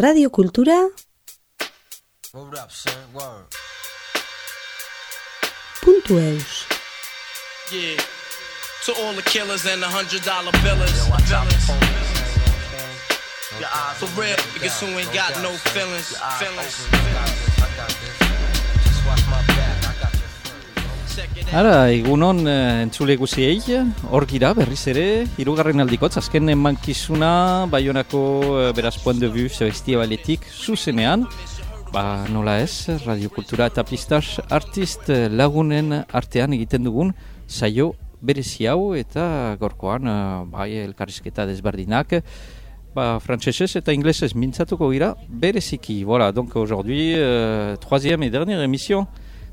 Radio Cultura. Puntueus. Yeah. To all the killers and the hundred dollar billers. For real, because who ain't got no feelings. Feelings. Ara, egunon uh, entzule guziei, hor gira berriz ere, hirugarren aldikotz, azken emankizuna, Baionako point de vue festibaletik zuzenean, ba nola ez, radiokultura eta pistas artist eh, lagunen artean egiten dugun saio berezi hau eta gorkoan uh, bai elkarrizketa desberdinak, Bah, frantsesez eta inglesez mintzatuko gira bereziki. Voilà, donc aujourd'hui, euh, troisième et dernière émission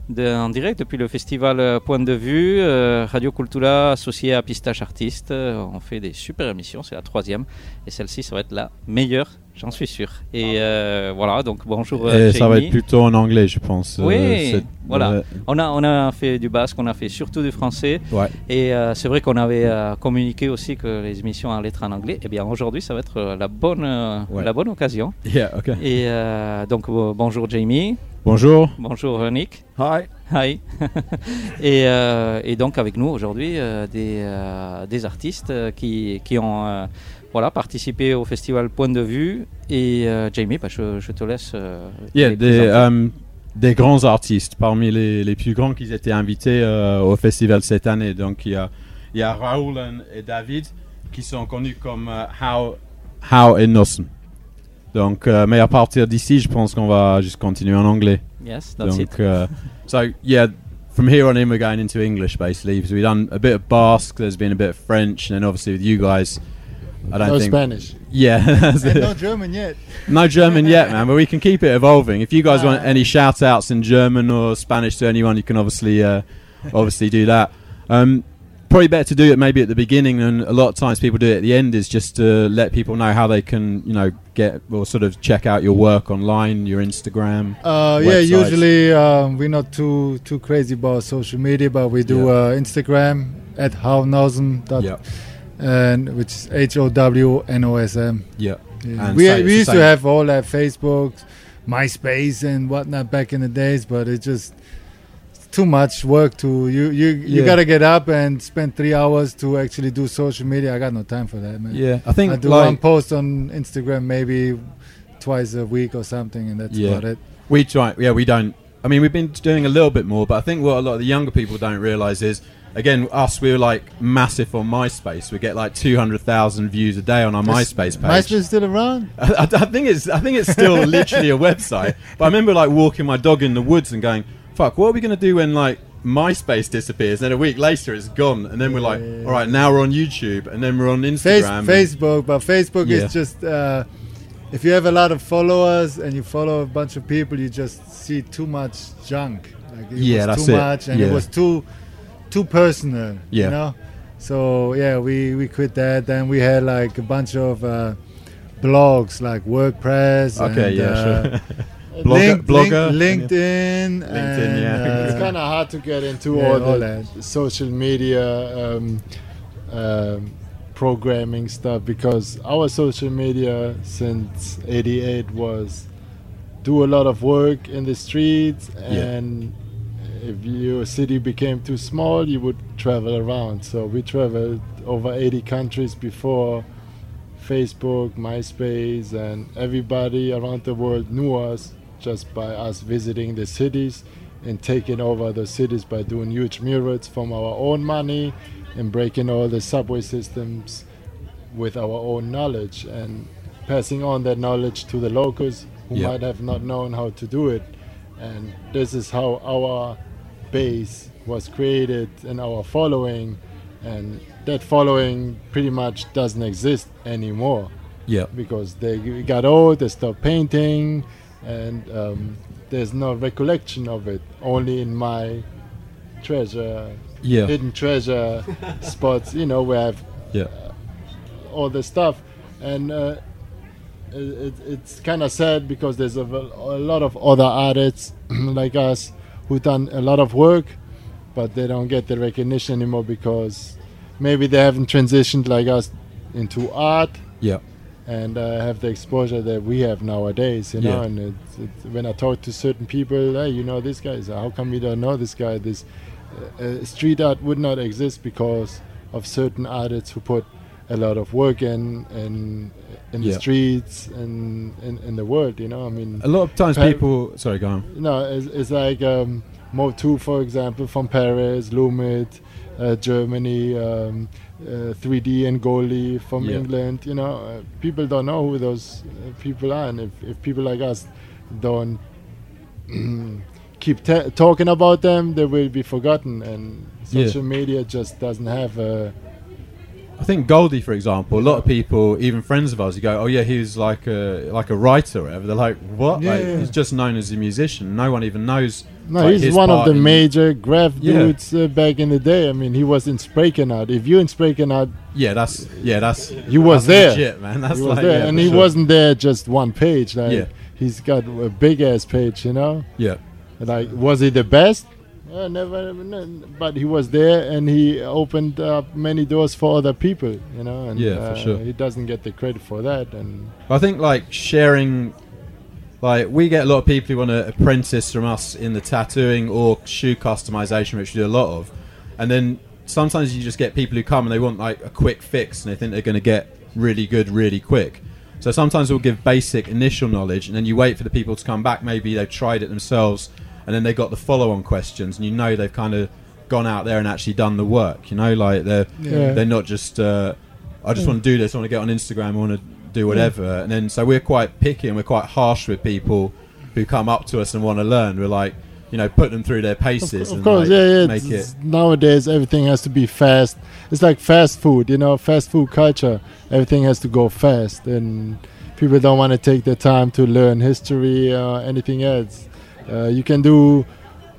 de, en direct depuis le festival euh, Point de Vue, euh, Radio Cultura associé à Pistache Artiste. Euh, on fait des super émissions, c'est la troisième. Et celle-ci, ça va être la meilleure, j'en suis sûr. Et euh, voilà, donc bonjour Et ça va être plutôt en anglais, je pense. Oui, Euh, voilà. On a, on a fait du basque, on a fait surtout du français. ouais. Et euh, c'est vrai qu'on avait euh, communiqué aussi que les émissions allaient être en anglais. Et bien aujourd'hui, ça va être la, bonne, Ouais. la bonne occasion. Yeah, okay. Et euh, donc bonjour Jamie, Bonjour. bonjour euh, Nick. Hi. Hi. et, euh, et donc avec nous aujourd'hui euh, des, euh, des artistes qui, qui ont euh, voilà, participé au festival Point de Vue. Et euh, Jamie, bah, je, je te laisse. euh, Yeah, des, euh, des grands artistes, parmi les, les plus grands qui étaient invités euh, au festival cette année. Donc il y a, il y a Raoul et David qui sont connus comme How, How et Nossen. Donc, euh, mais à partir d'ici, je pense qu'on va juste continuer en anglais. yes, that's Donc, it. uh, so yeah, from here on in, we're going into English basically. So we've done a bit of Basque, there's been a bit of French, and then obviously with you guys, I don't no think. Spanish. Yeah, that's and it. no German yet. no German yet, man, but we can keep it evolving. If you guys want Ah. any shout outs in German or Spanish to anyone, you can obviously uh, obviously do that. Um, probably better to do it maybe at the beginning, and a lot of times people do it at the end. Is just to let people know how they can, you know, get or sort of check out your work online, your Instagram. Uh, yeah, usually um, we're not too too crazy about social media, but we do Yeah. uh, Instagram at hownosm Yeah, and which is H O W N O S M. yeah, Yeah. And We we used to have all that Facebook, MySpace, and whatnot back in the days, but it just too much work to you you you Yeah. gotta get up and spend three hours to actually do social media. I got no time for that, man. yeah. I think I do like, one post on Instagram maybe twice a week or something, and that's Yeah. about it. We try, yeah, we don't. I mean, we've been doing a little bit more, but I think what a lot of the younger people don't realise is, again, us, we're like massive on MySpace. We get like 200,000 views a day on our MySpace page. MySpace still around? I, I think it's, I think it's still literally a website. But I remember like walking my dog in the woods and going, fuck, what are we going to do when like MySpace disappears? And then a week later it's gone. And then we're like, Yeah. all right, now we're on YouTube. And then we're on Face, Instagram. Facebook, but Facebook Yeah. is just uh, if you have a lot of followers and you follow a bunch of people, you just see too much junk. Like it Yeah, was that's too it. much, and Yeah. it was too too personal. Yeah. You know. So yeah, we we quit that. Then we had like a bunch of uh, blogs like WordPress. Okay, and, yeah, uh, sure. Link- Blogger- blogger, Link- LinkedIn, LinkedIn, and, yeah. uh, it's kind of hard to get into yeah, all, all the that. social media um, um, programming stuff because our social media since 88 was do a lot of work in the streets and if your city became too small you would travel around so we traveled over 80 countries before facebook myspace and everybody around the world knew us just by us visiting the cities and taking over the cities by doing huge murals from our own money and breaking all the subway systems with our own knowledge and passing on that knowledge to the locals who Yeah. might have not known how to do it. And this is how our base was created and our following. And that following pretty much doesn't exist anymore yeah. because they got old, they stopped painting, and um, there's no recollection of it. Only in my treasure, Yeah. hidden treasure spots, you know, where I've Yeah. all the stuff, and uh, it, it, it's kind of sad because there's a lot of other artists like us who done a lot of work, but they don't get the recognition anymore because maybe they haven't transitioned like us into art Yeah. And uh, have the exposure that we have nowadays. You know, Yeah. and it's, it's, when I talk to certain people, hey, you know this guy. So how come we don't know this guy? This uh, uh, street art would not exist because of certain artists who put a lot of work in in in Yeah. the streets and in, in the world. You know, I mean, A lot of times people. Sorry, go on. no, it's, it's like um, Mode 2, for example, from Paris, Loomit, uh, Germany, um, uh, 3D and Goldie from Yeah. England. You know, uh, people don't know who those uh, people are, and if, if people like us don't keep ta talking about them, they will be forgotten. And Yeah. social media just doesn't have a. I think Goldie, for example, a lot of people, even friends of ours, you go, "Oh yeah, he's like a like a writer." Or whatever. They're like, "What?" Yeah, like, yeah. He's just known as a musician. No one even knows. No, like, he's one of the major graph Yeah. dudes uh, back in the day. I mean, he was in Spraycan Art. If you're in Spraycan Art, Yeah, that's yeah, that's he was that's there. legit, man. That's he was like, there, yeah, and he sure. wasn't there just one page. Like Yeah. he's got a big ass page, you know. Yeah, Like, was he the best? Uh, never, never, but he was there, and he opened up many doors for other people, you know. And Yeah, for uh, sure. He doesn't get the credit for that, and I think like sharing, like we get a lot of people who want to apprentice from us in the tattooing or shoe customization, which we do a lot of, and then sometimes you just get people who come and they want like a quick fix and they think they're going to get really good really quick. So sometimes we'll give basic initial knowledge and then you wait for the people to come back. Maybe they've tried it themselves and then they got the follow-on questions and you know they've kind of gone out there and actually done the work. You know, like they're Yeah. they're not just uh, I just want to do this. I want to get on Instagram. I want to do whatever. And then so we're quite picky and we're quite harsh with people who come up to us and want to learn. We're like, you know, put them through their paces. of and course, like, yeah, yeah. Make it's- it. Nowadays, everything has to be fast. It's like fast food, you know, fast food culture. Everything has to go fast, and people don't want to take the time to learn history or anything else. Uh, you can do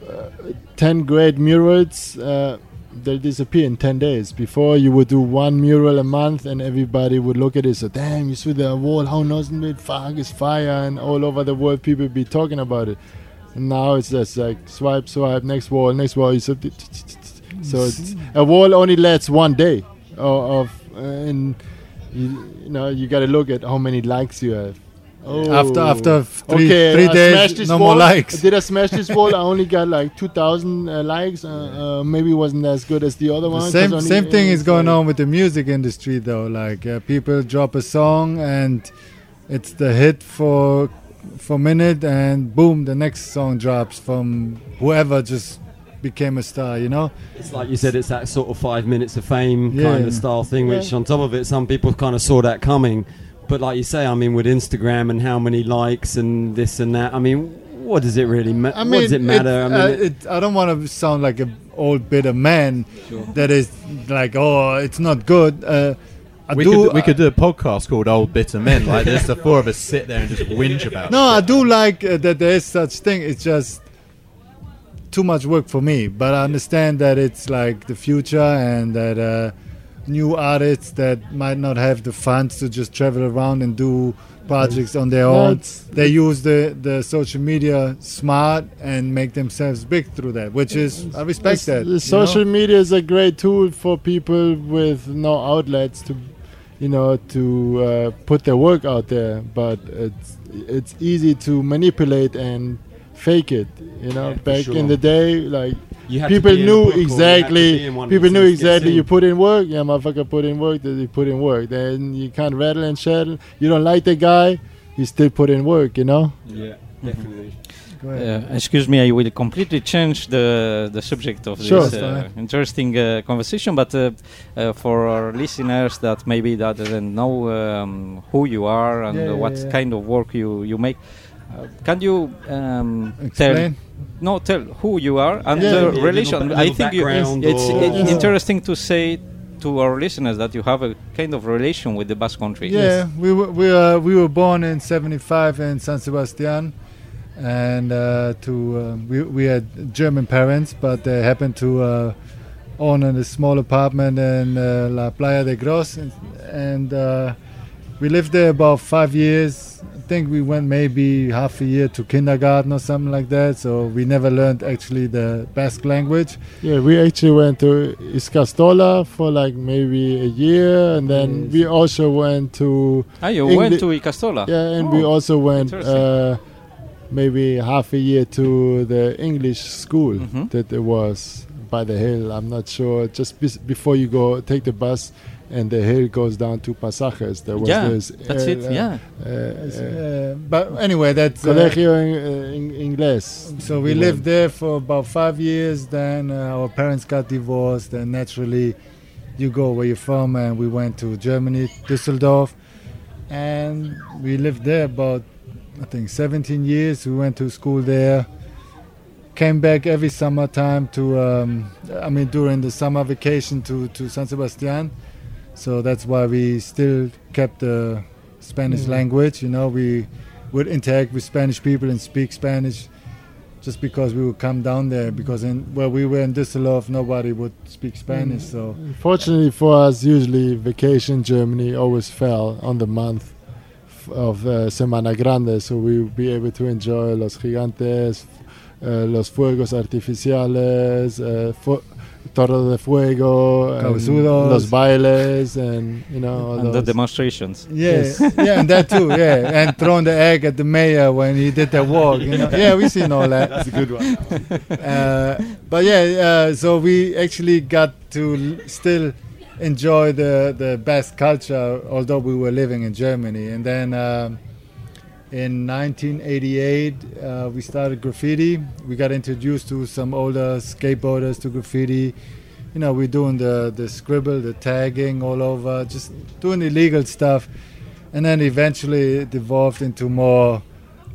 uh, ten great murals. Uh, they'll disappear in 10 days. Before, you would do one mural a month and everybody would look at it. So, damn, you see the wall, how doesn't it? Fuck, it's fire. And all over the world, people be talking about it. And now it's just like swipe, swipe, next wall, next wall. You so, so it's, a wall only lasts one day of, of uh, and you, you know you got to look at how many likes you have. Oh. After after three okay, three I days, smashed this no wall. more likes. Did I smash this wall? I only got like two thousand uh, likes. Uh, uh, maybe it wasn't as good as the other The one. 'cause same only- same thing is going like- on with the music industry though. Like uh, people drop a song and it's the hit for for a minute, and boom, the next song drops from whoever just became a star. You know? It's like you said, it's that sort of five minutes of fame Yeah. kind of style thing, which on top of it, some people kind of saw that coming. But like you say, I mean, with Instagram and how many likes and this and that, I mean, what does it really ma- I mean, what does it matter? It, I mean, uh, it- it, I don't want to sound like an old bitter man that is like, oh, it's not good. Uh, I We do. could we could do a podcast called Old Bitter Men. Like there's the four of us sit there and just whinge about. No, I do like uh, that there is such thing. It's just too much work for me. But I understand that it's like the future and that uh, new artists that might not have the funds to just travel around and do projects on their own. it's- They use the, the social media smart and make themselves big through that, which is I respect that. the social know? media is a great tool for people with no outlets to, you know, to uh, put their work out there. But it's it's easy to manipulate and fake it. You know, Yeah, back sure. in the day, like you people be in a knew book or you had to exactly. be in one of People knew things to get exactly. You put in work, yeah, motherfucker, put in work. Then you put in work. Then you can't rattle and shattle. You don't like the guy, you still put in work. You know. Yeah, definitely. Go ahead. Uh, excuse me, I will completely change the the subject of Sure. this uh, interesting uh, conversation. But uh, uh, for our listeners that maybe that doesn't know um, who you are and Yeah, uh, yeah, what yeah. kind of work you you make, uh, can you um, tell? Explain. No, tell who you are and Yeah, the maybe a relation. little I think you, it's, it's Yeah. interesting to say to our listeners that you have a kind of relation with the Basque Country. Yeah, we were we were we were born in '75 in San Sebastian, and uh, to uh, we we had German parents, but they happened to uh, own a small apartment in uh, La Playa de Gros, and, and uh, we lived there about five years think we went maybe half a year to kindergarten or something like that. So we never learned actually the Basque language. Yeah, we actually went to Ikastola for like maybe a year, and then Yes. we also went to Ah, you Engli- went to Ikastola. yeah, and we Oh, also went uh, maybe half a year to the English school Mhm. that it was by the hill. I'm not sure. Just bes- before you go, take the bus, and the hill goes down to Pasajes. There was yeah, this. that's uh, it. uh, Yeah. uh, uh, but anyway, that's uh, Colegio in, uh, in Inglés. So we We lived there for about five years. Then uh, our parents got divorced, and naturally, you go where you're from. And we went to Germany, Düsseldorf, and we lived there about I think 17 years. We went to school there. Came back every summertime to, um, I mean, during the summer vacation to, to San Sebastian. So that's why we still kept the Spanish Mm. language. You know, we would interact with Spanish people and speak Spanish just because we would come down there because in where we were in Düsseldorf nobody would speak Spanish so fortunately for us, usually vacation Germany always fell on the month of uh, Semana Grande, so we would be able to enjoy Los Gigantes, uh, Los Fuegos Artificiales, uh, fu- Torre de Fuego, and Cabezudos. Los Bailes, and you know all And the demonstrations. yeah Yes. yeah and that too yeah and throwing the egg at the mayor when he did that walk you know yeah we seen all that That's a good one. uh, but yeah uh, so we actually got to l- still enjoy the the Basque culture although we were living in Germany and then um, in 1988 uh, we started graffiti. We got introduced to some older skateboarders to graffiti. You know we're doing the the scribble the tagging all over just doing illegal stuff. And then eventually it evolved into more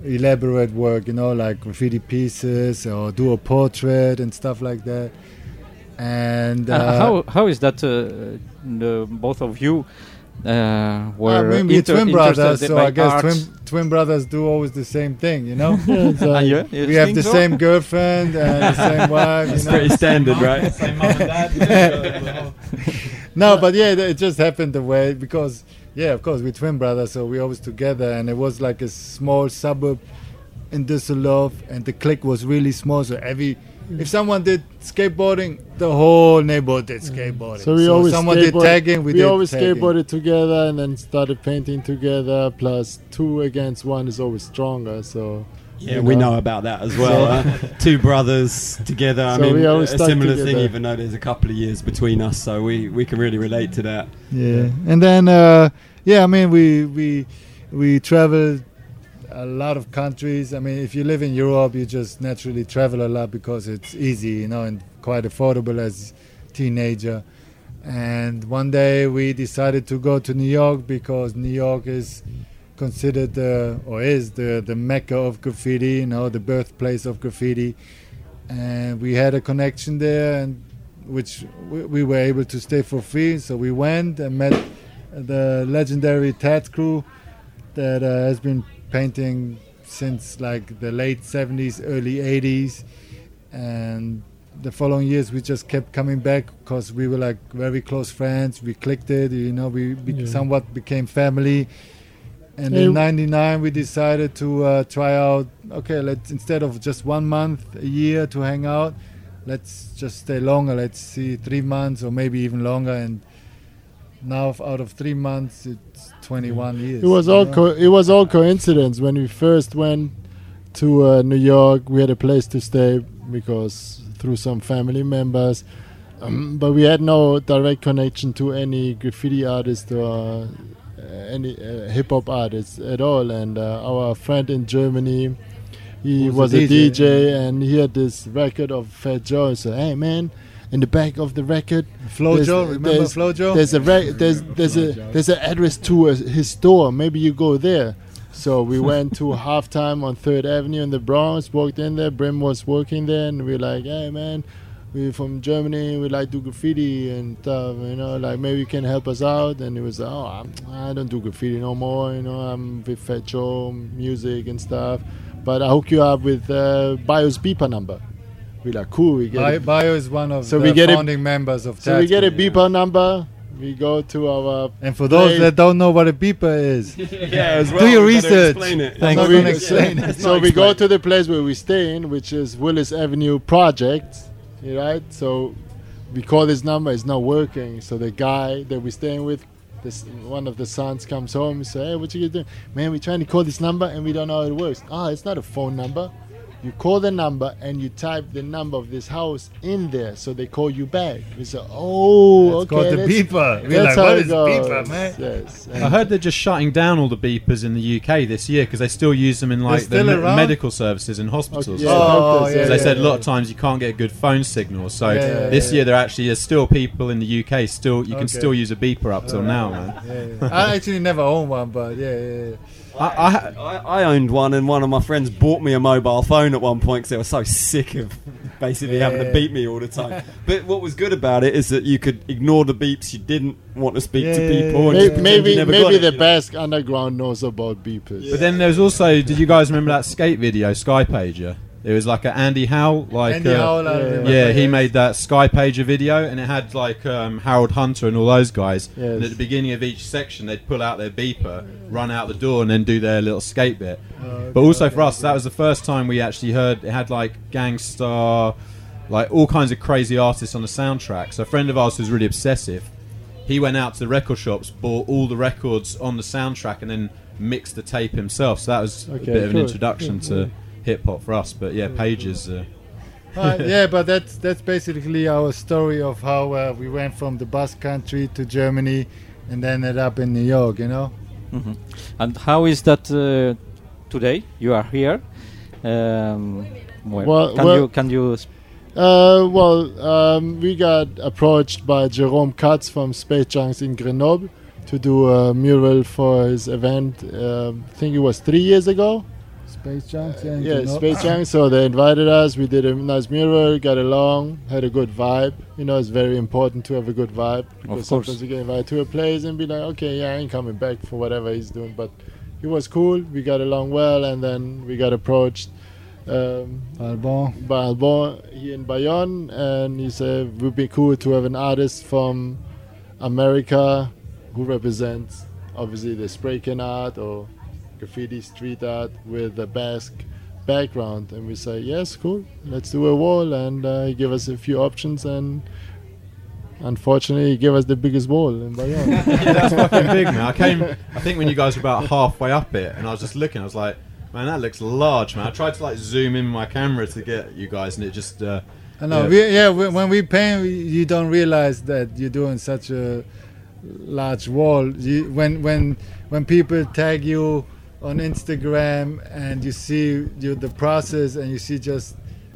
elaborate work you know like graffiti pieces or do a portrait and stuff like that. And Uh, uh, how how is that? Uh, the both of you uh, were I mean, we're inter- twin brothers, so I guess arts. twin twin brothers do always the same thing, you know. Yeah, it's like- yeah? You we have the so? same girlfriend and the same wife. It's pretty standard, right? no, but yeah, it just happened the way because yeah, of course, we're twin brothers, so we're always together, and it was like a small suburb in Düsseldorf, and the clique was really small, so every. If someone did skateboarding, the whole neighborhood did skateboarding. So we always someone did tagging, we, we did always tagging. skateboarded together and then started painting together. Plus, two against one is always stronger. So Yeah, you we know. know about that as well. huh? Two brothers together. I So mean, we a always stuck similar thing, even though there's a couple of years between us, so we, we can really relate to that. Yeah, and then uh, yeah, I mean we we we traveled a lot of countries. I mean, if you live in Europe, you just naturally travel a lot because it's easy, you know, and quite affordable as teenager. And one day we decided to go to New York because New York is considered the or is the the mecca of graffiti, you know, the birthplace of graffiti. And we had a connection there, and which we, we were able to stay for free. So we went and met the legendary TATS Cru that uh, has been painting since like the late 70s, early 80s. And the following years, we just kept coming back because we were like very close friends. We clicked it, you know, we be- Yeah. somewhat became family. And Hey, in '99, we decided to uh, try out. Okay, let's instead of just one month a year to hang out, let's just stay longer. Let's see three months or maybe even longer. And now, out of three months, it's 21 years. It was all co- it was all coincidence. When we first went to uh, New York, we had a place to stay because through some family members, um, but we had no direct connection to any graffiti artist or uh, any uh, hip hop artists at all. And uh, our friend in Germany, he Was was, a a DJ. DJ, and he had this record of Fat Joe. So "Hey man." In the back of the record, there's- Flojo, remember there's- Flojo? there's a re- there's there's a there's an address to a, his store. Maybe you go there. So we went to halftime on Third Avenue in the Bronx. Walked in there. Brim was working there, and we are like, "Hey man, we're from Germany. We like do graffiti and stuff. You know, like maybe you can help us out." And he was like, "Oh, I'm, I don't do graffiti no more. You know, I'm with Fat Joe, music and stuff. But I hook you up with uh, Bio's beeper number." We like, "Cool, we get Bio, it." Bio is one of So the we get a- founding members of So we get a TATS Cru, yeah. beeper number. we go to our And for those place. that don't know what a beeper is, yeah, as do your we research. Explain it. I'm Thank not you. going to explain it. so we go to the place where we stay in, which is Willis Avenue Project, right? So we call this number, it's not working. So the guy that we're staying with, this one of the sons comes home and say, "Hey, what you doing? Man, we're trying to call this number and we don't know how it works. Ah, it's not a phone number. You call the number and you type the number of this house in there, so they call you back. We say, "Oh, It's okay." called the beeper. We're like, how what it is goes. beeper, man? Yes. I heard they're just shutting down all the beepers in the UK this year because they still use them in like the me- medical services in hospitals. Okay, So- yeah, Oh, doctors, yeah, Because they said a yeah, lot of times you can't get a good phone signal. So Yeah, yeah, this yeah. year there actually is still people in the UK still you can Okay. still use a beeper up till now, man. Yeah, yeah. I actually never owned one, but yeah, yeah, yeah. I, I, I, I owned one, and one of my friends bought me a mobile phone at one point because they were so sick of basically having to Yeah. beat me all the time. but what was good about it is that you could ignore the beeps you didn't want to speak Yeah, to people. and yeah. Maybe you maybe, never maybe got it, the you know? Basque underground knows about beepers. but then there's also did you guys remember that skate video Sky Pager? It was like an Andy Howell like Andy uh, Howell, I yeah. Yeah, he made that Sky Pager video, and it had like um, Harold Hunter and all those guys. Yes. And at the beginning of each section, they'd pull out their beeper, run out the door, and then do their little skate bit. Oh, But also for us, that was the first time we actually heard it had like Gang Starr, like all kinds of crazy artists on the soundtrack. So a friend of ours who's really obsessive, he went out to the record shops, bought all the records on the soundtrack, and then mixed the tape himself. So that was a bit of an cool. introduction to hip hop for us. But yeah, Pages. Uh, Uh, yeah, but that's that's basically our story of how uh, we went from the Basque country to Germany, and then ended up in New York. You know. Mhm. And how is that uh, today? You are here. Um, well, Well- can well- you can you sp- Uh, well, um, we got approached by Jerome Catz from Space Junks in Grenoble to do a mural for his event. Um, I think it was three years ago. Space Junks. yeah, Space Junks. So they invited us. We did a nice mural, got along, had a good vibe. You know, it's very important to have a good vibe because course. sometimes you get invited to a place and be like, okay, yeah, I ain't coming back for whatever he's doing. But he was cool. We got along well, and then we got approached. Um, Albon. by Albon here in Bayonne, and he said it would be cool to have an artist from America who represents obviously the spray can art or graffiti street art with a Basque background. And we say, yes, cool, let's do a wall. And uh, he gave us a few options, and unfortunately, he gave us the biggest wall in Bayonne. That's fucking big, man. I came. I think when you guys were about halfway up it, and I was just looking. I was like, man, that looks large, man. I tried to like zoom in my camera to get you guys, and it just. Uh, I know. Yeah. We, yeah, we, when we paint, we, you don't realize that you're doing such a large wall. You, when when when people tag you on Instagram and you see you the process and you see just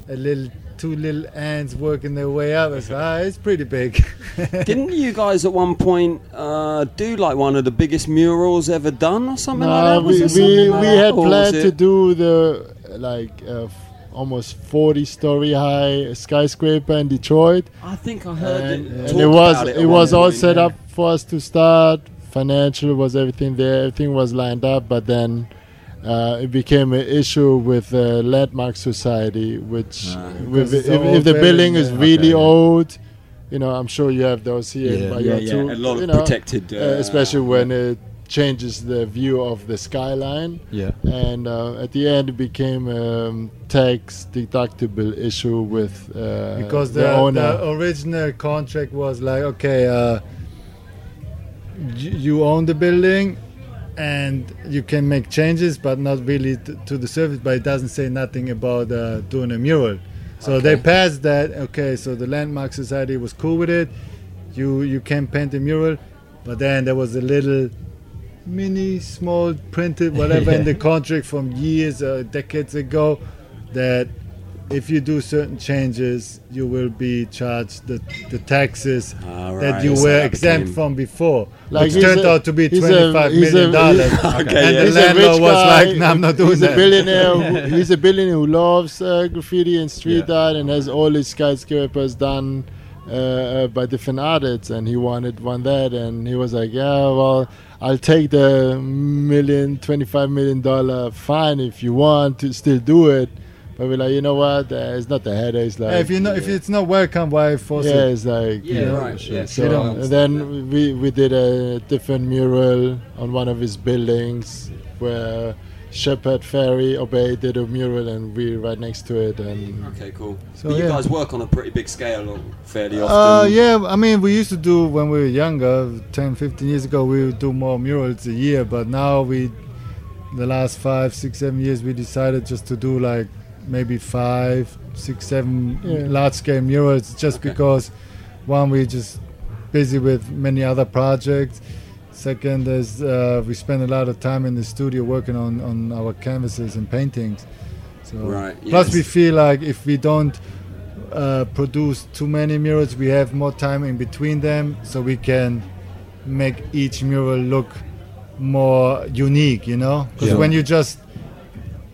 a little two little ants working their way up, it's, ah, it's pretty big. Didn't you guys at one point uh, do like one of the biggest murals ever done or something like that? Was we, we, like we that? had Or planned to do the like uh, almost 40 story high skyscraper in Detroit. I think I heard and, it. and it was it, was all point, set yeah. up for us to start. Financial was everything there. Everything was lined up, but then. Uh, it became an issue with the Landmark Society, which, Ah. with, if, if the building building, is yeah. really Okay. old, you know, I'm sure you have those here Yeah. Bayonne Yeah, yeah, too. a lot you of know, protected. Uh, uh, especially when it changes the view of the skyline yeah. and uh, at the end it became a um, tax deductible issue with uh, because the, the, owner. the original contract was like, okay, uh, you, own the building and you can make changes, but not really t- to the service. But it doesn't say nothing about uh, doing a mural. So they passed that. Okay, so the Landmark Society was cool with it. You you can paint a mural, but then there was a little mini, small, printed whatever in the contract from years, uh, decades ago, that if you do certain changes, you will be charged the, the taxes Ah, that you so were that exempt became- from before, Like which turned a- out to be he's a- twenty-five he's million a- dollars. Okay, and yeah. the He's a landlord was guy. like, "No, I'm not doing he's that." a billionaire. who, he's a billionaire who loves uh, graffiti and street Yeah. art and has all his skyscrapers done uh, uh, by different artists. And he wanted one that, and he was like, "Yeah, well, I'll take the million, twenty-five million dollar fine if you want to still do it." But we're like, you know what? Uh, it's not the header. It's like if you know, if it's not welcome, why force yeah, it? it's like Yeah, you know, right, yeah, So sure, I and then we we did a different mural on one of his buildings where Shepard Fairey Obey did a mural and we right next to it and Okay, cool. So, but you guys work on a pretty big scale or fairly often. Uh, yeah, I mean, we used to do when we were younger, 10, 15 years ago, we would do more murals a year, but now we, the last five, six, seven years, we decided just to do like maybe five, six, seven Yeah. large scale murals just Okay. because one, we're just busy with many other projects. Second is uh, we spend a lot of time in the studio working on, on our canvases and paintings. So Right, plus yes. we feel like if we don't uh, produce too many murals, we have more time in between them, so we can make each mural look more unique. You know, because Yeah. when you just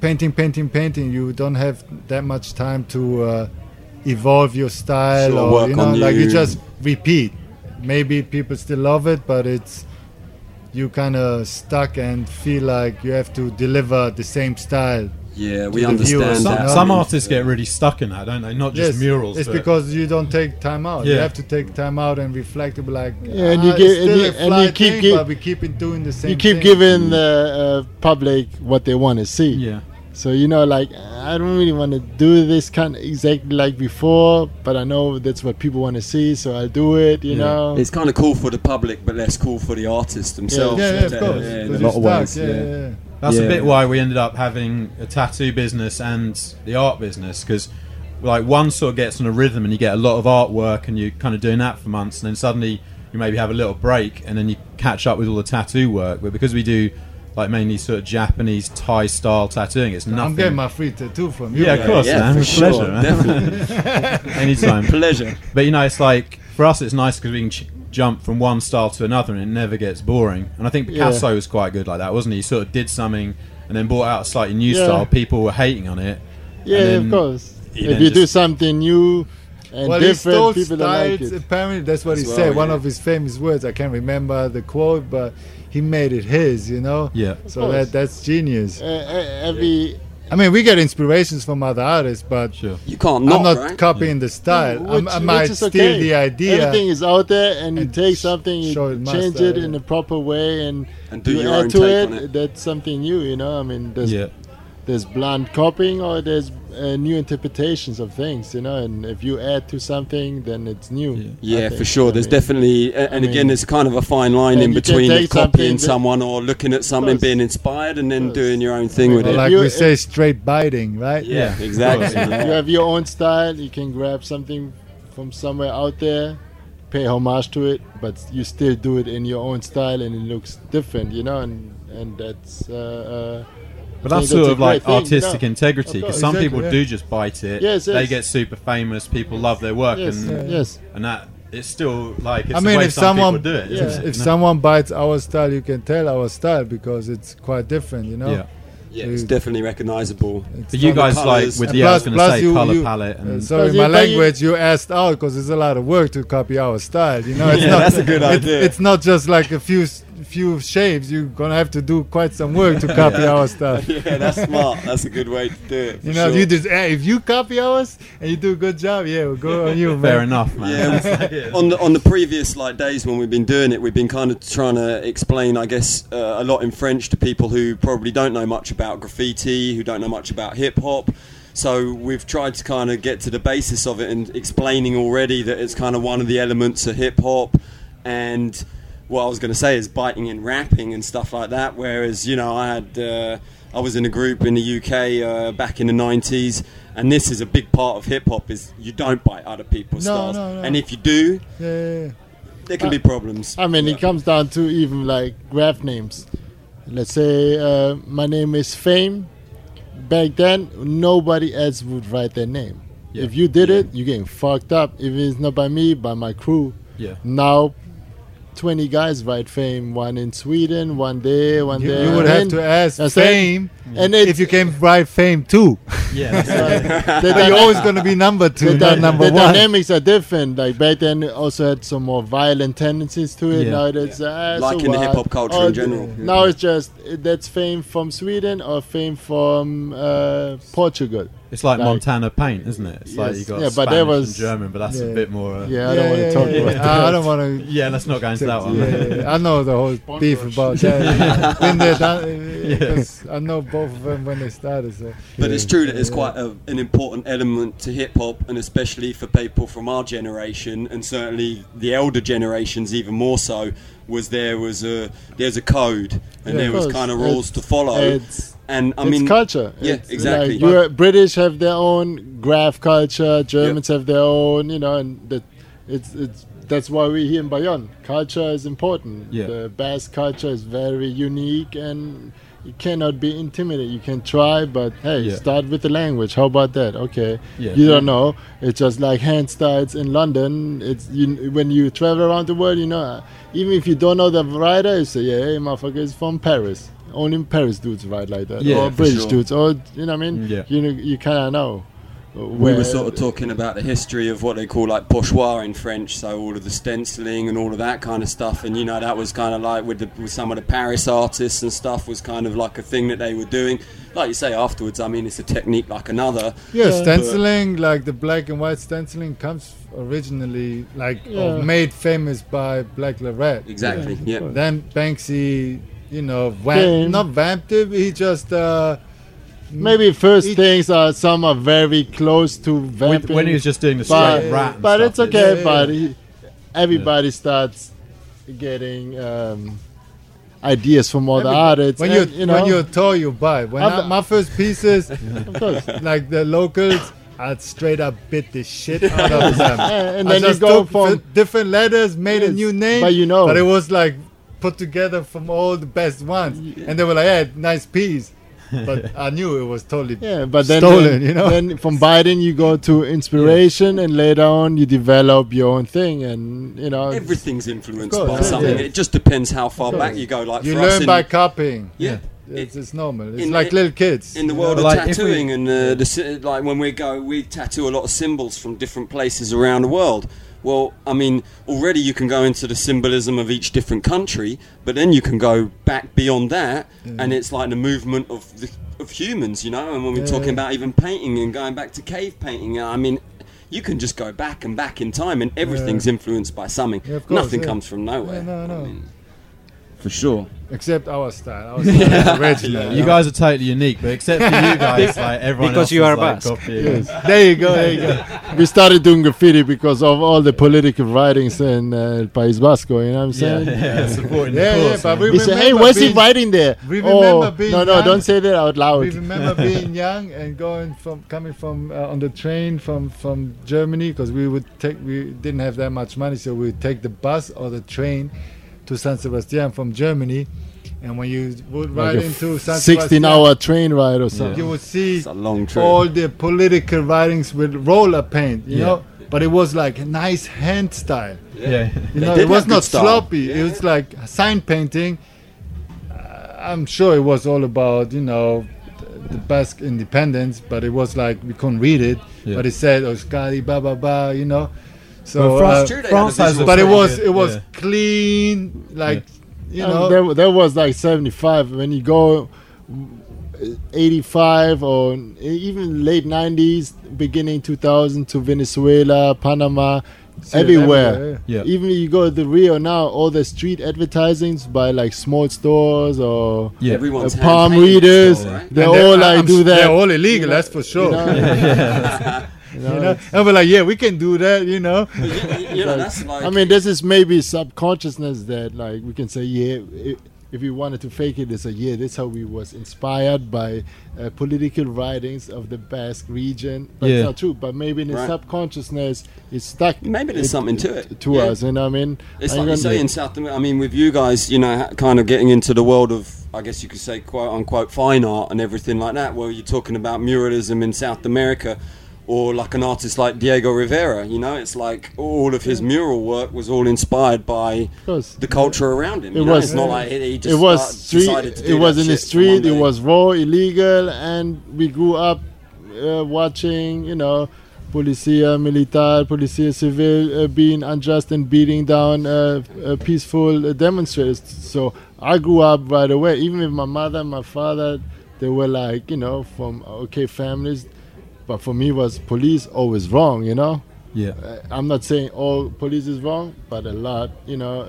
painting, painting, painting, you don't have that much time to uh, evolve your style, Sure, or work you know, on like you you. just repeat. Maybe people still love it, but it's you kind of stuck and feel like you have to deliver the same style. yeah, we the understand viewers, Some, some artists get really stuck in that, don't they? Not just Yes, murals. It's but- because you don't take time out. You have to take time out and reflect. To be like, Yeah, and you "Ah, give- it's and you- and you keep thing, gi- but we keep doing the same. you keep thing. giving the uh, public what they want to see. yeah. So you know, like I don't really want to do this kind of exactly like before, but I know that's what people want to see, so I'll do it. You Yeah. know, It's kind of cool for the public, but less cool for the artists themselves. Yeah, yeah, of course. yeah, in a lot of ways. Yeah, yeah. yeah, yeah. That's Yeah. a bit why we ended up having a tattoo business and the art business because like one sort of gets on a rhythm and you get a lot of artwork and you're kind of doing that for months and then suddenly you maybe have a little break and then you catch up with all the tattoo work but because we do like mainly sort of Japanese Thai style tattooing it's nothing I'm getting my free tattoo from you. yeah of course Yeah, man for with sure, pleasure man. definitely. anytime Pleasure. but you know, it's like for us, it's nice because we can ch- jump from one style to another, and it never gets boring. And I think Yeah. Picasso was quite good like that, wasn't he? He sort of did something and then brought out a slightly new Yeah. style. People were hating on it. yeah, and of course. If you do something new and Well, he different, stole people don't like it. Apparently, that's what As he well, said. One of his famous words. I can't remember the quote, but he made it his. You know. Yeah, So course. that that's genius. Uh, uh, every I mean, we get inspirations from other artists, but sure. You can't not, I'm not right? copying the style. I'm- which, I might steal okay. the idea. Everything is out there, and you take something, you it change style, it in a proper way, and And do you your add own to take it, on it. That's something new, you know. I mean, there's Yeah, there's blind copying or there's uh, new interpretations of things, you know. And if you add to something, then it's new. Yeah. Yeah, for sure. I There's mean, definitely, a- and mean- again, there's kind of a fine line in between copying someone or looking at something, being inspired, and then doing your own thing with Or it. like you- we say, straight biting, right? yeah, Yeah. exactly. you have your own style. You can grab something from somewhere out there, pay homage to it, but you still do it in your own style, and it looks different, you know. And and that's uh, uh, but that's sort that's of like thing, artistic no. integrity because some Exactly, people yeah. do just bite it. Yes, They yes. get super famous. People love their work, yes, and yes. and that it's still like it's I the mean, way if some someone do it. Yeah. if, if No. someone bites our style, you can tell our style because it's quite different, you know. yeah. yeah, it's definitely recognizable. It's But you From the guys like with And the I was plus- going to say you- color you- palette Uh, and sorry, But my you- you- language you asked out because it's a lot of work to copy our style. You know, it's Yeah, not, that's a good it- idea. It's not just like a few s- few shaves. You're gonna have to do quite some work to copy our stuff. yeah, that's smart. That's a good way to do it. for You know, sure. you just eh, if you copy ours and you do a good job, yeah, we'll go on you, man. fair enough, man. Yeah, It's on the on the previous like days when we've been doing it, we've been kind of trying to explain, I guess, uh, a lot in French to people who probably don't know much about graffiti, who don't know much about hip hop. So we've tried to kind of get to the basis of it and explaining already that it's kind of one of the elements of hip hop, and what I was going to say is biting and rapping and stuff like that. Whereas you know, I had uh, I was in a group in the UK uh, back in the '90s, and this is a big part of hip hop is you don't bite other people's No, styles, no, no. and if you do, Yeah, yeah, yeah. there can be problems. I mean, it comes down to even like graph names. Let's say uh, my name is Fame. Back then, nobody else would write their name. If you did it, you're getting fucked up. If it's not by me, by my crew. yeah. Now, 20 guys write Fame. One in Sweden, one there, one You, there. you would have to ask That's it. Fame And it, if you can write fame too. Yeah, that's right. the, But you're always gonna be number two, the, not dy- number the one. dynamics are different. Like back then, it also had some more violent tendencies to it. Yeah. Now it's uh, Like so in the hip-hop culture Or in general. Yeah. Now it's just that's fame from Sweden or fame from uh, Portugal. It's like, Like- Montana Paint, isn't it? It's like you got Yeah, but Spanish there and was- German, but that's a bit more. Uh, Yeah, I don't want to talk about that. I don't want to. Yeah, let's not go into that one. Yeah, yeah, I know the whole beef about that. Been there, done, I know both of them when they started. So. But it's true that it's quite a, an important element to hip hop, and especially for people from our generation, and certainly the elder generations even more so. Was there was a there's a code, and Yeah, there was kind of rules to follow. It's, and I it's mean, culture. yeah, It's exactly. Like you're, British have their own graph culture. Germans have their own. You know, and that it's it's that's why we're here in Bayonne. Culture is important. Yeah. The Basque culture is very unique and. You cannot be intimidated. You can try, but hey, Yeah. start with the language. How about that? Okay, Yeah. you don't know. It's just like hand styles in London. It's you when you travel around the world. You know, uh, even if you don't know the writer, you say, yeah, hey, motherfucker is from Paris. Only Paris dudes write like that, Yeah, or British sure. dudes, or you know what I mean. Yeah. You know, you kind of know. We were sort of talking about the history of what they call like pochoir in French, so all of the stenciling and all of that kind of stuff, and you know that was kind of like with, the, with some of the Paris artists and stuff was kind of like a thing that they were doing. Like you say afterwards, I mean it's a technique like another. Yeah, Yeah. stenciling, like the black and white stenciling, comes originally like Yeah. or made famous by Blek le Rat. Exactly. Yeah. Then Banksy, you know, vamp, not vamped it. He just uh, Maybe first It- things are some are very close to when, vamping. when he was just doing the but, straight rat. and but stuff, it's okay. yeah, but yeah. he, everybody starts getting um, ideas from other Every- artists. when you and, you know, when you're tall, you buy. When I've- my first pieces, like the locals, I'd straight up bit the shit out of them. and I then you go took from f- different letters, made a new name, but you know. but it was like put together from all the best ones, and they were like, "Yeah, nice piece," but I knew it was totally Yeah, but then, stolen. then, you know, then from Biden you go to inspiration, and later on you develop your own thing, and you know Everything's influenced course, by yeah, something. yeah. It just depends how far back you go. Like you for us learn in, by copying. yeah. It's, it's normal. It's in- like in- little kids. in the you world know? of Like, if we- tattooing and uh, the si- like when we go we tattoo a lot of symbols from different places around the world well i mean already you can go into the symbolism of each different country but then you can go back beyond that and it's like the movement of the of humans you know? And when we're Yeah, talking about even painting and going back to cave painting i mean you can just go back and back in time and everything's influenced by something. Yeah, course, nothing yeah. comes from nowhere. Yeah, no, no. I mean, For sure. Except our style. Our style is original. You guys are totally unique, but except for you guys, like everyone Because else you are like, Basque. copying. There you go. There you go. we started doing graffiti because of all the political writings in uh, País Vasco. You know what I'm Yeah, saying? yeah, supporting Yeah, the yeah, but we He said, "Hey, remember what's he writing there?" we oh, remember being no, no, young. don't say that out loud. We remember being young and going from coming from uh, on the train from from Germany because we would take we didn't have that much money, so we would take the bus or the train to San Sebastian from Germany, and when you would ride Like a into San 16 Sebastian, hour train ride or something. you would see a long all the political writings with roller paint, you Yeah. know. But it was like a nice hand style. Yeah. You know, it was not style. sloppy. It was like sign painting. Uh, I'm sure it was all about you know the, the Basque independence, but it was like we couldn't read it. Yeah. But it said Euskadi, ba ba ba, you know. But So, France, uh, true, France has but it was good- it was yeah. clean, like you Um, know. that, that was like 75 when you go uh, 85 or even late 90s beginning 2000 to venezuela panama See it everywhere Yeah. even you go to the rio now all the street advertisings by like small stores or Yeah. uh, everyone's palm readers still, right? they And all they're- like I'm do s- that They're all illegal, know, that's for sure. you know? You know? You know? And we're like, yeah, we can do that, you know. you, you- you know that's like I mean, this is maybe subconsciousness that, like, we can say, yeah, i if we wanted to fake it, it's a yeah, that's how we was inspired by uh, political writings of the Basque region. But Yeah. it's not true. But maybe in the Right. subconsciousniousness, it's stuck. Maybe there's something to it. to Yeah. us. You know I mean? It's And like you're say in South America. I mean, with you guys, you know, kind of getting into the world of, I guess you could say, quote unquote, fine art and everything like that. Where you're talking about muralism in South America, or like an artist like Diego Rivera. You know, it's like all of his mural work was all inspired by the culture around him. It you know? was- It's not like he, just it was street. decided to It was in the street. It was raw, illegal, and we grew up uh, watching. You know, policia militar, policia civil uh, being unjust and beating down uh, uh, peaceful uh, demonstrators. So I grew up right away. Even with my mother, and my father, they were like, you know, from okay families. But for me was police always wrong. You know, Yeah. uh, I'm not saying all police is wrong, but a lot. You know,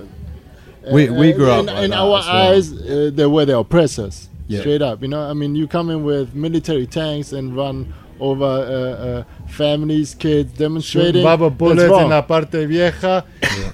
We- Uh, we grew up in, like in our as well. eyes. Uh, they were the oppressors, Yeah. straight up. You know, I mean, you come in with military tanks and run over uh, uh, families, kids, demonstrating. Rubber That's bullets wrong. in La Parte Vieja.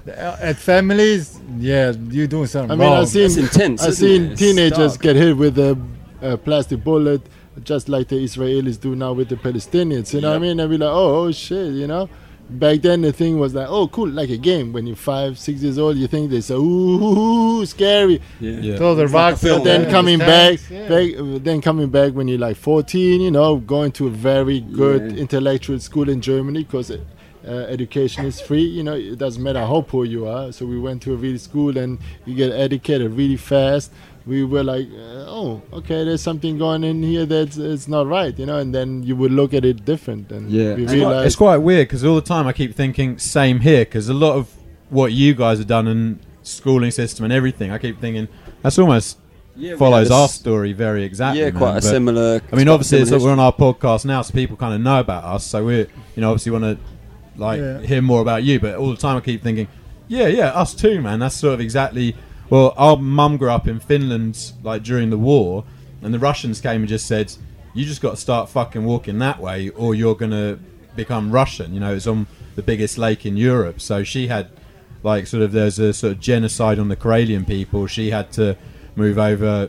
Uh, At families, yeah, you're doing something I mean, wrong. I've seen That's intense, I've seen it? Teenagers dark. get hit with a, a plastic bullet, just like the Israelis do now with the Palestinians. You know what I Yep. mean? And be like, oh, oh shit, you know. Back then, the thing was like, oh, cool, like a game. When you're five, six years old, you think they say, ooh, scary. Yeah. Throw the It's like a rocks. film, at Then the coming back, yeah. back, then coming back when you're like 14, you know, going to a very good Yeah. intellectual school in Germany because uh, education is free. You know, it doesn't matter how poor you are. So we went to a really school and you get educated really fast. We were like, uh, oh, okay, there's something going in here that's it's not right, you know. And then you would look at it different, and Yeah. we It's quite, it's quite weird because all the time I keep thinking same here because a lot of what you guys have done and schooling system and everything, I keep thinking that's almost Yeah, follows our story very exactly. Yeah, man, quite a but- similar. I mean, obviously, it's, similar we're on our podcast now, so people kind of know about us. So we, you know, obviously want to like Yeah. hear more about you. But all the time, I keep thinking, yeah, yeah, us too, man. That's sort of exactly. Well, our mum grew up in Finland, like during the war, and the Russians came and just said, "You just got to start fucking walking that way, or you're gonna become Russian." You know, it's on the biggest lake in Europe. So she had, like, sort of there's a sort of genocide on the Karelian people. She had to move over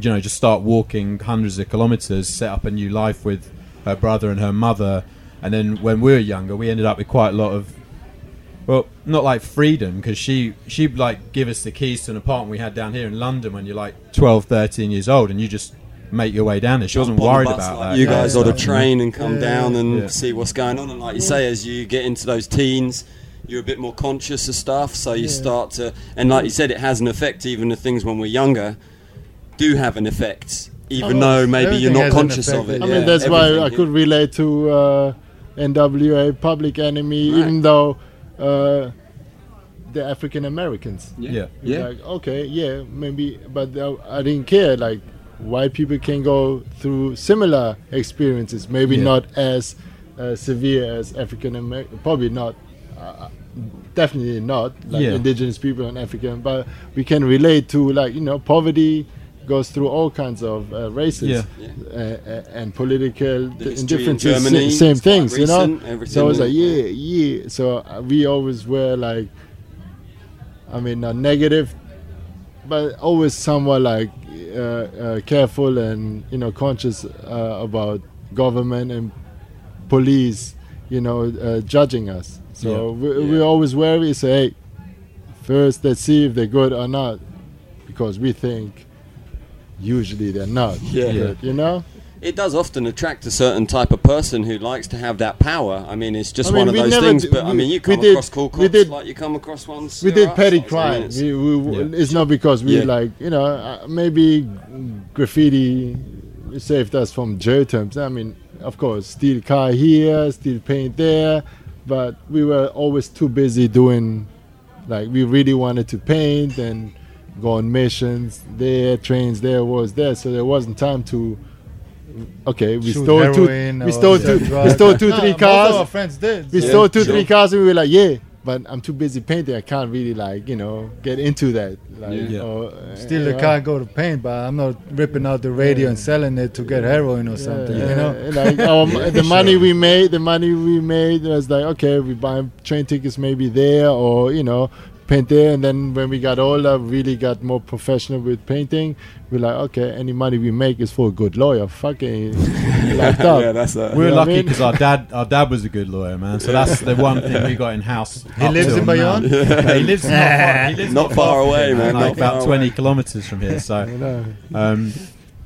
you know, just start walking hundreds of kilometers, set up a new life with her brother and her mother. And then when we were younger, we ended up with quite a lot of, well, not like freedom, because she, she'd like give us the keys to an apartment we had down here in London when you're like 12, 13 years old and you just make your way down there. She wasn't jump on the worried bus about like that. You guys ought to stuff, train and come Yeah. down and Yeah. see what's going on. And like you say, as you get into those teens, you're a bit more conscious of stuff. So you start to, and like you said, it has an effect. Even the things when we're younger do have an effect, even Oh, though maybe you're not conscious of it. I Yeah, mean, that's why I yeah. could relate to uh, NWA, Public Enemy, Right. even though uh, the African Americans. Yeah. Yeah. Like, okay, yeah, maybe, but uh, I didn't care. Like, white people can go through similar experiences, maybe Yeah. not as uh, severe as African American, probably not. Uh, definitely not like Yeah. indigenous people and African, but we can relate to like you know poverty goes through all kinds of uh, races Yeah. Yeah. uh, uh, and political differences, d- history in indifferences, Germany, same it's quite things, you know. recent, So I was like, yeah. yeah, yeah. So uh, we always were like, I mean, not negative, but always somewhat like uh, uh, careful and you know conscious uh, about government and police, you know, uh, judging us. So Yeah. we, we always wary. Say, hey, first let's see if they're good or not, because we think usually they're not Yeah. good. You know. It does often attract a certain type of person who likes to have that power. I mean, it's just I mean, one of those things. d- But I mean, you we come did- across cool we cops did- like you come across ones. we did are petty assholes. I mean, it's- we, we, Yeah. It's not because we Yeah. like you know uh, maybe graffiti saved us from jail terms. I mean, of course, steal car here, steal paint there, but we were always too busy doing like we really wanted to paint and go on missions there, trains there, was there, so there wasn't time to. Okay, we Shoot stole two. We stole sell two. We stole two, Nah, three cars. our friends did. We Yeah, stole two, sure. three cars, and we were like, yeah, but I'm too busy painting. I can't really like, you know, get into that. Like, Yeah. or, uh, Steal the car, go to paint, but I'm not ripping out the radio and selling it to get heroin or something. Yeah, You know. like our, mo- the money we made, the money we made was like, okay, we buy train tickets maybe there, or you know, paint there. And then when we got older, really got more professional with painting. We're like, okay, any money we make is for a good lawyer. Fucking locked up. yeah, that's a. We're You know what I lucky mean? because our dad, our dad was a good lawyer, man. So that's the one thing we got in house. He lives in now. Bayonne? Yeah, he lives not far, he lives Not far away, man, Like not about twenty away. kilometers from here. So, You know. um,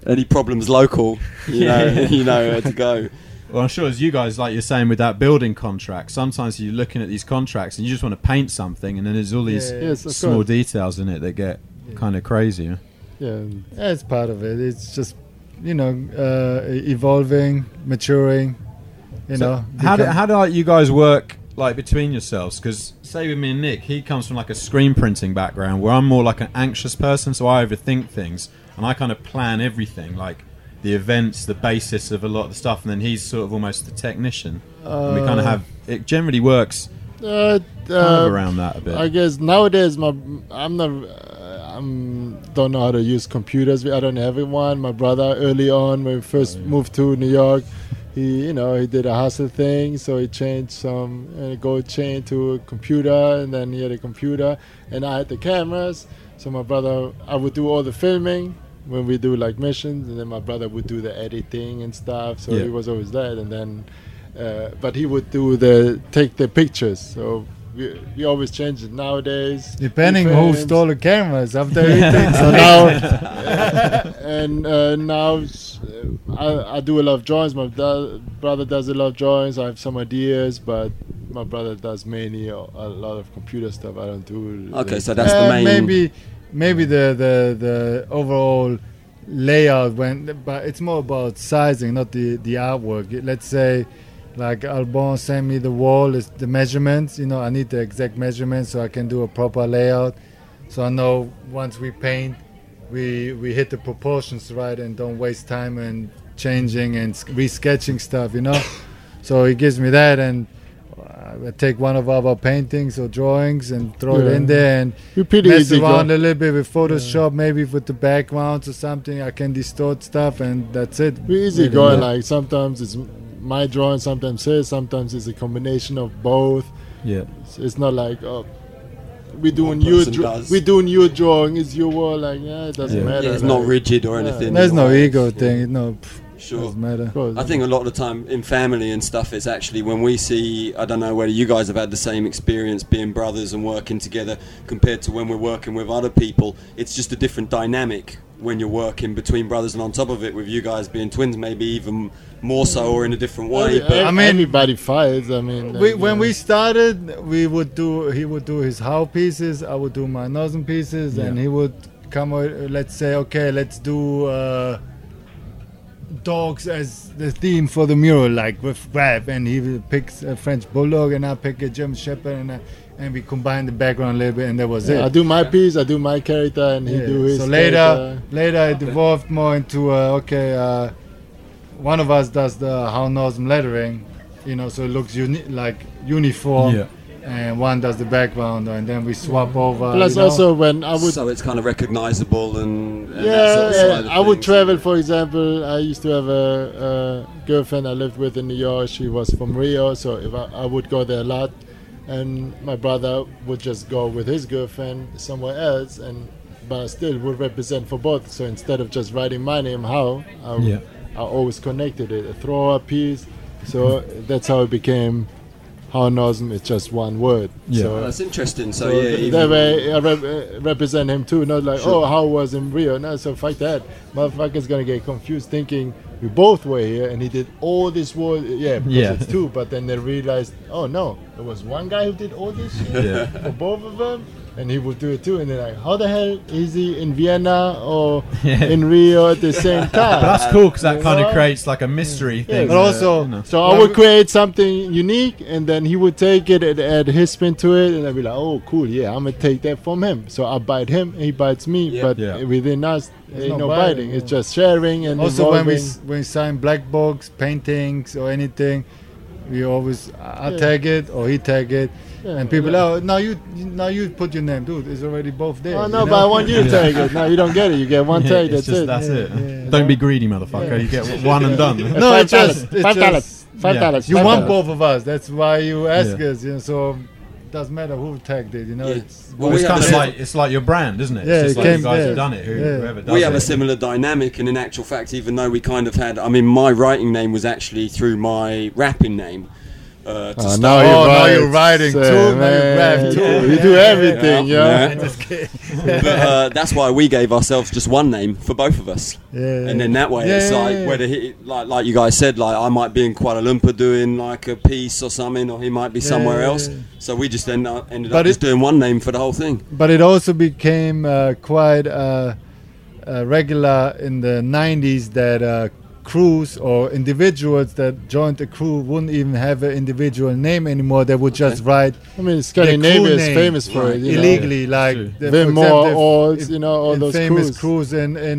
Any problems local, you know, you know where to go. Well, I'm sure as you guys, like you're saying with that building contract, sometimes you're looking at these contracts and you just want to paint something, and then there's all these Yeah. Small course. details in it that get kind of crazy. Yeah. Yeah, it's part of it. It's just, you know, uh, evolving, maturing. You So know. how do, how do like, you guys work like between yourselves? Because say with me and Nick, he comes from like a screen printing background, where I'm more like an anxious person, so I overthink things and I kind of plan everything. Like the events, the basis of a lot of the stuff, and then he's sort of almost the technician. and we kind of Uh, have it generally works Uh, kind of uh, around that a bit. I guess nowadays my I'm not uh, I'm don't know how to use computers. I don't have one. My brother early on when we first Oh, moved to New York, he you know he did a hustle thing, so he changed some uh, gold chain to a computer, and then he had a computer, and I had the cameras. So my brother, I would do all the filming when we do like missions, and then my brother would do the editing and stuff. So Yeah. he was always there, and then uh, but he would do the take the pictures. So we, we always change it nowadays. Depending who stole the cameras after everything. So now, and uh, now uh, I, I do a lot of drawings. My da- brother does a lot of drawings. I have some ideas, but my brother does mainly a, a lot of computer stuff. I don't do. Okay, so that's the Uh, main. Maybe, maybe the, the the overall layout when, but it's more about sizing, not the the artwork. Let's say, like Albon sent me the wall is the measurements. You know, I need the exact measurements so I can do a proper layout. So I know once we paint, we we hit the proportions right and don't waste time and changing and resketching stuff. You know, so he gives me that and. I take one of our paintings or drawings and throw it in there and We're pretty mess easy around go- a little bit with Photoshop, maybe with the backgrounds or something. I can distort stuff, and that's it. We're easy Really, going. yeah. Like sometimes it's my drawing, sometimes his, sometimes it's a combination of both. yeah. It's, it's not like oh, we're doing One your person dra- we're doing your drawing. It's your wall. Like yeah, it doesn't Yeah. matter. yeah, it's like, not rigid or Yeah. anything. There's no Yeah. ego thing. No, pff, Sure. doesn't matter. I think a lot of the time in family and stuff, it's actually when we see. I don't know whether you guys have had the same experience being brothers and working together compared to when we're working with other people. It's just a different dynamic when you're working between brothers, and on top of it, with you guys being twins, maybe even more so or in a different way. But I mean- everybody fights. I mean, We, like, when yeah. we started, we would do. He would do his how pieces. I would do my Nosm pieces, and he would come. Let's say, okay, let's do uh, dogs as the theme for the mural, like with rap, and he picks a French bulldog, and I pick a German Shepherd, and I, and we combine the background a little bit, and that was Yeah, it. I do my piece. I do my character, and he Yeah, do his. so later, character. later it evolved more into uh, okay. Uh, one of us does the How Nosm lettering, you know, so it looks uni- like uniform, Yeah. And one does the background, and then we swap over. Plus, you know. also when I would so it's kind of recognizable and, and that yeah, sort of yeah, side of I would travel. For example, I used to have a, a girlfriend I lived with in New York. She was from Rio, so if I, I would go there a lot, and my brother would just go with his girlfriend somewhere else, and but I still would represent for both. So instead of just writing my name, how I, Yeah. I always connected it, a throw a piece. So that's how it became. How Nosm is just one word. Yeah. So, That's interesting. So, so yeah, th- that way I rep- uh, represent him too. Not like, Sure. oh, how was in Rio? No, so fuck that. Motherfucker's gonna get confused thinking we both were here and he did all this work. Yeah, because Yeah. it's two. But then they realized, oh no, there was one guy who did all this shit Yeah. for both of them. And he would do it too. And they're like, how the hell is he in Vienna or Yeah. in Rio at the same time? But that's cool because that You kind of creates like a mystery thing. But that, also- you know. So I would create something unique, and then he would take it and add his spin to it, and I'd be like, "Oh, cool, yeah, I'm gonna take that from him." So I bite him, he bites me, Yeah. but Yeah. within us, There's ain't no no biting, biting. It's just sharing and also when we when we sign black box paintings or anything, we always I Yeah. tag it or he tag it, Yeah, and people yeah. oh now you now you put your name, dude. It's already both there. Oh you no, know? but I want you to take it. No, you don't get it. You get one Yeah, take. That's just it. that's it. yeah. Don't be greedy, motherfucker. You get one and done. No, it's just it's Five just- dollars. Five dollars. You want both of us. That's why you ask us. You know, so it doesn't matter who tagged it. You know, Yeah. it's Well, Well, it's kind of like it's like your brand, isn't it? Yeah, it's just it like you guys yeah. have done it. Who, Yeah. Whoever does we have it. a similar dynamic, and in actual fact, even though we kind of had, I mean, my writing name was actually through my rapping name. Uh, to Oh, start now with. you're Oh, now you're writing So, too, now you man, rap too. yeah, You do everything, Yeah. yeah. but uh, that's why we gave ourselves just one name for both of us. Yeah. And then that way, Yeah, it's yeah, like yeah. whether he, like like you guys said, like I might be in Kuala Lumpur doing like a piece or something, or he might be somewhere yeah, else. yeah. So we just end up, ended But up just doing one name for the whole thing. but it also became uh, quite uh, uh, regular in the 90s that uh, crews or individuals that joined a crew wouldn't even have an individual name anymore. They would just write I mean, their Scandinavia crew is famous for it. you know. illegally, like the, for Vim example, Moore, if- Olds, if- you know, all those famous crews. crews in, in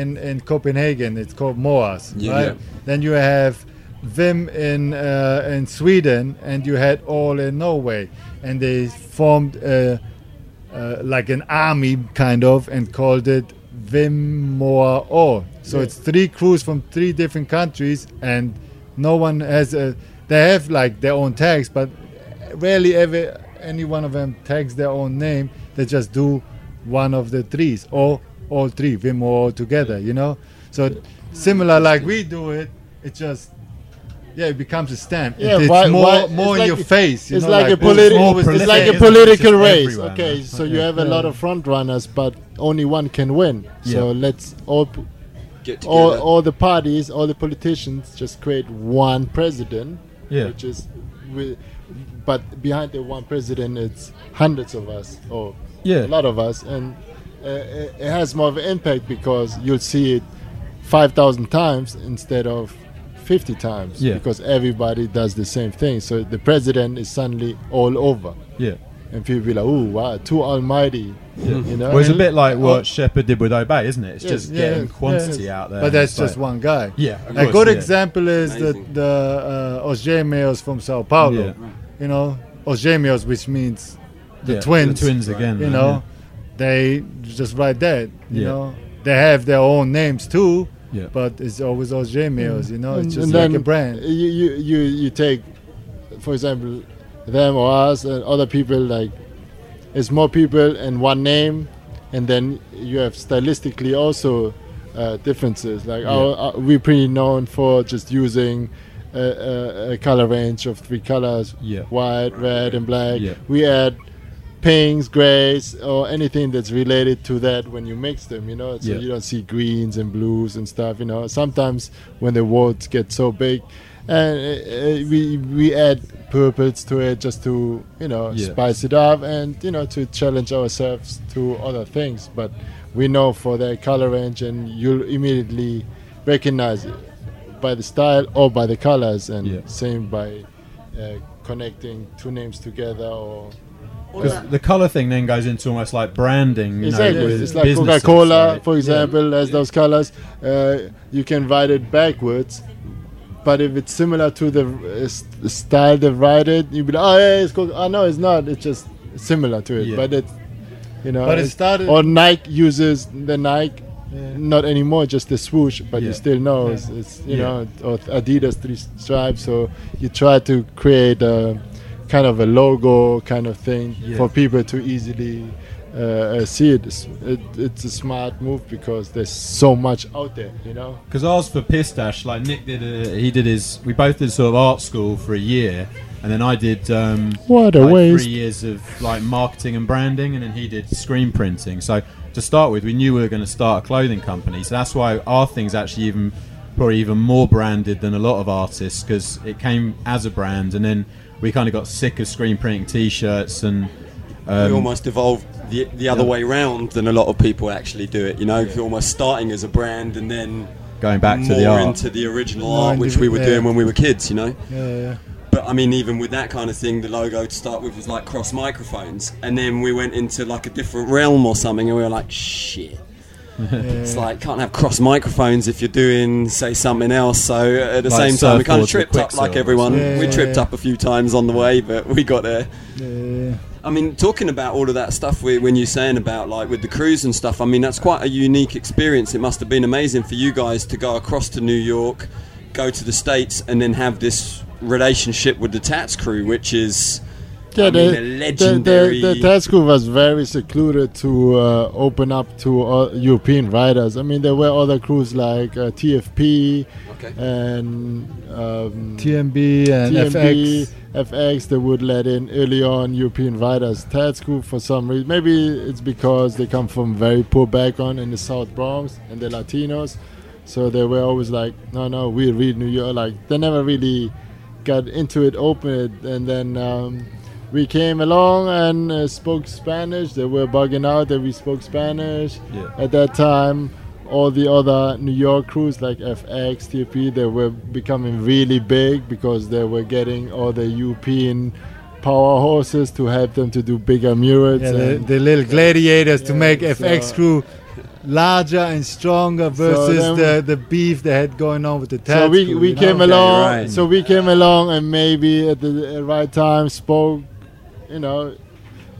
in in Copenhagen. It's called Moas, Yeah, right? yeah. Then you have Vim in uh, in Sweden, and you had all in Norway, and they formed uh, uh, like an army kind of, and called it Vim Moa All. So Yeah. it's three crews from three different countries, and no one has a. They have like their own tags, but rarely ever any one of them tags their own name. They just do one of the threes or all three, Vim or all together. You know, so similar like we do it. It just yeah, it becomes a stamp. Yeah, it's why- more why- more it's in like- your face. You it's know, like, a it's political. It's like a political It's race. everywhere, Okay, man. so you have a lot of front runners, but only one can win. So let's all, p- Get all, together. all the parties, all the politicians, just create one president. Yeah. Which is, wi- but behind the one president, it's hundreds of us or Yeah. a lot of us, and uh, it it has more of an impact because you'll see it five thousand times instead of fifty times. Yeah. Because everybody does the same thing, so the president is suddenly all over, Yeah. and people be like, "Ooh, wow, too almighty," you know. Well, it's a bit like Oh. what Shepard did with Obey, isn't it? It's Yeah, just yeah, getting yeah, quantity yeah. out there. But that's just like- one guy. Yeah, of A course, good yeah. example is the Amazing. the uh, Os Gêmeos from Sao Paulo. Yeah. You know, Os Gêmeos, which means the Yeah, twins. The twins again. You man, know, they just write that. You Yeah. know, they have their own names too, Yeah. but it's always Os Gêmeos. You know, it's just like a brand. You, you you you take, for example, them or us and other people. Like, it's more people and one name, and then you have stylistically also uh, differences. Like, our, uh, we're pretty known for just using. A, a, a color range of three colors: Yeah. white, red, and black. Yeah. We add pinks, grays, or anything that's related to that when you mix them. You know, so Yeah. you don't see greens and blues and stuff. You know, sometimes when the words get so big, and uh, uh, we we add purples to it just to you know Yeah. spice it up and you know to challenge ourselves to other things. But we know for their color range, and you'll immediately recognize it by the style or by the colors, and Yeah. same by uh, connecting two names together or Because the color thing then goes into almost like branding. You exactly. Know, it's like Coca-Cola, like- for example, has those colors. Uh, you can write it backwards, but if it's similar to the uh, style they write it, you'd be like, oh yeah, it's Coca. Oh no, it's not. It's just similar to it, Yeah. but it's you know. But it started- Or Nike uses the Nike. Not anymore, just the swoosh, but Yeah. you still know it's, it's you Yeah. know, or Adidas three stripes. So you try to create a kind of a logo kind of thing Yeah. for people to easily uh, uh, see it. It's, it. It's a smart move because there's so much out there, you know. Because ours for Pistache, like Nick did, a, he did his. We both did sort of art school for a year, and then I did um, What a like waste. three years of like marketing and branding, and then he did screen printing. So to start with, we knew we were going to start a clothing company, so that's why our thing's actually even probably even more branded than a lot of artists because it came as a brand, and then we kind of got sick of screen printing T-shirts and. Um, we almost evolved the, the other yeah. way round than a lot of people actually do it. You know, you're almost starting as a brand and then going back more to the art. into the original More art, which we were indivi- doing when we were kids. You know. Yeah, yeah. But I mean, even with that kind of thing, the logo to start with was like cross microphones, and then we went into like a different realm or something, and we were like, shit. It's like can't have cross microphones if you're doing say something else. So at the Like same time, we kind of tripped up like everyone. Yeah, we yeah, tripped yeah. up a few times on the way, but we got there. Yeah. I mean, talking about all of that stuff we- when you're saying about like with the cruise and stuff, I mean, that's quite a unique experience. It must have been amazing for you guys to go across to New York, go to the States, and then have this relationship with the TATS Cru, which is. Yeah, I the, a the, legendary. the, the TATS Cru was very secluded to uh, open up to uh, European riders. I mean, there were other crews like uh, TFP Okay. and um, TMB and TMB, FX. FX, they would let in early on European riders. TATS Cru, for some reason, maybe it's because they come from very poor background in the South Bronx and they're Latinos. So they were always like, no, no, we read New York. Like, they never really got into it, open it. And then um, we came along and uh, spoke Spanish. They were bugging out that we spoke Spanish. Yeah. At that time, all the other New York crews like FX, TP, they were becoming really big because they were getting all the European power horses to help them to do bigger murals. Yeah, the, and the little gladiators to make so- FX crew larger and stronger versus then- the, the beef they had going on with the So we, we you know? came Okay, along. right. So we came along and maybe at the right time spoke, you know,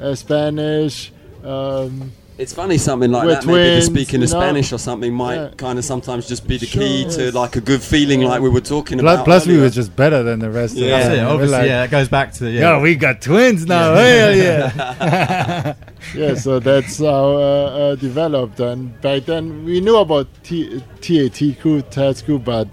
uh, Spanish. Um, It's funny something like We're that. maybe the twins, speaking you know? Spanish or something might Yeah. kind of sometimes just be the Sure, key to like a good feeling, like we were talking Plus, about. plus we were just better than the rest Yeah. of That's them. it. Obviously, like, yeah, that goes back to the, yeah. Yo, we got twins now. Hell yeah. yeah, so that's how uh, uh, developed. And back then we knew about T- TAT crew, TAT crew, but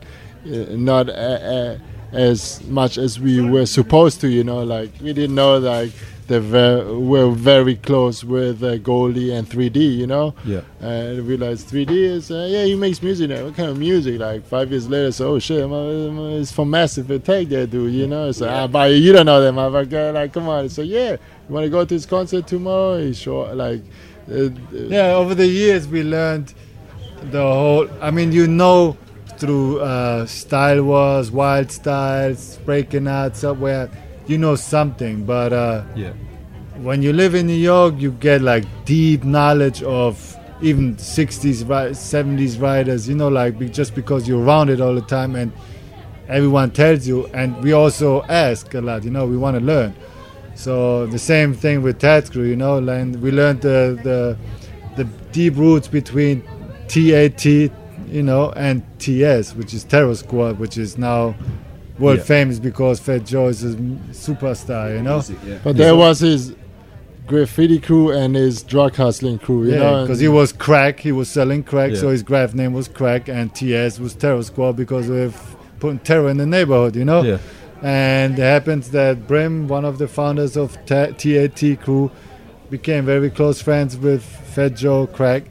uh, not uh, uh, as much as we were supposed to. You know, like we didn't know like they ver- were very close with uh, Goldie and 3D. You know, Yeah. and we realized 3D is uh, yeah he makes music now. What kind of music? Like five years later, so oh shit, it's from Massive Attack, that dude. You know, so ah, but you don't know that motherfucker. Like come on, so yeah, you want to go to his concert tomorrow? He's sure. Like uh, yeah, over the years we learned the whole. I mean, you know, through uh, Style Wars, Wild Styles, Breaking Out, somewhere, you know something. But uh, Yeah. when you live in New York, you get like deep knowledge of even 60s, 70s writers. You know, like just because you're around it all the time and everyone tells you. And we also ask a lot. You know, we want to learn. So the same thing with Tat Crew, you know, and we learned the the the deep roots between TAT, you know, and TS, which is Terror Squad, which is now world Yeah. famous because Fat Joe is a superstar, you know. but there was his graffiti crew and his drug hustling crew. You know, Yeah, because he was crack, he was selling crack, so his graph name was crack, and TS was Terror Squad because of putting terror in the neighborhood, you know. Yeah. And it happens that Brim, one of the founders of TAT crew, became very close friends with Fat Joe Crack.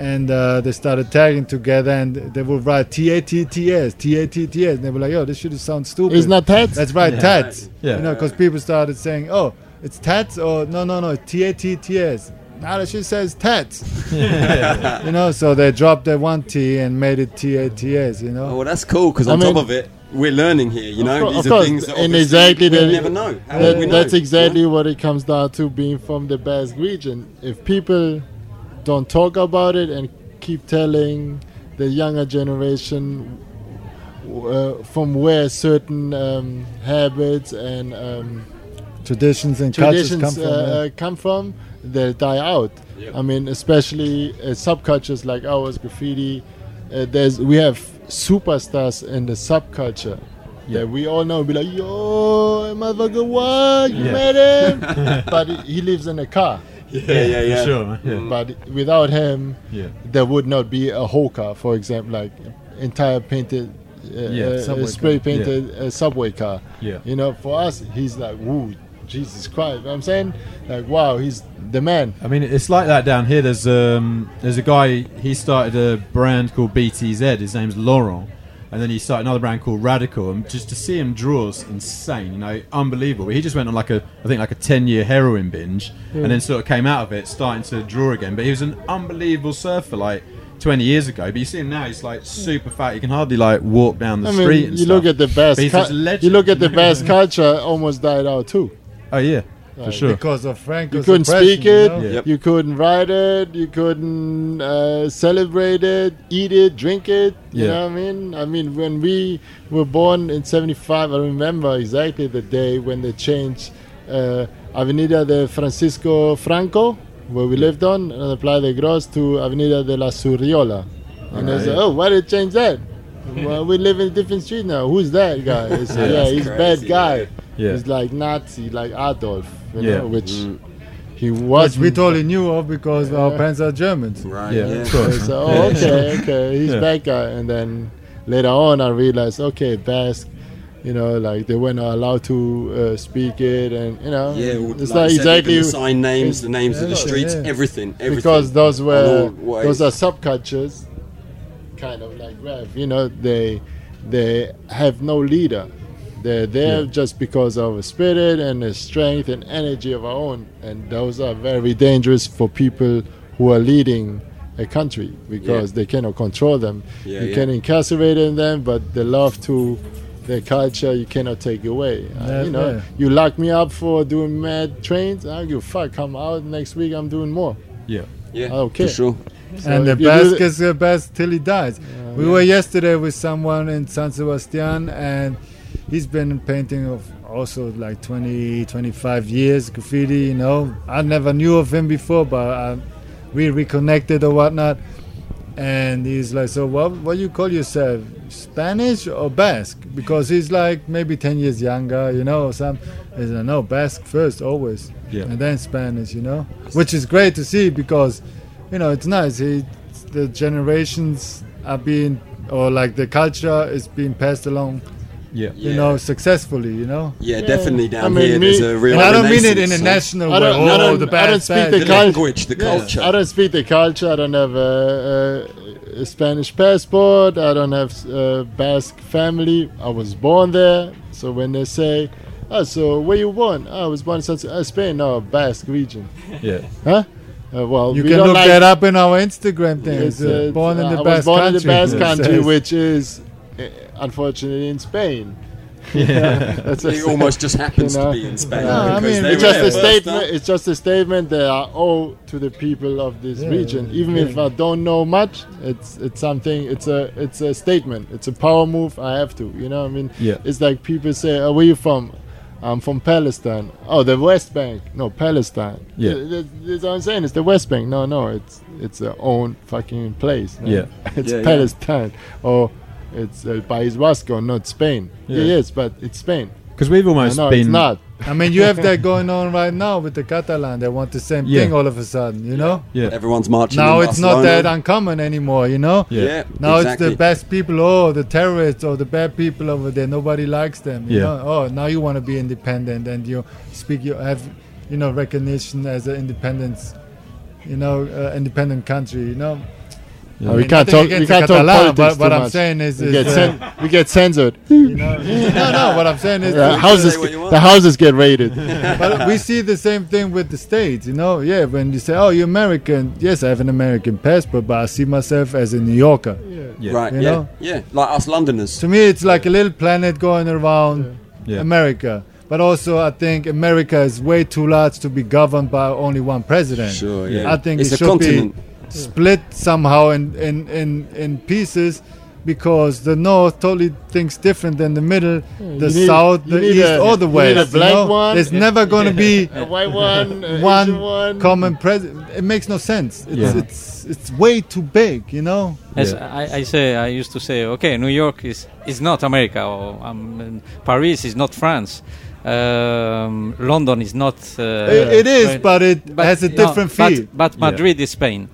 And uh, they started tagging together and they would write T-A-T-T-S, T-A-T-T-S. And they were like, yo, this shit sound stupid. It's not Tats. That's right, Yeah. Tats. Yeah. You know, because people started saying, oh, it's Tats or no, no, no, T-A-T-T-S. Now the shit says Tats. you know, so they dropped that one T and made it T-A-T-S, you know. Oh, well, that's cool because I on mean- top of it, we're learning here. You know, course- these of are course, things that and obviously exactly we'll the- never know. How That- would we know? that's exactly You know? what it comes down to being from the Basque region. If people don't talk about it and keep telling the younger generation uh, from where certain um, habits and um, Traditions and cultures traditions come from. uh, yeah. uh, come from, they'll die out. I mean, especially uh, subcultures like ours, graffiti. Uh, there's we have superstars in the subculture yeah. we all know. Be like, yo, motherfucker, what? You Yeah. met him? but he he lives in a car. Yeah, yeah, yeah. Sure. Yeah. But without him, Yeah. there would not be a Hoka, for example, like entire painted, uh, Yeah, uh, spray car. painted uh, subway car. Yeah. You know, for us, he's like, woo, Jesus Christ. You know what I'm saying? Like, wow, he's the man. I mean, it's like that down here. There's um, there's a guy. He started a brand called BTZ. His name's Laurent, and then he started another brand called Radical. And just to see him draw is insane. You know, unbelievable. He just went on like a, I think like a ten year heroin binge, and then sort of came out of it, starting to draw again. But he was an unbelievable surfer, like. 20 years ago, but you see him now. He's like super fat. He can hardly like walk down the I street. mean, and you stuff. look at the best. Cu- legend. you look at the Basque culture, almost died out too. Oh yeah, for sure. because of Franco's You couldn't oppression, speak you it. know? Yeah. Yep. You couldn't write it. You couldn't uh, celebrate it, eat it, drink it. You Yeah. know what I mean? I mean, when we were born in '75, I remember exactly the day when they changed uh, Avenida de Francisco Franco, where we lived on, and the Playa de Gros to Avenida de la Zurriola. And they said, "Oh, why did they change that? well, we live in a different street now. Who's that guy?" It's, Yeah, yeah, he's a crazy, bad guy. Yeah. He's like Nazi, like Adolf, you Yeah. know, which Mm. he was. Which we totally knew of because our parents are Germans. Right. Yeah, Yeah. of. So, oh, okay, okay, he's Yeah. bad guy. And then later on, I realized, okay, Basque, you know, like they weren't allowed to uh, speak it, and you know, Yeah, well, it's like not exactly the sign names, the names of the streets, yeah. everything, everything. because those were those are subcultures, kind of like rap. You know, they they have no leader. They're there Yeah. just because of a spirit and a strength and energy of our own, and those are very dangerous for people who are leading a country because Yeah. they cannot control them. Yeah, you yeah. can incarcerate them, but the love to their culture you cannot take away. Uh, you know, yeah. you lock me up for doing mad trains. I don't give a fuck. Come out next week. I'm doing more. Yeah. yeah, Okay. for sure. So and the if you do best the- is the best till he dies. we were yesterday with someone in San Sebastian, and he's been painting of also like 20, 25 years graffiti. You know, I never knew of him before, but uh, we reconnected or whatnot. And he's like, so what? What do you call yourself? Spanish or Basque? Because he's like maybe ten years younger, you know, or some. I said, no, Basque first, always, Yeah. and then Spanish, you know, which is great to see because, you know, it's nice. He, the generations are being, or like the culture is being passed along, Yeah. you know, successfully, you know. Yeah, definitely down I mean, here. me- there's a real. And I don't mean it in a renaissance, so- national I way. don't- I Oh, don't- the I don't speak bad. the The cul- language, the Yeah. culture. I don't speak the culture. I don't have a, a, a Spanish passport. I don't have a Basque family. I was born there. So when they say, "Oh, so where you born?" "Oh, I was born in San- uh, Spain. No, Basque region. Yeah. Huh? Uh, well, You we can don't look like- that up in our Instagram thing. It's, It's, uh, born in I the was Basque born country. in the Basque country, which is Uh, unfortunately in Spain. Yeah. That's It almost just happens You know? to be in Spain. No, I mean it's just a statement. huh? It's just a statement that I owe to the people of this Yeah, region. Even yeah. if I don't know much, it's it's something. It's a it's a statement. It's a power move. I have to. You know. I mean, Yeah. it's like people say, oh, "Where you from?" I'm from Palestine. Oh, the West Bank. No, Palestine. Yeah. Th- th- That's what I'm saying. It's the West Bank. No, no. It's it's their own fucking place. no? Yeah. it's Yeah, yeah. Palestine. Or it's uh, País Vasco, not Spain. Yeah. Yeah. Yes, but it's Spain. Because we've almost no, been. it's not. I mean, you have that going on right now with the Catalan. They want the same Yeah. thing all of a sudden, you know? Yeah. Everyone's marching. Now in it's not that uncommon anymore, you know? Yeah. Yeah. Now exactly. it's the best people, oh, the terrorists or the bad people over there. Nobody likes them, you Yeah. know? Oh, now you want to be independent and you speak, you have, you know, recognition as an independence, you know, uh, independent country, you know? I we can't talk. We against can't the talk Catalan, politics but what too I'm much. saying is, we get, uh, cen- we get censored. you know, no, no, what I'm saying is, The uh, houses, say what you want. the houses get raided. but we see the same thing with the states, you know. Yeah, when you say, "Oh, you're American," yes, I have an American passport, but I see myself as a New Yorker. Yeah. Right. You yeah. know? Yeah. Like us Londoners. To me, it's like a little planet going around Yeah. America. But also, I think America is way too large to be governed by only one president. Sure. Yeah. I think it's it a should continent. be split somehow in, in, in, in pieces because the north totally thinks different than the middle, the need- south, the east, a- or the you need a west. you black know? one. There's never going to be a white one, a one, Asian one. common president. It makes no sense. It's, Yeah. it's it's way too big, you know. As Yeah. I, I say, I used to say, okay, New York is, is not America, or um, Paris is not France, um, London is not. Uh, It- it is, right. but it has a different but- feel. But, Yeah. Madrid is Spain.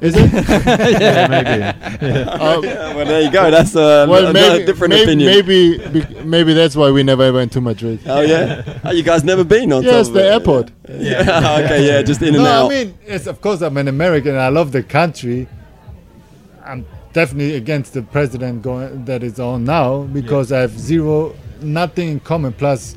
Is it? yeah, maybe. Uh, Yeah, well, there you go. That's uh, well, another maybe, different maybe, opinion. maybe, bec- maybe that's why we never went to Madrid. Oh yeah. Oh, you guys never been on? Yes, the it? airport. Yeah. okay. Yeah. Just in and No, out. I mean, it's, of course, I'm an American. and I love the country. I'm definitely against the president going that is on now because I have zero, nothing in common. Plus,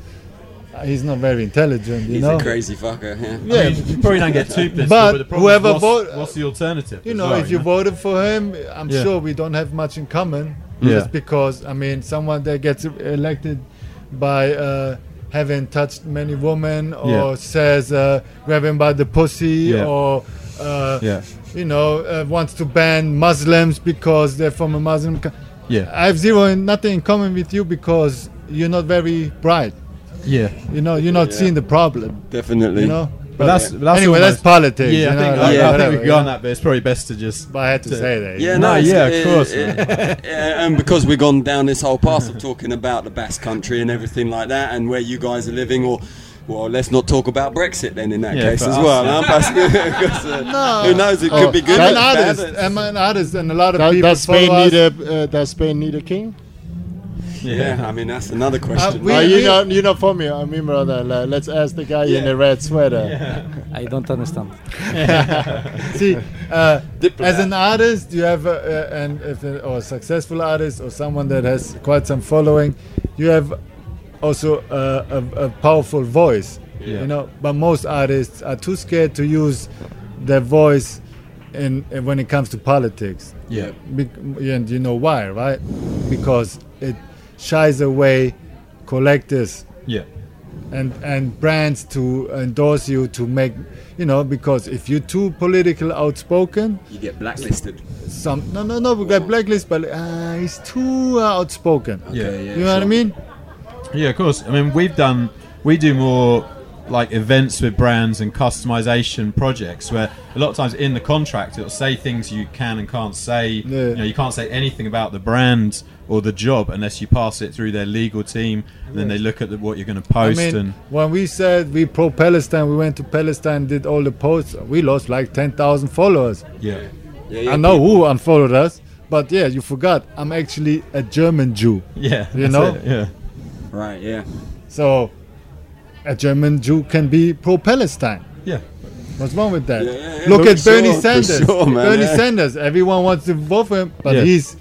he's not very intelligent. You He's know. a crazy fucker. Yeah. Yeah, I mean, you probably don't get too pissed. But but the problem is whoever what's, what's the alternative? you know, well, if you know? voted for him, I'm Yeah. sure we don't have much in common. Yeah. Just because, I mean, someone that gets elected by uh, having touched many women or Yeah. says uh, grab him by the pussy Yeah. or, uh, Yeah. you know, uh, wants to ban Muslims because they're from a Muslim country. Yeah. I have zero and nothing in common with you because you're not very bright. Yeah. You know, you're not Yeah. seeing the problem. Definitely. You know. But that's, but that's anyway, that's politics. Yeah, you I think, like, I, I think we've you gone that, but it's probably best to just. But I had to to- say that. Yeah, no, know. No, it's- yeah, of course, it- yeah, and because we've gone down this whole path of talking about the Basque Country and everything like that, and where you guys are living, or well, let's not talk about Brexit then in that Yeah, case as us, well. yeah. huh? Basque- uh, No. Who knows? It Oh, could be good. I'm but an artist. I'm an artist, and a lot of Does, people does Spain need us. a uh, Does Spain need a king? Yeah, I mean that's another question. we- oh, you we- know, you know, for me, I mean, brother. like, let's ask the guy in the red sweater. I don't understand. See, uh, as an artist, you have, uh, uh, and if a, or a successful artist or someone that has quite some following, you have also uh, a, a powerful voice. You know, but most artists are too scared to use their voice in, in when it comes to politics. Yeah. Bec- and you know why, right? Because it shies away collectors Yeah. and and brands to endorse you to make you know because if you're too political outspoken You get blacklisted. some no no no we got blacklist but uh, he's too uh, outspoken Yeah. yeah, you know what I mean Yeah, of course. I mean, we've done, we do more like events with brands and customization projects where a lot of times in the contract it'll say things you can and can't say. Yeah. You know, you can't say anything about the brand or the job unless you pass it through their legal team, and then they look at the, what you're going to I post mean and when we said we pro Palestine we went to Palestine did all the posts we lost like 10,000 followers yeah, Yeah, I know who unfollowed us but yeah you forgot I'm actually a German Jew yeah, You know? it, yeah, Right. Yeah. so a German Jew can be pro Palestine yeah. What's wrong with that? Yeah, yeah, yeah, Look for at Bernie sure, Sanders. sure, man, Bernie yeah. Sanders. Everyone wants to vote for him, but Yeah. he's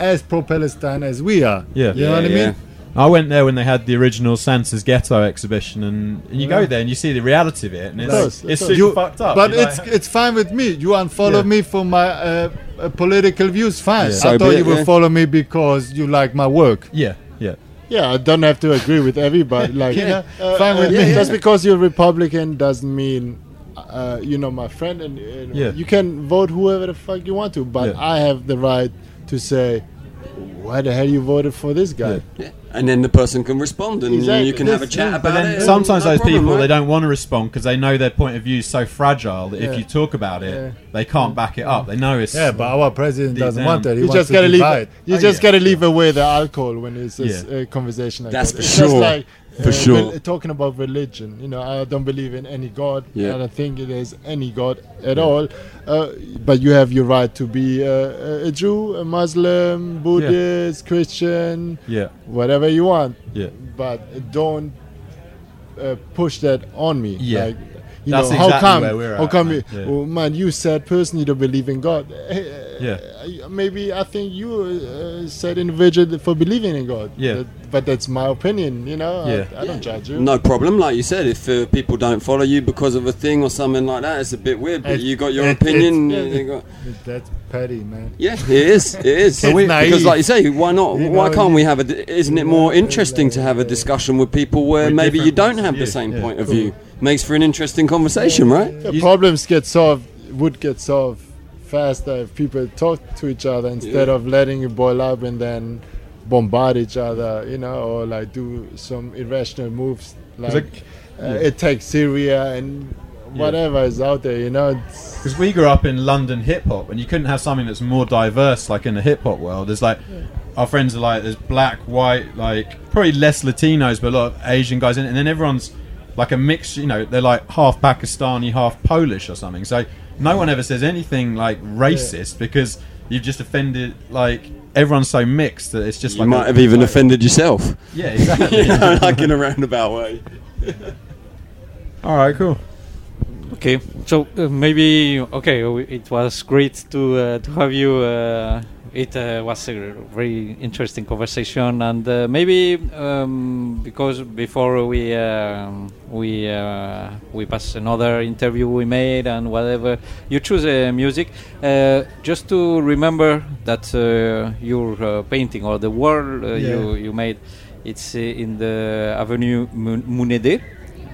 as pro-Palestine as we are. Yeah. you know what I Yeah, mean? I went there when they had the original Santa's Ghetto exhibition, and, and you Yeah. go there and you see the reality of it, and it's, course, it's super You- fucked up. But You're it's like- it's fine with me. You unfollow Yeah. me for my uh, uh, political views. Fine. Yeah. So I thought it, you would yeah. follow me because you like my work. yeah, yeah, Yeah, I don't have to agree with everybody. Like, Yeah, uh, fine with uh, me. Just because you're Republican doesn't mean, uh, you know, my friend, and, and Yeah. you can vote whoever the fuck you want to. But Yeah. I have the right to say, why the hell you voted for this guy? Yeah. And then the person can respond, and Exactly. you can have a chat yeah. about But then it. sometimes No those problem, people right? they don't want to respond because they know their point of view is so fragile that Yeah. if you talk about it, Yeah. they can't back it up. They know it's Yeah, but our president doesn't down. want that. He You wants just gotta leave. divide. You Oh, just yeah. gotta leave away the alcohol when it's a s- Yeah. a conversation like That's that. for It's sure. Just like, For uh, sure. talking about religion, you know, I don't believe in any god. Yeah. I don't think there's any god at all. Uh, but you have your right to be uh, a, Jew, a Muslim, Buddhist, Christian, yeah, whatever you want. yeah, But don't uh, push that on me. Yeah. Like, you That's know, how exactly come? where we're how at, come? man. You, Yeah. oh, man, you said person you don't believe in God. Yeah. Uh, Maybe I think you uh, said individual for believing in God. Yeah. That- but that's my opinion. You know, Yeah. I, I don't judge you. No problem, like you said. If uh, people don't follow you because of a thing or something like that, it's a bit weird. But It- you got your it- opinion. it's- you got- That's petty, man. yeah, it is. It is. It's because, like you say, why not? You why know, can't you- we have a? d- Isn't it more interesting to have a discussion with people where With maybe you don't points of have the same yeah. point of view? Makes for an interesting conversation, right? The You- problems get solved would get solved faster if people talk to each other instead Yeah. of letting it boil up and then bombard each other. You know, or like do some irrational moves like, like- uh, attack Syria and whatever is out there. You know, Because we grew up in London hip hop, and you couldn't have something that's more diverse, like in the hip hop world. There's like our friends are like there's black, white, like probably less Latinos, but a lot of Asian guys in it, and then everyone's like a mix. You know, they're like half Pakistani, half Polish or something. So no one ever says anything like racist because you've just offended like everyone's so mixed that it's just like You like might a- have even offended yourself. yeah exactly. you know, like in a roundabout way. All right, cool. Okay, so uh, maybe okay, it was great to uh, to have you. Uh, it uh, was a very interesting conversation, and uh, maybe um, because before we um we uh, we pass another interview we made and whatever you choose uh, music, uh, just to remember that uh, your uh, painting or the world uh, you you made, it's uh, in the Avenue Mun- Munede.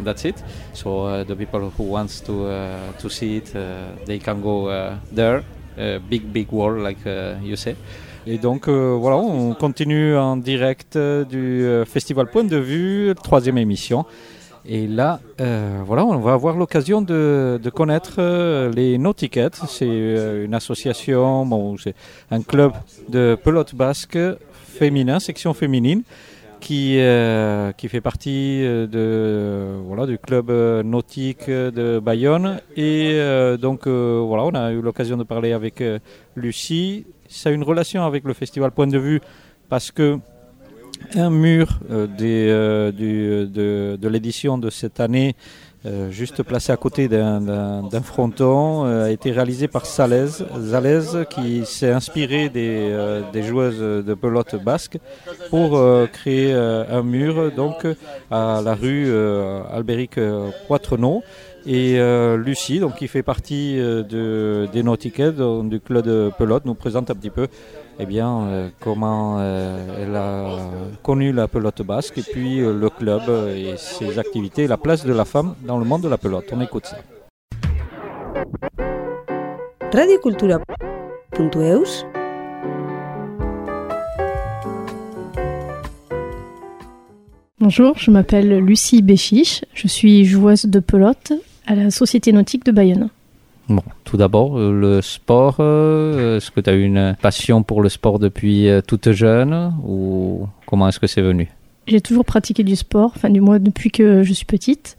That's it. So uh, the people who wants to uh, to see it, uh, they can go uh, there. Uh, big big wall, like uh, you say. Et donc euh, voilà, on continue en direct euh, du euh, Festival Point de Vue, troisième émission. Et là, euh, voilà, on va avoir l'occasion de, connaître euh, les No Tickets. C'est euh, une association, bon, c'est un club de pelote basque féminin, section féminine, qui, euh, qui fait partie euh, de, voilà, du club euh, nautique de Bayonne. Et euh, donc, euh, voilà, on a eu l'occasion de parler avec euh, Lucie. Ça a une relation avec le festival Point de Vue parce que un mur euh, des, euh, du- de, de l'édition de cette année, euh, juste placé à côté d'un- fronton, euh, a été réalisé par Salez, Zalez, qui s'est inspiré des, euh, des joueuses de pelote basque pour créer un mur donc à la rue Albéric Poitrenaud. Et Lucie, donc, qui fait partie de, des Nautiquets, du club de pelote, nous présente un petit peu eh bien, euh, comment euh, elle a connu la pelote basque et puis euh, le club et ses activités, la place de la femme dans le monde de la pelote. On écoute ça. radiokultura.eus Bonjour, je m'appelle Lucie Béchiche, je suis joueuse de pelote à la Société nautique de Bayonne. Tout d'abord, euh, le sport. euh, Est-ce que tu as une passion pour le sport depuis euh, toute jeune ou comment est-ce que c'est venu? J'ai toujours pratiqué du sport, enfin du moins depuis que je suis petite.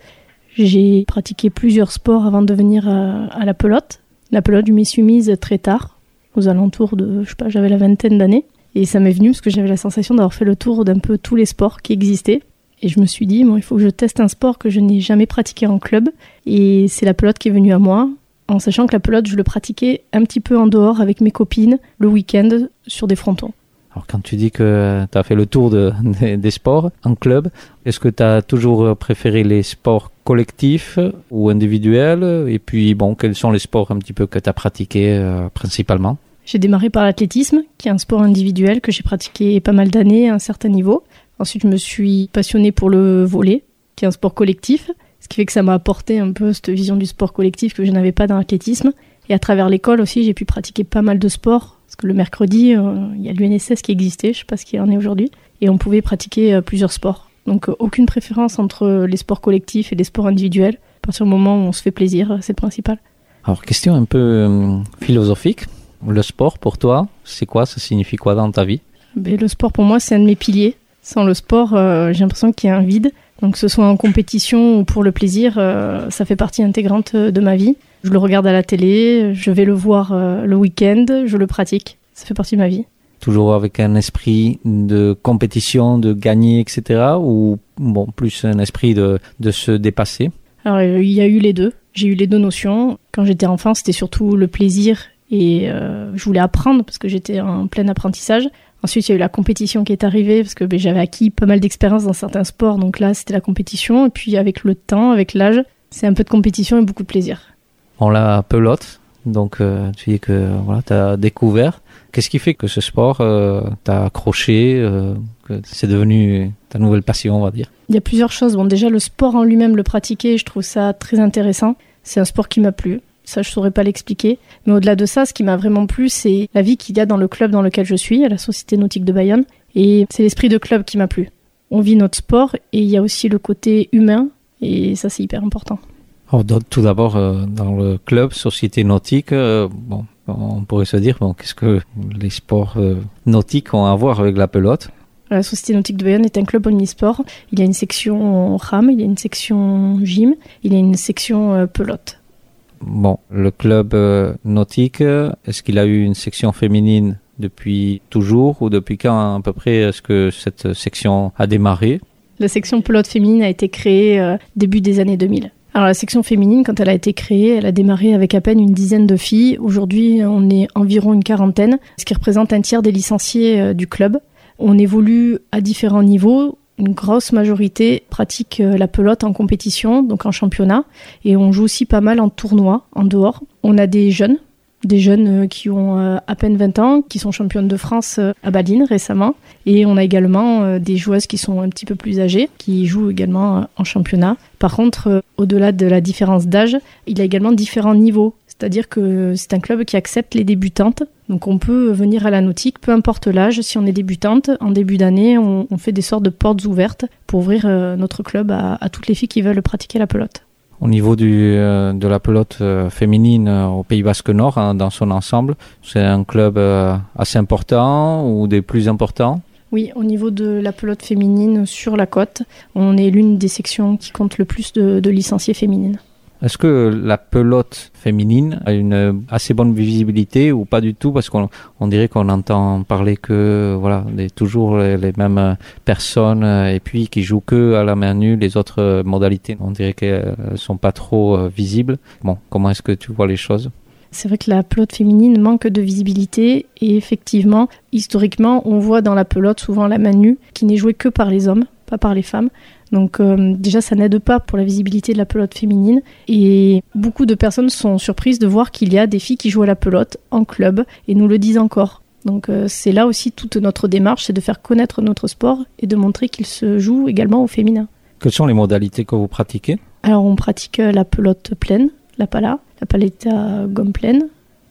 J'ai pratiqué plusieurs sports avant de venir à la pelote. La pelote, je m'y suis mise très tard, aux alentours de, je sais pas, j'avais la vingtaine d'années. Et ça m'est venu parce que j'avais la sensation d'avoir fait le tour d'un peu tous les sports qui existaient. Et je me suis dit, bon, il faut que je teste un sport que je n'ai jamais pratiqué en club. Et c'est la pelote qui est venue à moi, en sachant que la pelote, je le pratiquais un petit peu en dehors avec mes copines, le week-end, sur des frontons. Alors quand tu dis que tu as fait le tour de- des- des sports en club, est-ce que tu as toujours préféré les sports collectifs ou individuels? Et puis bon, quels sont les sports un petit peu que tu as pratiqués euh, principalement? J'ai démarré par l'athlétisme, qui est un sport individuel que j'ai pratiqué pas mal d'années à un certain niveau. Ensuite, je me suis passionnée pour le volley, qui est un sport collectif, ce qui fait que ça m'a apporté un peu cette vision du sport collectif que je n'avais pas dans l'athlétisme. Et à travers l'école aussi, j'ai pu pratiquer pas mal de sports, parce que le mercredi, euh, il y a l'UNSS qui existait, je sais pas ce qu'il en est aujourd'hui, et on pouvait pratiquer euh, plusieurs sports. Donc euh, aucune préférence entre les sports collectifs et les sports individuels. À partir du moment où on se fait plaisir, c'est le principal. Alors question un peu philosophique. Le sport pour toi, c'est quoi? Ça signifie quoi dans ta vie? Ben, le sport pour moi c'est un de mes piliers. Sans le sport, j'ai l'impression qu'il y a un vide. Donc que ce soit en compétition ou pour le plaisir, euh, ça fait partie intégrante de ma vie. Je le regarde à la télé, je vais le voir euh, le week-end, je le pratique. Ça fait partie de ma vie. Toujours avec un esprit de compétition, de gagner, etc. Ou bon, plus un esprit de, de se dépasser? Alors euh, il y a eu les deux. J'ai eu les deux notions. Quand j'étais enfant, c'était surtout le plaisir et euh, je voulais apprendre parce que j'étais en plein apprentissage. Ensuite, il y a eu la compétition qui est arrivée parce que ben, j'avais acquis pas mal d'expérience dans certains sports. Donc là, c'était la compétition. Et puis avec le temps, avec l'âge, c'est un peu de compétition et beaucoup de plaisir. On la pelote, donc euh, tu dis que voilà, tu as découvert. Qu'est-ce qui fait que ce sport euh, t'a accroché, euh, que c'est devenu ta nouvelle passion, on va dire? Il y a plusieurs choses. Bon, déjà, le sport en lui-même, le pratiquer, je trouve ça très intéressant. C'est un sport qui m'a plu. Ça, je saurais pas l'expliquer. Mais au-delà de ça, ce qui m'a vraiment plu, c'est la vie qu'il y a dans le club dans lequel je suis, à la Société Nautique de Bayonne. Et c'est l'esprit de club qui m'a plu. On vit notre sport et il y a aussi le côté humain. Et ça, c'est hyper important. Alors, tout d'abord, euh, dans le club Société Nautique, euh, bon, on pourrait se dire, bon, qu'est-ce que les sports euh, nautiques ont à voir avec la pelote? La Société Nautique de Bayonne est un club omnisport. Il y a une section rame, il y a une section gym, il y a une section pelote. Bon, le club euh, nautique, euh, est-ce qu'il a eu une section féminine depuis toujours ou depuis quand à peu près est-ce que cette section a démarré? La section pelote féminine a été créée euh, début des années 2000. Alors la section féminine, quand elle a été créée, elle a démarré avec à peine une dizaine de filles. Aujourd'hui, on est environ une quarantaine, ce qui représente un tiers des licenciés du club. On évolue à différents niveaux. Une grosse majorité pratique euh, la pelote en compétition, donc en championnat, et on joue aussi pas mal en tournoi, en dehors. On a des jeunes, des jeunes euh, qui ont euh, à peine 20 ans, qui sont championnes de France à Baline récemment. Et on a également des joueuses qui sont un petit peu plus âgées, qui jouent également en championnat. Par contre, au-delà de la différence d'âge, il y a également différents niveaux. C'est-à-dire que c'est un club qui accepte les débutantes. Donc on peut venir à la nautique, peu importe l'âge. Si on est débutante, en début d'année, on, on fait des sortes de portes ouvertes pour ouvrir euh, notre club à, à toutes les filles qui veulent pratiquer la pelote. Au niveau du, euh, de la pelote euh, féminine euh, au Pays Basque Nord, hein, dans son ensemble, c'est un club assez important ou des plus importants? Oui, au niveau de la pelote féminine sur la côte, on est l'une des sections qui compte le plus de, de licenciés féminines. Est-ce que la pelote féminine a une euh, assez bonne visibilité ou pas du tout? Parce qu'on on dirait qu'on entend parler que voilà, des, toujours les, les mêmes euh, personnes euh, et puis qui jouent que à la main nue. Les autres modalités, on dirait qu'elles sont pas trop visibles. Bon, comment est-ce que tu vois les choses? C'est vrai que la pelote féminine manque de visibilité et effectivement, historiquement, on voit dans la pelote souvent la main nue qui n'est jouée que par les hommes, pas par les femmes. Donc euh, déjà, ça n'aide pas pour la visibilité de la pelote féminine. Et beaucoup de personnes sont surprises de voir qu'il y a des filles qui jouent à la pelote en club et nous le disent encore. Donc euh, c'est là aussi toute notre démarche, c'est de faire connaître notre sport et de montrer qu'il se joue également au féminin. Quelles sont les modalités que vous pratiquez? Alors on pratique euh, la pelote pleine, la pala, la paletta gomme pleine,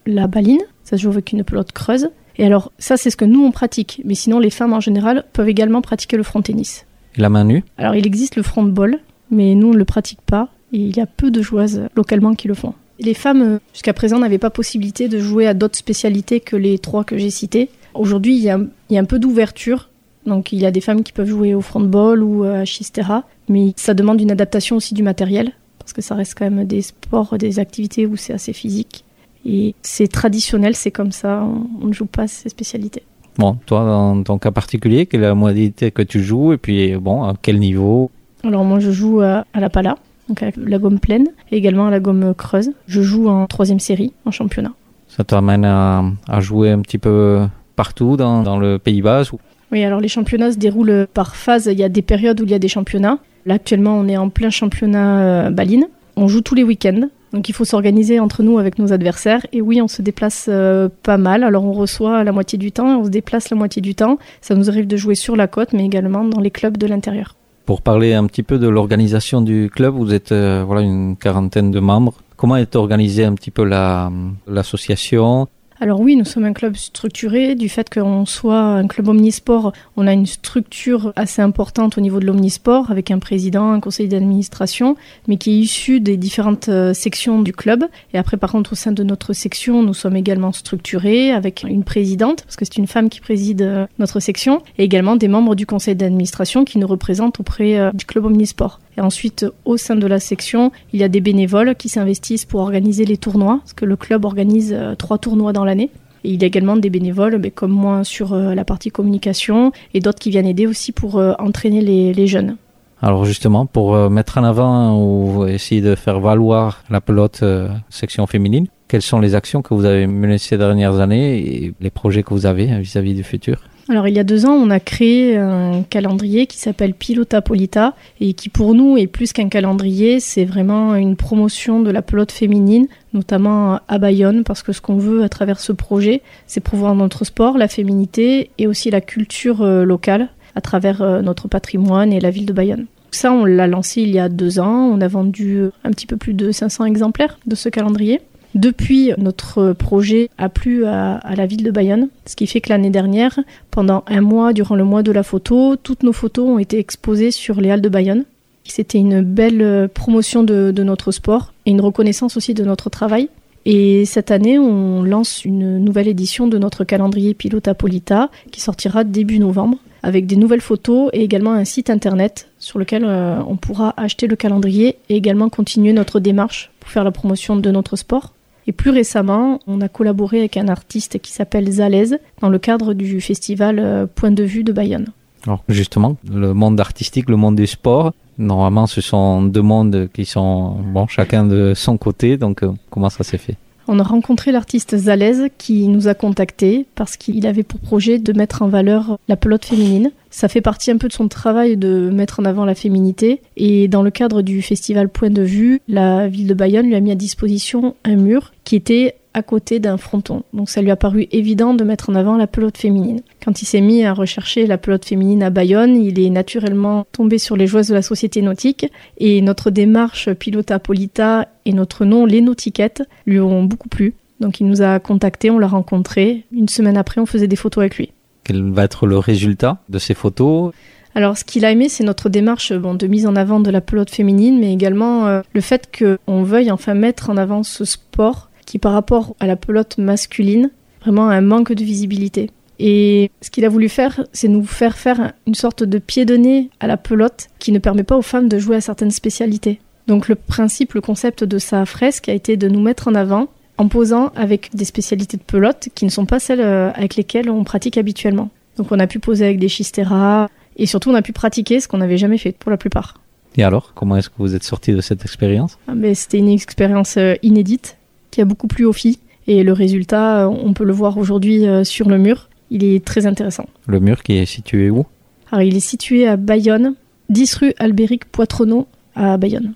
la baline, ça se joue avec une pelote creuse. Et alors ça c'est ce que nous on pratique, mais sinon les femmes en général peuvent également pratiquer le front tennis. Et la main nue Alors il existe le front ball, mais nous on ne le pratique pas et il y a peu de joueuses localement qui le font. Les femmes euh, jusqu'à présent n'avaient pas possibilité de jouer à d'autres spécialités que les trois que j'ai citées. Aujourd'hui il y a, un peu d'ouverture, donc il y a des femmes qui peuvent jouer au front ball ou à Chistera, mais ça demande une adaptation aussi du matériel parce que ça reste quand même des sports, des activités où c'est assez physique. Et c'est traditionnel, c'est comme ça, on, on ne joue pas ces spécialités. Bon, toi, dans ton cas particulier, quelle est la modalité que tu joues et puis, bon, à quel niveau? Alors moi je joue à, à la pala, donc avec la gomme pleine, et également à la gomme creuse. Je joue en troisième série, en championnat. Ça t'amène à, à jouer un petit peu partout dans, dans le Pays ou- Oui, alors les championnats se déroulent par phase. Il y a des périodes où il y a des championnats. Là, actuellement, on est en plein championnat euh, baline. On joue tous les week-ends. Donc, il faut s'organiser entre nous avec nos adversaires. Et oui, on se déplace euh, pas mal. Alors, on reçoit la moitié du temps on se déplace la moitié du temps. Ça nous arrive de jouer sur la côte, mais également dans les clubs de l'intérieur. Pour parler un petit peu de l'organisation du club, vous êtes euh, voilà une quarantaine de membres. Comment est organisée un petit peu la l'association? Alors oui, nous sommes un club structuré. Du fait qu'on soit un club omnisport, on a une structure assez importante au niveau de l'omnisport, avec un président, un conseil d'administration, mais qui est issu des différentes euh, sections du club. Et après, par contre, au sein de notre section, nous sommes également structurés, avec une présidente, parce que c'est une femme qui préside euh, notre section, et également des membres du conseil d'administration qui nous représentent auprès euh, du club omnisport. Et ensuite, au sein de la section, il y a des bénévoles qui s'investissent pour organiser les tournois, parce que le club organise euh, trois tournois dans l'année. Et il y a également des bénévoles, mais comme moi, sur euh, la partie communication, et d'autres qui viennent aider aussi pour euh, entraîner les, jeunes. Alors justement, pour mettre en avant ou essayer de faire valoir la pelote section féminine, quelles sont les actions que vous avez menées ces dernières années et les projets que vous avez euh, vis-à-vis du futur? Alors il y a deux ans, on a créé un calendrier qui s'appelle Pilota Polita et qui pour nous est plus qu'un calendrier, c'est vraiment une promotion de la pelote féminine, notamment à Bayonne, parce que ce qu'on veut à travers ce projet, c'est promouvoir notre sport, la féminité et aussi la culture euh, locale à travers euh, notre patrimoine et la ville de Bayonne. Ça, on l'a lancé il y a deux ans. On a vendu un petit peu plus de 500 exemplaires de ce calendrier. Depuis, notre projet a plu à, la ville de Bayonne, ce qui fait que l'année dernière, pendant un mois, durant le mois de la photo, toutes nos photos ont été exposées sur les halles de Bayonne. C'était une belle euh, promotion de, notre sport et une reconnaissance aussi de notre travail. Et cette année, on lance une nouvelle édition de notre calendrier Pilota Polita qui sortira début novembre avec des nouvelles photos et également un site internet sur lequel euh, on pourra acheter le calendrier et également continuer notre démarche pour faire la promotion de notre sport. Et plus récemment, on a collaboré avec un artiste qui s'appelle Zalez dans le cadre du festival euh, Point de vue de Bayonne. Alors justement, le monde artistique, le monde du sport, normalement ce sont deux mondes qui sont bon chacun de son côté, donc euh, comment ça s'est fait? On a rencontré l'artiste Zalez qui nous a contactés parce qu'il avait pour projet de mettre en valeur la pelote féminine. Ça fait partie un peu de son travail de mettre en avant la féminité. Et dans le cadre du festival Point de vue, la ville de Bayonne lui a mis à disposition un mur qui était à côté d'un fronton. Donc ça lui a paru évident de mettre en avant la pelote féminine. Quand il s'est mis à rechercher la pelote féminine à Bayonne, il est naturellement tombé sur les joueuses de la société nautique et notre démarche Pilota Polita et notre nom Les Nautiquettes lui ont beaucoup plu. Donc il nous a contactés, on l'a rencontré. Une semaine après, on faisait des photos avec lui. Quel va être le résultat de ces photos? Alors, ce qu'il a aimé, c'est notre démarche bon, de mise en avant de la pelote féminine, mais également euh, le fait qu'on veuille enfin mettre en avant ce sport qui, par rapport à la pelote masculine, vraiment a un manque de visibilité. Et ce qu'il a voulu faire, c'est nous faire faire une sorte de pied de nez à la pelote qui ne permet pas aux femmes de jouer à certaines spécialités. Donc le principe, le concept de sa fresque a été de nous mettre en avant en posant avec des spécialités de pelote qui ne sont pas celles euh, avec lesquelles on pratique habituellement. Donc on a pu poser avec des chisteras et surtout on a pu pratiquer ce qu'on n'avait jamais fait pour la plupart. Et alors, comment est-ce que vous êtes sorti de cette expérience? Ah, mais C'était une expérience euh, inédite qui a beaucoup plu aux filles et le résultat, euh, on peut le voir aujourd'hui euh, sur le mur. Il est très intéressant. Le mur qui est situé où? Alors il est situé à Bayonne, 10 rue Albéric Poitronneau à Bayonne.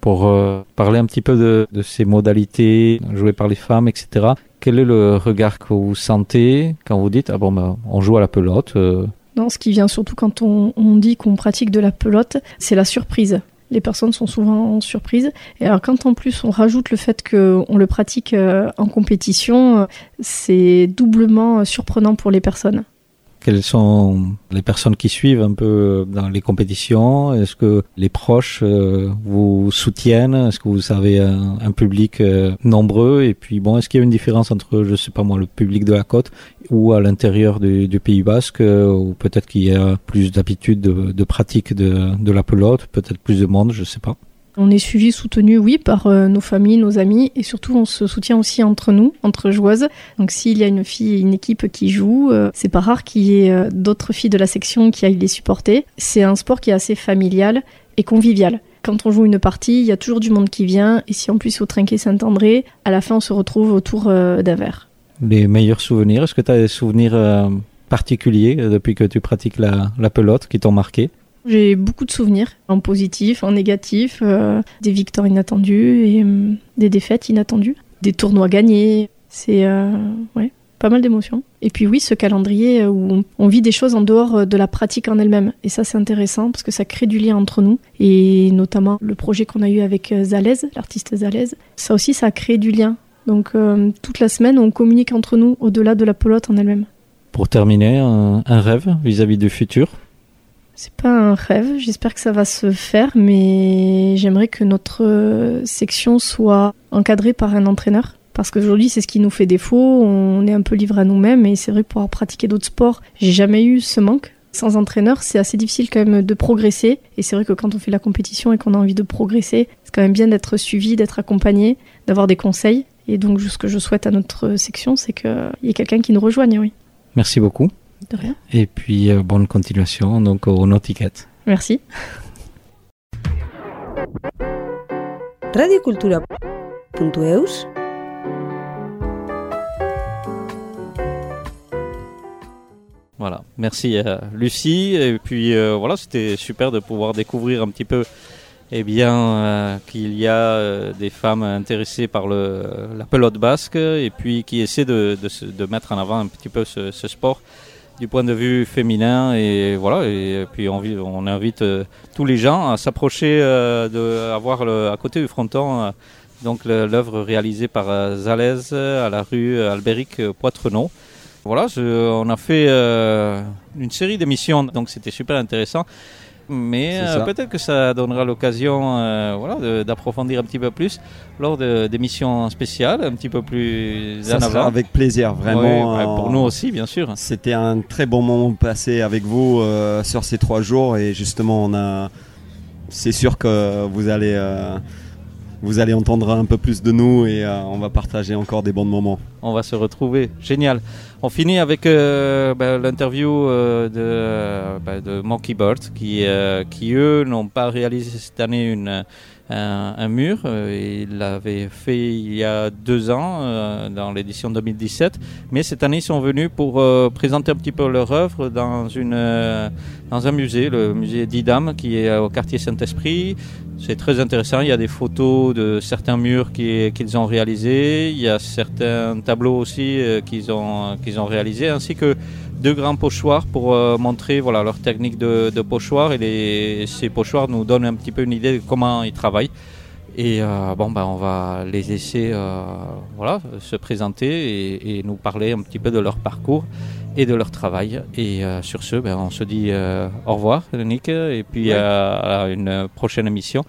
Pour euh, parler un petit peu de, de ces modalités jouées par les femmes, etc. Quel est le regard que vous sentez quand vous dites ah bon bah, on joue à la pelote euh, Non, ce qui vient surtout quand on, on dit qu'on pratique de la pelote, c'est la surprise. Les personnes sont souvent surprises. Et alors quand en plus on rajoute le fait qu'on le pratique euh, en compétition, euh, c'est doublement euh, surprenant pour les personnes. Quelles sont les personnes qui suivent un peu dans les compétitions? Est-ce que les proches euh, vous soutiennent? Est-ce que vous avez un, public euh, nombreux? Et puis bon, est-ce qu'il y a une différence entre, je sais pas moi, le public de la côte ou à l'intérieur du, Pays Basque euh, Ou peut-être qu'il y a plus d'habitude de, de pratique de, de la pelote, peut-être plus de monde, je sais pas. On est suivi, soutenu, oui, par euh, nos familles, nos amis, et surtout on se soutient aussi entre nous, entre joueuses. Donc s'il y a une fille et une équipe qui joue, euh, c'est pas rare qu'il y ait euh, d'autres filles de la section qui aillent les supporter. C'est un sport qui est assez familial et convivial. Quand on joue une partie, il y a toujours du monde qui vient, et si en plus au Trinquet Saint-André, à la fin on se retrouve autour d'un verre. Les meilleurs souvenirs Est-ce que tu as des souvenirs particuliers depuis que tu pratiques la, la pelote qui t'ont marqué? J'ai beaucoup de souvenirs, en positif, en négatif, euh, des victoires inattendues et hum, des défaites inattendues, des tournois gagnés. C'est euh, ouais, pas mal d'émotions. Et puis oui, ce calendrier où on, vit des choses en dehors euh, de la pratique en elle-même. Et ça, c'est intéressant parce que ça crée du lien entre nous. Et notamment le projet qu'on a eu avec euh, Zalez, l'artiste Zalez. Ça aussi, ça a créé du lien. Donc euh, toute la semaine, on communique entre nous au-delà de la pelote en elle-même. Pour terminer, un rêve vis-à-vis du futur? C'est pas un rêve, j'espère que ça va se faire, mais j'aimerais que notre euh, section soit encadrée par un entraîneur. Parce qu'aujourd'hui, c'est ce qui nous fait défaut, on est un peu livré à nous-mêmes, et c'est vrai, pour avoir pratiqué d'autres sports, j'ai jamais eu ce manque. Sans entraîneur, c'est assez difficile quand même de progresser, et c'est vrai que quand on fait la compétition et qu'on a envie de progresser, c'est quand même bien d'être suivi, d'être accompagné, d'avoir des conseils. Et donc, ce que je souhaite à notre section, c'est qu'il y ait quelqu'un qui nous rejoigne, oui. Merci beaucoup. De rien. Et puis, euh, bonne continuation donc au Nautiquette. Merci. radiocultura.eus Voilà, merci euh, Lucie. Et puis euh, voilà, c'était super de pouvoir découvrir un petit peu eh bien, euh, qu'il y a euh, des femmes intéressées par le, la pelote basque et puis qui essaient de, de, mettre en avant un petit peu ce, ce sport du point de vue féminin. Et voilà, et puis on, vi- on invite euh, tous les gens à s'approcher, euh, de le, à côté du fronton. euh, donc l'œuvre réalisée par Zalez à la rue Albéric Poitrenaud. Voilà, on a fait une série d'émissions, donc c'était super intéressant. Mais euh, peut-être que ça donnera l'occasion euh, voilà, d'approfondir un petit peu plus lors d'émissions spéciales, un petit peu plus Ça en sera avant. avec plaisir, vraiment. Euh, pour nous aussi, bien sûr. C'était un très bon moment passé avec vous sur ces trois jours et justement on a. C'est sûr que vous allez euh, vous allez entendre un peu plus de nous et euh, on va partager encore des bons moments. On va se retrouver. Génial. On finit avec euh, bah, l'interview euh, de, bah, de Monkey Bird qui, qui eux, n'ont pas réalisé cette année une, un, mur. Euh, Ils l'avaient fait il y a deux ans, euh, dans l'édition 2017. Mais cette année, ils sont venus pour euh, présenter un petit peu leur œuvre dans, une, euh, dans un musée, le musée d'Idam, qui est au quartier Saint-Esprit. C'est très intéressant. Il y a des photos de certains murs qui- qu'ils ont réalisés. Il y a certains tableaux aussi qu'ils ont, qu'ils ont réalisés, ainsi que deux grands pochoirs pour euh, montrer voilà, leur technique de, de pochoir. Et les, ces pochoirs nous donnent un petit peu une idée de comment ils travaillent. Et euh, bon, ben, on va les laisser euh, voilà, se présenter et, et nous parler un petit peu de leur parcours et de leur travail. Et euh, sur ce, ben, on se dit euh, au revoir, Nick, et puis Ouais. euh, à une prochaine émission.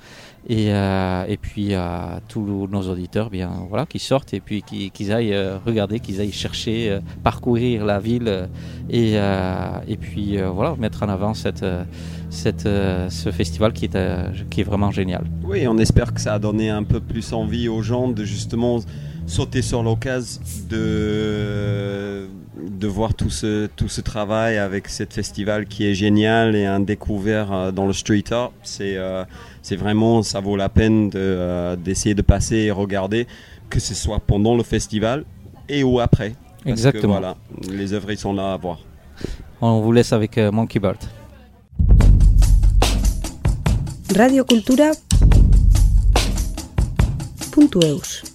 Et, euh, et puis à tous nos auditeurs bien, voilà, qui sortent et puis qui, qu'ils aillent euh, regarder, qu'ils aillent chercher, euh, parcourir la ville euh, et, euh, et puis euh, voilà, mettre en avant cette, euh, cette, euh, ce festival qui est, euh, qui est vraiment génial. Oui, on espère que ça a donné un peu plus envie aux gens de justement sauter sur l'occasion de, de voir tout ce, tout ce travail avec ce festival qui est génial et un découvert euh, dans le street art. C'est euh, c'est vraiment, ça vaut la peine de, euh, d'essayer de passer et regarder, que ce soit pendant le festival et ou après. Parce Exactement. Que, voilà, les œuvres ils sont là à voir. On vous laisse avec euh, Monkey Bird. radiocultura.eus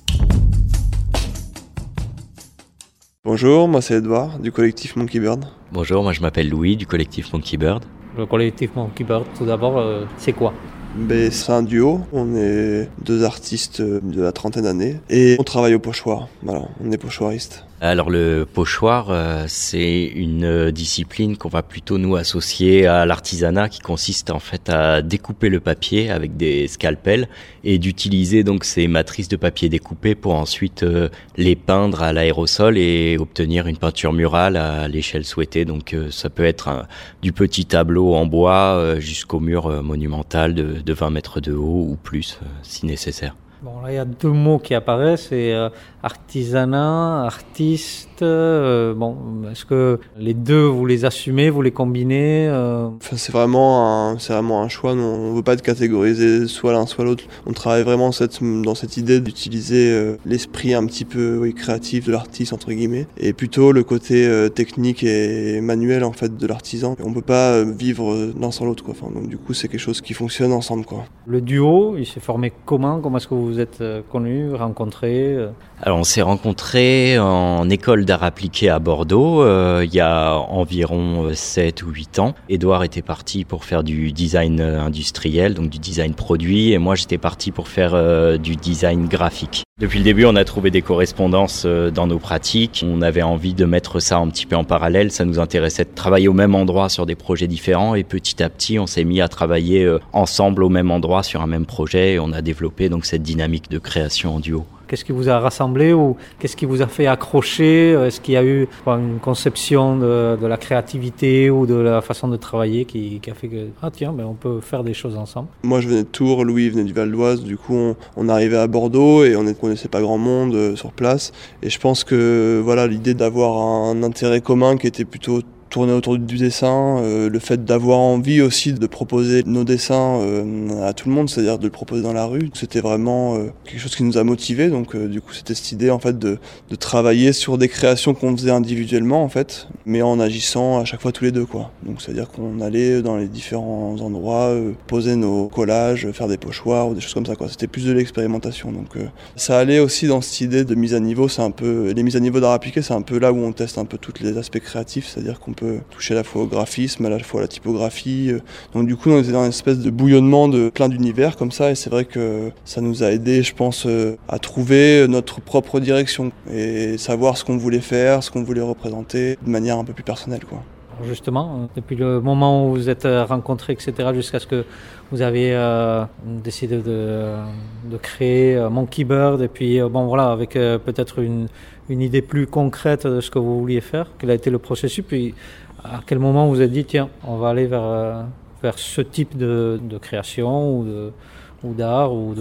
Bonjour, moi c'est Edouard du collectif Monkey Bird. Bonjour, moi je m'appelle Louis du collectif Monkey Bird. Le collectif Monkey Bird, tout d'abord, euh, c'est quoi? Ben, c'est un duo, on est deux artistes de la trentaine d'années et on travaille au pochoir. Voilà, on est pochoiristes. Alors le pochoir, euh, c'est une euh, discipline qu'on va plutôt nous associer à l'artisanat qui consiste en fait à découper le papier avec des scalpels et d'utiliser donc ces matrices de papier découpées pour ensuite euh, les peindre à l'aérosol et obtenir une peinture murale à l'échelle souhaitée. Donc ça peut être du petit tableau en bois jusqu'au mur monumental de, de 20 mètres de haut ou plus euh, si nécessaire. Bon, là, il y a deux mots qui apparaissent, c'est euh, artisanat, artiste. Euh, bon, est-ce que les deux, vous les assumez, vous les combinez euh, Enfin, c'est vraiment un, vraiment un choix. nous, On veut pas être catégorisé soit l'un soit l'autre. On travaille vraiment cette, dans cette idée d'utiliser euh, l'esprit un petit peu oui, créatif de l'artiste entre guillemets, et plutôt le côté technique et manuel en fait de l'artisan. On peut pas vivre l'un sans l'autre. Enfin, donc du coup, c'est quelque chose qui fonctionne ensemble quoi. Le duo, il s'est formé comment? Comment est-ce que vous vous êtes connus, rencontrés Alors on s'est rencontrés en école d'art appliqué à Bordeaux euh, il y a environ 7 ou 8 ans. Édouard était parti pour faire du design euh, industriel, donc du design produit, et moi j'étais parti pour faire euh, du design graphique. Depuis le début, on a trouvé des correspondances euh, dans nos pratiques. On avait envie de mettre ça un petit peu en parallèle. Ça nous intéressait de travailler au même endroit sur des projets différents. Et petit à petit, on s'est mis à travailler euh, ensemble au même endroit sur un même projet. Et on a développé donc cette dynamique de création en duo. Qu'est-ce qui vous a rassemblé ou qu'est-ce qui vous a fait accrocher? Est-ce qu'il y a eu une conception de, la créativité ou de la façon de travailler qui, qui a fait que, ah tiens, ben, on peut faire des choses ensemble? Moi, je venais de Tours, Louis venait du Val d'Oise. Du coup, on, on arrivait à Bordeaux et on ne connaissait pas grand monde euh, sur place. Et je pense que voilà, l'idée d'avoir un intérêt commun qui était plutôt tourné autour du dessin, euh, le fait d'avoir envie aussi de proposer nos dessins euh, à tout le monde, c'est-à-dire de le proposer dans la rue, c'était vraiment euh, quelque chose qui nous a motivés. Donc, du coup, c'était cette idée en fait de, de travailler sur des créations qu'on faisait individuellement en fait, mais en agissant à chaque fois tous les deux quoi. Donc, c'est-à-dire qu'on allait dans les différents endroits, poser nos collages, faire des pochoirs ou des choses comme ça quoi. C'était plus de l'expérimentation. Donc, ça allait aussi dans cette idée de mise à niveau. C'est un peu les mises à niveau d'art appliqué, c'est un peu là où on teste un peu tous les aspects créatifs, c'est-à-dire qu'on peut toucher à la fois au graphisme, à la fois à la typographie. euh. Donc, du coup, on était dans une espèce de bouillonnement de plein d'univers comme ça, et c'est vrai que ça nous a aidé, je pense, euh, à trouver notre propre direction et savoir ce qu'on voulait faire, ce qu'on voulait représenter de manière un peu plus personnelle, quoi. Justement, euh, depuis le moment où vous êtes rencontrés, etc., jusqu'à ce que vous avez décidé de, créer Monkey Bird, et puis bon voilà, avec peut-être une, une idée plus concrète de ce que vous vouliez faire, quel a été le processus, puis à quel moment vous vous êtes dit, tiens, on va aller vers, euh, vers ce type de, de création ou d'art ou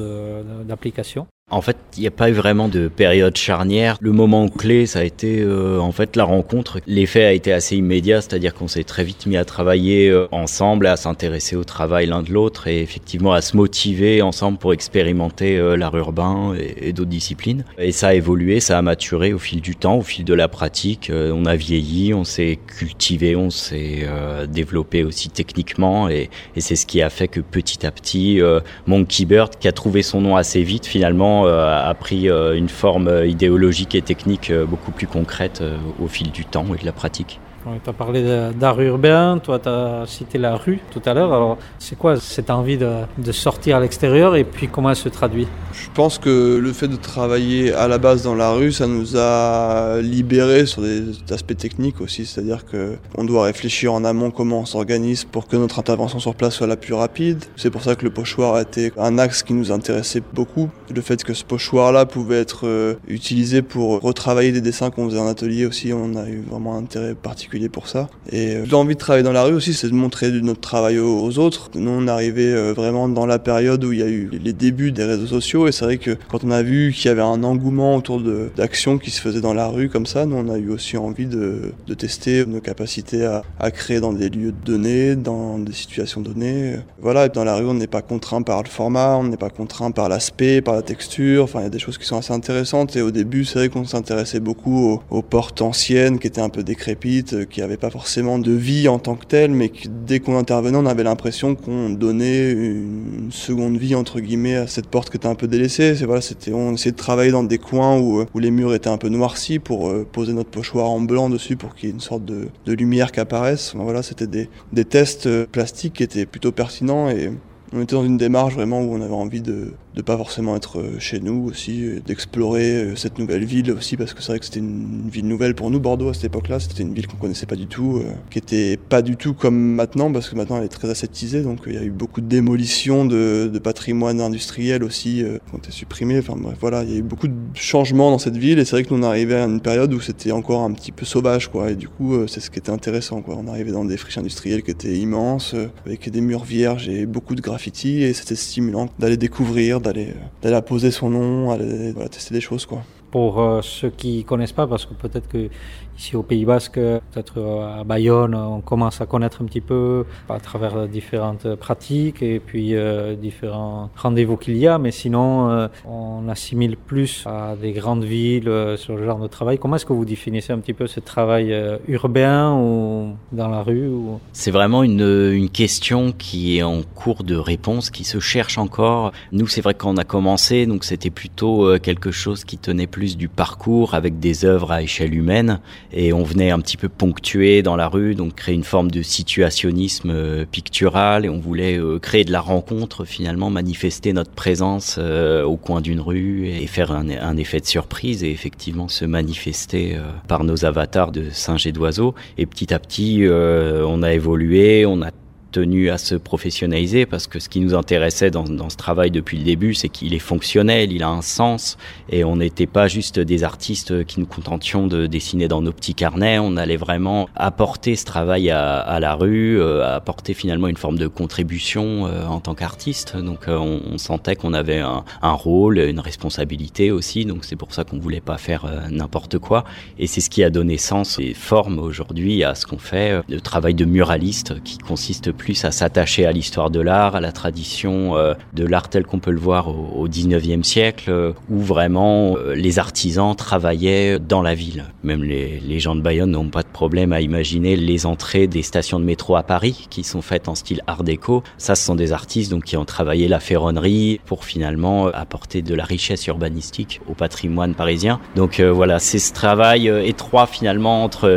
d'application En fait, il n'y a pas eu vraiment de période charnière. Le moment clé, ça a été euh, en fait la rencontre. L'effet a été assez immédiat, c'est-à-dire qu'on s'est très vite mis à travailler euh, ensemble, à s'intéresser au travail l'un de l'autre et effectivement à se motiver ensemble pour expérimenter euh, l'art urbain et, d'autres disciplines. Et ça a évolué, ça a maturé au fil du temps, au fil de la pratique. Euh, on a vieilli, on s'est cultivé, on s'est euh, développé aussi techniquement et, et c'est ce qui a fait que petit à petit, Monkey Bird, qui a trouvé son nom assez vite, finalement euh, a pris euh, une forme euh, idéologique et technique beaucoup plus concrète au fil du temps et de la pratique. Tu as parlé d'art urbain, toi tu as cité la rue tout à l'heure. Alors c'est quoi cette envie de, de sortir à l'extérieur et puis comment elle se traduit? Je pense que le fait de travailler à la base dans la rue, ça nous a libérés sur des aspects techniques aussi, c'est-à-dire que on doit réfléchir en amont comment on s'organise pour que notre intervention sur place soit la plus rapide. C'est pour ça que le pochoir a été un axe qui nous intéressait beaucoup. Le fait que ce pochoir-là pouvait être euh, utilisé pour retravailler des dessins qu'on faisait en atelier aussi, on a eu vraiment un intérêt particulier pour ça. Et euh, l'envie de travailler dans la rue aussi, c'est de montrer notre travail aux, autres. Nous, on arrivait euh, vraiment dans la période où il y a eu les débuts des réseaux sociaux et c'est vrai que quand on a vu qu'il y avait un engouement autour d'actions qui se faisaient dans la rue comme ça, nous, on a eu aussi envie de, tester nos capacités à, créer dans des lieux donnés, dans des situations données. Voilà, et dans la rue, on n'est pas contraint par le format, on n'est pas contraint par l'aspect, par la texture. Enfin, il y a des choses qui sont assez intéressantes. Et au début, c'est vrai qu'on s'intéressait beaucoup aux portes anciennes qui étaient un peu décrépites, qui n'avaient pas forcément de vie en tant que telle, mais dès qu'on intervenait, on avait l'impression qu'on donnait une seconde vie entre guillemets à cette porte qui était un peu délaissée. C'est c'était on essayait de travailler dans des coins où, où les murs étaient un peu noircis pour euh, poser notre pochoir en blanc dessus pour qu'il y ait une sorte de, de lumière qui apparaisse. Voilà, c'était des, des tests euh, plastiques qui étaient plutôt pertinents et on était dans une démarche vraiment où on avait envie de de pas forcément être euh, chez nous aussi, d'explorer euh, cette nouvelle ville aussi parce que c'est vrai que c'était une ville nouvelle pour nous Bordeaux à cette époque-là, c'était une ville qu'on connaissait pas du tout, euh, qui était pas du tout comme maintenant parce que maintenant elle est très aseptisée. Donc il y a eu beaucoup de démolitions de, patrimoine industriel aussi euh, qui ont été supprimés. Enfin bref voilà, il y a eu beaucoup de changements dans cette ville. Et c'est vrai que nous on arrivait à une période où c'était encore un petit peu sauvage quoi. Et du coup c'est ce qui était intéressant quoi. On arrivait dans des friches industrielles qui étaient immenses avec des murs vierges et beaucoup de graffiti. Et c'était stimulant d'aller découvrir, d'aller euh, d'aller poser son nom, aller tester des choses quoi. Pour euh, ceux qui connaissent pas, parce que peut-être que ici au Pays Basque, peut-être euh, à Bayonne, on commence à connaître un petit peu à travers différentes pratiques et puis euh, différents rendez-vous qu'il y a, mais sinon euh, on assimile plus à des grandes villes euh, sur le genre de travail. Comment est-ce que vous définissez un petit peu ce travail euh, urbain ou dans la rue. C'est vraiment une, question qui est en cours de réponse, qui se cherche encore. Nous, c'est vrai que quand on a commencé, donc c'était plutôt euh, quelque chose qui tenait plus du parcours avec des œuvres à échelle humaine et on venait un petit peu ponctuer dans la rue, donc créer une forme de situationnisme euh, pictural et on voulait euh, créer de la rencontre finalement, manifester notre présence euh, au coin d'une rue et faire un, un effet de surprise et effectivement se manifester par nos avatars de singes et d'oiseaux. Et petit à petit, on a évolué, on a tenu à se professionnaliser parce que ce qui nous intéressait dans, ce travail depuis le début, c'est qu'il est fonctionnel, il a un sens et on n'était pas juste des artistes qui nous contentions de dessiner dans nos petits carnets, on allait vraiment apporter ce travail à, la rue, euh, apporter finalement une forme de contribution euh, en tant qu'artiste. Donc euh, on, sentait qu'on avait un, un, rôle, une responsabilité aussi, donc c'est pour ça qu'on voulait pas faire n'importe quoi. Et c'est ce qui a donné sens et forme aujourd'hui à ce qu'on fait, le travail de muraliste qui consiste plus plus à s'attacher à l'histoire de l'art, à la tradition euh, de l'art tel qu'on peut le voir au, 19e siècle, euh, où vraiment euh, les artisans travaillaient dans la ville. Même les, gens de Bayonne n'ont pas de problème à imaginer les entrées des stations de métro à Paris, qui sont faites en style art déco. Ça, ce sont des artistes donc, qui ont travaillé la ferronnerie pour finalement apporter de la richesse urbanistique au patrimoine parisien. Donc voilà, c'est ce travail étroit finalement entre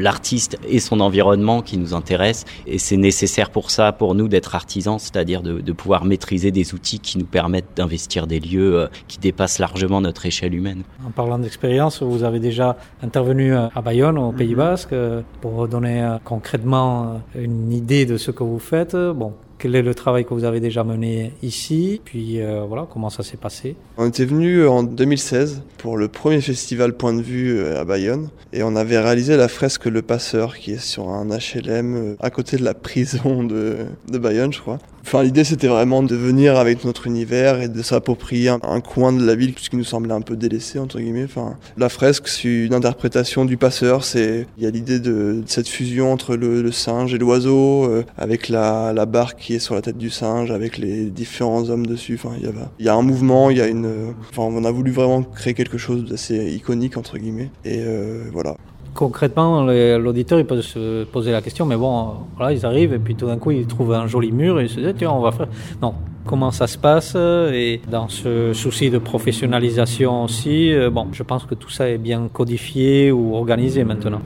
l'artiste et son environnement qui nous intéresse, et c'est nécessaire pour ça, pour nous, d'être artisans, c'est-à-dire de, de, pouvoir maîtriser des outils qui nous permettent d'investir des lieux euh, qui dépassent largement notre échelle humaine. En parlant d'expérience, vous avez déjà intervenu à Bayonne, au Pays Basque, pour donner concrètement une idée de ce que vous faites. Bon, quel est le travail que vous avez déjà mené ici? Puis euh, voilà, comment ça s'est passé? On était venu en 2016 pour le premier festival Point de vue euh, à Bayonne. Et on avait réalisé la fresque Le Passeur qui est sur un HLM euh, à côté de la prison de, de Bayonne, je crois. Enfin, l'idée c'était vraiment de venir avec notre univers et de s'approprier un, coin de la ville qui nous semblait un peu délaissé entre guillemets. Enfin, la fresque c'est une interprétation du passeur. C'est il y a l'idée de, de, cette fusion entre le, le singe et l'oiseau euh, avec la, la barque qui est sur la tête du singe avec les différents hommes dessus. Enfin, il y a y a un mouvement, il y a une. Enfin, on a voulu vraiment créer quelque chose d'assez iconique entre guillemets et euh, voilà concrètement, l'auditeur peut se poser la question, mais bon, voilà, ils arrivent et puis tout d'un coup ils trouvent un joli mur et ils se disent tiens, on va faire. Non, comment ça se passe et dans ce souci de professionnalisation aussi, euh, bon, je pense que tout ça est bien codifié ou organisé maintenant.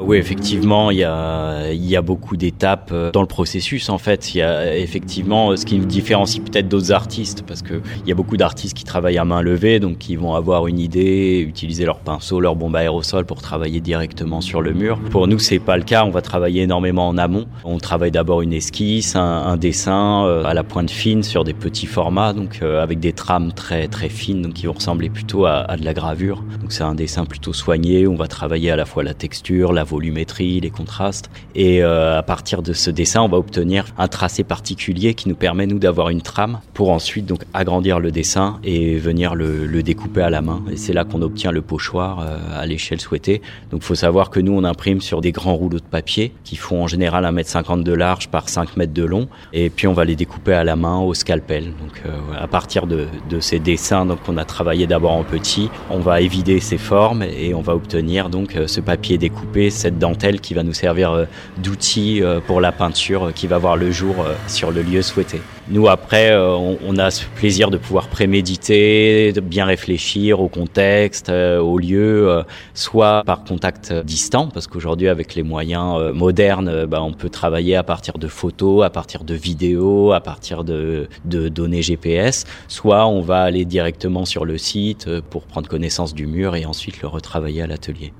Oui, effectivement, il y a, il y a beaucoup d'étapes dans le processus. En fait, il y a effectivement ce qui nous différencie peut-être d'autres artistes, parce que il y a beaucoup d'artistes qui travaillent à main levée, donc qui vont avoir une idée, utiliser leur pinceau, leur bombe à aérosol pour travailler directement sur le mur. Pour nous, c'est pas le cas. On va travailler énormément en amont. On travaille d'abord une esquisse, un, un dessin euh, à la pointe fine sur des petits formats, donc euh, avec des trames très très fines, donc qui vont ressembler plutôt à, à de la gravure. Donc c'est un dessin plutôt soigné. On va travailler à la fois la texture, la volumétrie, les contrastes. Et euh, à partir de ce dessin, on va obtenir un tracé particulier qui nous permet, nous, d'avoir une trame pour ensuite donc agrandir le dessin et venir le, découper à la main. Et c'est là qu'on obtient le pochoir euh, à l'échelle souhaitée. Donc faut savoir que nous, on imprime sur des grands rouleaux de papier qui font en général 1m50 de large par 5 mètres de long. Et puis on va les découper à la main au scalpel. Donc euh, à partir de, de ces dessins donc, on a travaillé d'abord en petit, on va évider ces formes et on va obtenir donc ce papier découpé cette dentelle qui va nous servir euh, d'outil euh, pour la peinture euh, qui va voir le jour sur le lieu souhaité. Nous, après, on, a ce plaisir de pouvoir préméditer, de bien réfléchir au contexte, au lieu, soit par contact distant, parce qu'aujourd'hui, avec les moyens modernes, bah, on peut travailler à partir de photos, à partir de vidéos, à partir de, de données GPS, soit on va aller directement sur le site pour prendre connaissance du mur et ensuite le retravailler à l'atelier.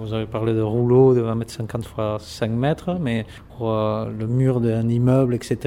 Vous avez parlé de rouleaux de 1m50 x 5 mètres, mais pour euh, le mur d'un immeuble, etc.,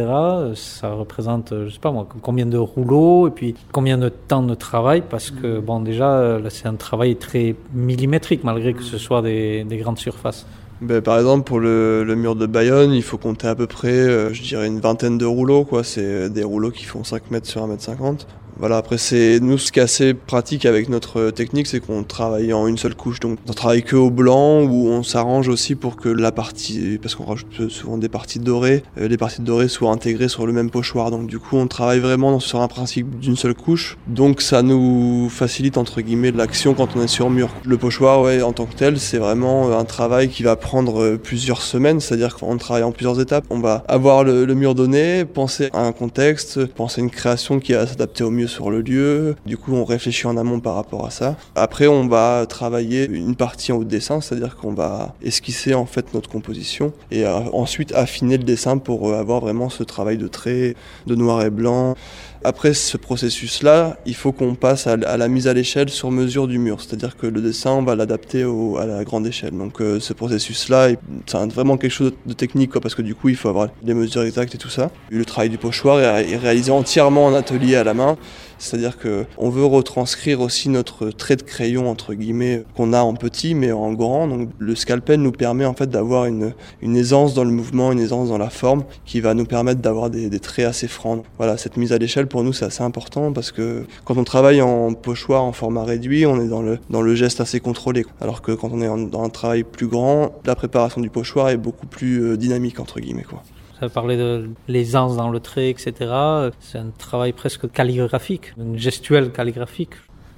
ça représente, euh, je sais pas moi, combien de rouleaux et puis combien de temps de travail, parce que, bon, déjà, euh, c'est un travail très millimétrique, malgré que ce soit des, des grandes surfaces. Ben, par exemple, pour le, le mur de Bayonne, il faut compter à peu près, euh, je dirais, une vingtaine de rouleaux. quoi. C'est des rouleaux qui font 5 mètres sur 1 mètre 50. Voilà, après, c'est nous, ce qui est assez pratique avec notre technique, c'est qu'on travaille en une seule couche. Donc, on travaille que au blanc, ou on s'arrange aussi pour que la partie, parce qu'on rajoute souvent des parties dorées, euh, les parties dorées soient intégrées sur le même pochoir. Donc, du coup, on travaille vraiment sur un principe d'une seule couche. Donc, ça nous facilite, entre guillemets, l'action quand on est sur mur. Le pochoir, ouais, en tant que tel, c'est vraiment euh, un travail qui va prendre euh, plusieurs semaines, c'est-à-dire qu'on travaille en plusieurs étapes. On va avoir le, le mur donné, penser à un contexte, penser à une création qui va s'adapter au mieux sur le lieu. Du coup, on réfléchit en amont par rapport à ça. Après, on va travailler une partie en haut de dessin, c'est-à-dire qu'on va esquisser en fait notre composition et euh, ensuite affiner le dessin pour euh, avoir vraiment ce travail de trait, de noir et blanc. Après ce processus-là, il faut qu'on passe à, la mise à l'échelle sur mesure du mur, c'est-à-dire que le dessin, on va l'adapter à la grande échelle. Donc euh, ce processus-là, c'est vraiment quelque chose de technique, parce que du coup, il faut avoir les mesures exactes et tout ça. Le travail du pochoir est réalisé entièrement en atelier à la main, c'est-à-dire que on veut retranscrire aussi notre trait de crayon entre guillemets qu'on a en petit mais en grand. Donc le scalpel nous permet en fait d'avoir une, une aisance dans le mouvement, une aisance dans la forme qui va nous permettre d'avoir des, des traits assez francs. Voilà, cette mise à l'échelle pour nous c'est assez important parce que quand on travaille en pochoir en format réduit, on est dans le dans le geste assez contrôlé. Alors que quand on est en- dans un travail plus grand, la préparation du pochoir est beaucoup plus euh, dynamique entre guillemets quoi. Avez parlé de l'aisance dans le trait, etc. C'est un travail presque calligraphique, une gestuelle calligraphique.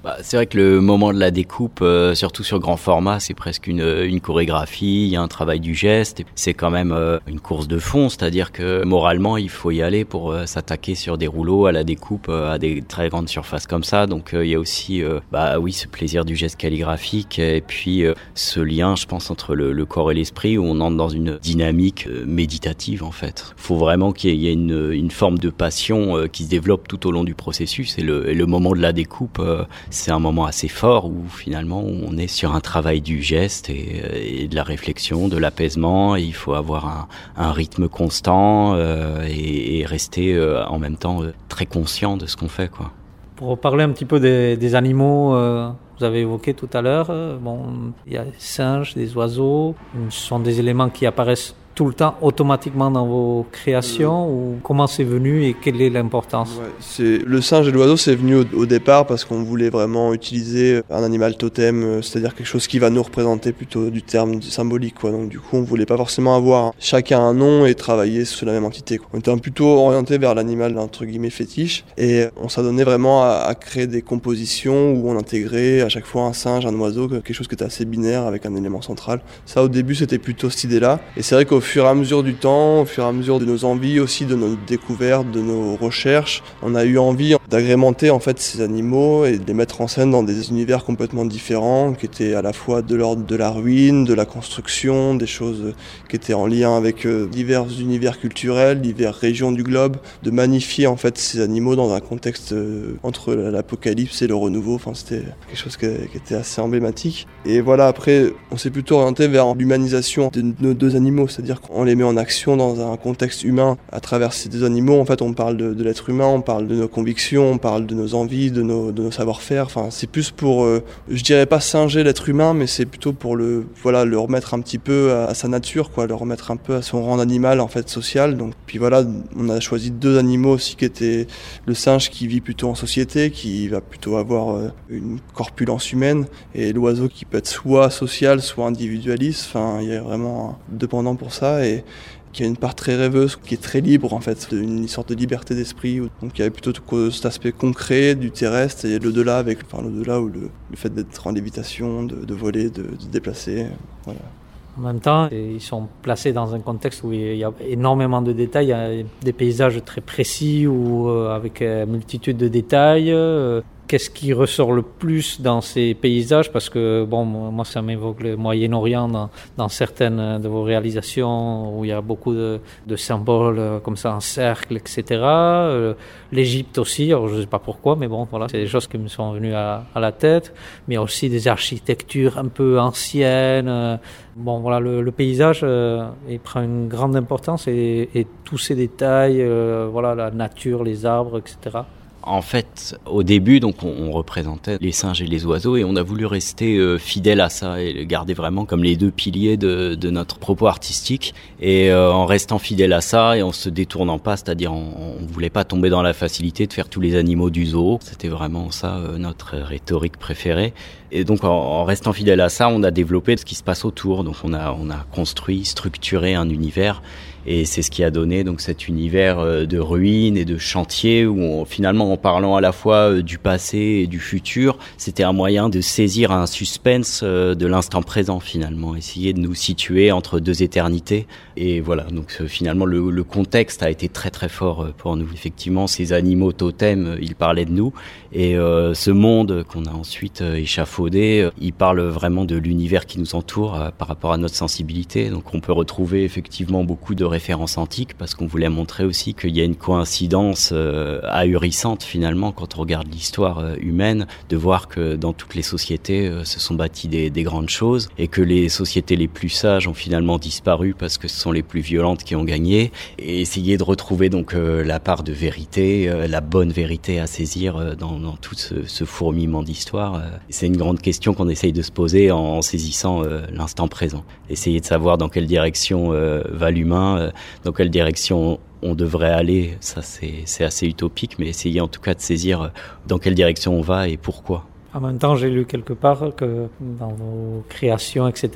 Bah, c'est vrai que le moment de la découpe, euh, surtout sur grand format, c'est presque une, une chorégraphie, il y a un travail du geste, c'est quand même euh, une course de fond, c'est-à-dire que moralement, il faut y aller pour euh, s'attaquer sur des rouleaux, à la découpe, euh, à des très grandes surfaces comme ça. Donc euh, il y a aussi, euh, bah oui, ce plaisir du geste calligraphique, et puis euh, ce lien, je pense, entre le, corps et l'esprit, où on entre dans une dynamique euh, méditative en fait. Il faut vraiment qu'il y ait- une, forme de passion euh, qui se développe tout au long du processus, et le, moment de la découpe, euh, c'est un moment assez fort où finalement on est sur un travail du geste et, de la réflexion, de l'apaisement. Il faut avoir un, rythme constant euh, et, rester euh, en même temps euh, très conscient de ce qu'on fait, quoi. Pour parler un petit peu des, des animaux, vous avez évoqué tout à l'heure, bon, il y a des singes, des oiseaux, ce sont des éléments qui apparaissent tout le temps automatiquement dans vos créations ou comment c'est venu et quelle est l'importance? Ouais, c'est le singe et l'oiseau, c'est venu au, au départ parce qu'on voulait vraiment utiliser un animal totem, euh, c'est-à-dire quelque chose qui va nous représenter plutôt du terme symbolique. Quoi. Donc du coup, on voulait pas forcément avoir chacun un nom et travailler sur la même entité. Quoi. On était plutôt orienté vers l'animal entre guillemets fétiche et on s'adonnait vraiment à, à créer des compositions où on intégrait à chaque fois un singe, un oiseau, quelque chose qui était assez binaire avec un élément central. Ça, au début, c'était plutôt cette idée-là. Et c'est vrai qu'au fur et à mesure du temps, au fur et à mesure de nos envies aussi, de nos découvertes, de nos recherches, on a eu envie d'agrémenter en fait ces animaux et de les mettre en scène dans des univers complètement différents, qui étaient à la fois de l'ordre de la ruine, de la construction, des choses qui étaient en lien avec euh, divers univers culturels, diverses régions du globe, de magnifier en fait ces animaux dans un contexte euh, entre l'apocalypse et le renouveau. Enfin, c'était quelque chose qui était assez emblématique. Et voilà, après, on s'est plutôt orienté vers l'humanisation de nos deux animaux, c'est-à-dire qu'on les met en action dans un contexte humain. À travers ces deux animaux, en fait, on parle de, l'être humain, on parle de nos convictions, on parle de nos envies, de nos, savoir-faire. Enfin, c'est plus pour, euh, je dirais pas singer l'être humain, mais c'est plutôt pour le, voilà, le remettre un petit peu à, sa nature, quoi, le remettre un peu à son rang d'animal, en fait, social. Donc, puis voilà, on a choisi deux animaux aussi qui étaient le singe qui vit plutôt en société, qui va plutôt avoir euh, une corpulence humaine, et l'oiseau qui peut être soit social, soit individualiste. Enfin, il y a vraiment un dépendant pour ça et qui a une part très rêveuse, qui est très libre en fait, une sorte de liberté d'esprit. Donc il y avait plutôt cet aspect concret du terrestre et l'au-delà avec, enfin l'au-delà où le, fait d'être en lévitation, de, voler, de, se déplacer. En même temps, ils sont placés dans un contexte où il y a énormément de détails, des paysages très précis ou euh, avec une multitude de détails. Qu'est-ce qui ressort le plus dans ces paysages? Parce que bon, moi, ça m'évoque le Moyen-Orient dans, dans certaines de vos réalisations où il y a beaucoup de, de symboles euh, comme ça en cercle, etc. Euh, L'Égypte aussi, alors je ne sais pas pourquoi, mais bon, voilà, c'est des choses qui me sont venues à, à la tête. Mais il y a aussi des architectures un peu anciennes. euh, Bon, voilà, le, le paysage, il prend une grande importance et, et tous ces détails, voilà, la nature, les arbres, etc. En fait, au début, donc, on, représentait les singes et les oiseaux et on a voulu rester euh, fidèle à ça et le garder vraiment comme les deux piliers de, notre propos artistique. Et euh, en restant fidèle à ça et en se détournant pas, c'est-à-dire on, on voulait pas tomber dans la facilité de faire tous les animaux du zoo. C'était vraiment ça euh, notre rhétorique préférée. Et donc en, restant fidèle à ça, on a développé ce qui se passe autour. Donc on a construit, structuré un univers et c'est ce qui a donné donc cet univers euh, de ruines et de chantiers où finalement en parlant à la fois euh, du passé et du futur, c'était un moyen de saisir un suspense euh, de l'instant présent finalement, essayer de nous situer entre deux éternités. Et voilà, donc finalement le, contexte a été très très fort pour nous. Effectivement, ces animaux totems, ils parlaient de nous et ce monde qu'on a ensuite échafaudé, il parle vraiment de l'univers qui nous entoure par rapport à notre sensibilité. Donc on peut retrouver effectivement beaucoup de références antiques parce qu'on voulait montrer aussi qu'il y a une coïncidence euh, ahurissante finalement quand on regarde l'histoire euh, humaine de voir que dans toutes les sociétés euh, se sont bâties des, des grandes choses et que les sociétés les plus sages ont finalement disparu parce que ce sont les plus violentes qui ont gagné et essayer de retrouver donc la part de vérité, la bonne vérité à saisir dans, tout ce, fourmillement d'histoire. C'est une grande question qu'on essaye de se poser en, saisissant l'instant présent. Essayer de savoir dans quelle direction va l'humain, euh, dans quelle direction on devrait aller, ça c'est assez utopique, mais essayer en tout cas de saisir euh, dans quelle direction on va et pourquoi. En même temps, j'ai lu quelque part que dans vos créations, etc.,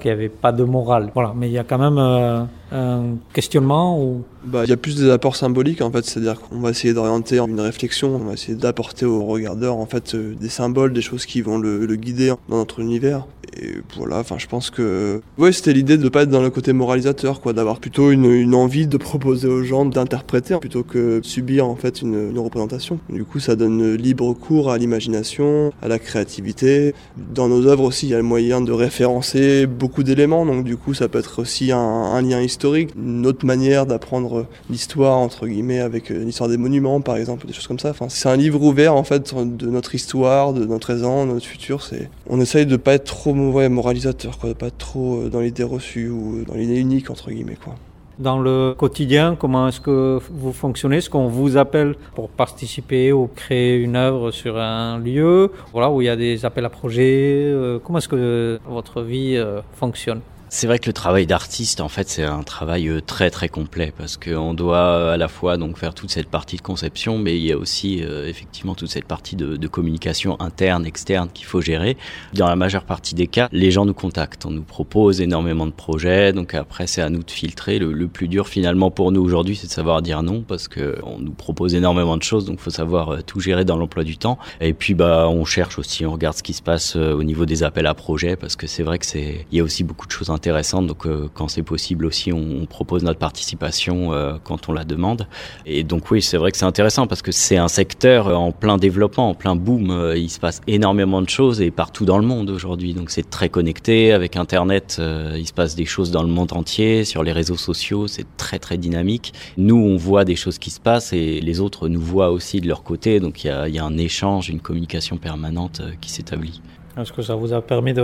qu'il n'y avait pas de morale. Voilà, mais il y a quand même euh, un questionnement où Bah, il y a plus des apports symboliques en fait, c'est-à-dire qu'on va essayer d'orienter une réflexion, on va essayer d'apporter au regardeur en fait euh, des symboles, des choses qui vont le, guider dans notre univers. Et voilà, enfin je pense que ouais, c'était l'idée de pas être dans le côté moralisateur, quoi, d'avoir plutôt une, envie de proposer aux gens d'interpréter plutôt que subir en fait une, représentation. Du coup, ça donne libre cours à l'imagination, à la créativité. Dans nos œuvres aussi, il y a le moyen de référencer beaucoup d'éléments, donc du coup, ça peut être aussi un lien historique, une autre manière d'apprendre l'histoire entre guillemets avec euh, l'histoire des monuments, par exemple, des choses comme ça. Enfin, c'est un livre ouvert en fait de notre histoire, de notre présent, de notre futur. C'est, on essaye de pas être trop mauvais moralisateur, quoi, de pas être trop euh, dans l'idée reçue ou euh, dans l'idée unique entre guillemets, quoi. dans le quotidien, comment est-ce que vous fonctionnez? Est-ce qu'on vous appelle pour participer ou créer une œuvre sur un lieu voilà, où il y a des appels à projets Comment est-ce que votre vie fonctionne? C'est vrai que le travail d'artiste, en fait, c'est un travail euh, très très complet parce qu'on doit euh, à la fois donc faire toute cette partie de conception, mais il y a aussi euh, effectivement toute cette partie de, de communication interne, externe qu'il faut gérer. Dans la majeure partie des cas, les gens nous contactent, on nous propose énormément de projets, donc après c'est à nous de filtrer. Le, le plus dur finalement pour nous aujourd'hui, c'est de savoir dire non parce que on nous propose énormément de choses, donc faut savoir euh, tout gérer dans l'emploi du temps. Et puis bah on cherche aussi, on regarde ce qui se passe au niveau des appels à projets parce que c'est vrai que c'est il y a aussi beaucoup de choses intéressantes. Donc euh, quand c'est possible aussi, on, propose notre participation euh, quand on la demande. Et donc oui, c'est vrai que c'est intéressant parce que c'est un secteur euh, en plein développement, en plein boom. Il se passe énormément de choses et partout dans le monde aujourd'hui. Donc c'est très connecté avec Internet. il se passe des choses dans le monde entier, sur les réseaux sociaux. C'est très très dynamique. Nous, on voit des choses qui se passent et les autres nous voient aussi de leur côté. Donc il y a, un échange, une communication permanente qui s'établit. Est-ce que ça vous a permis de,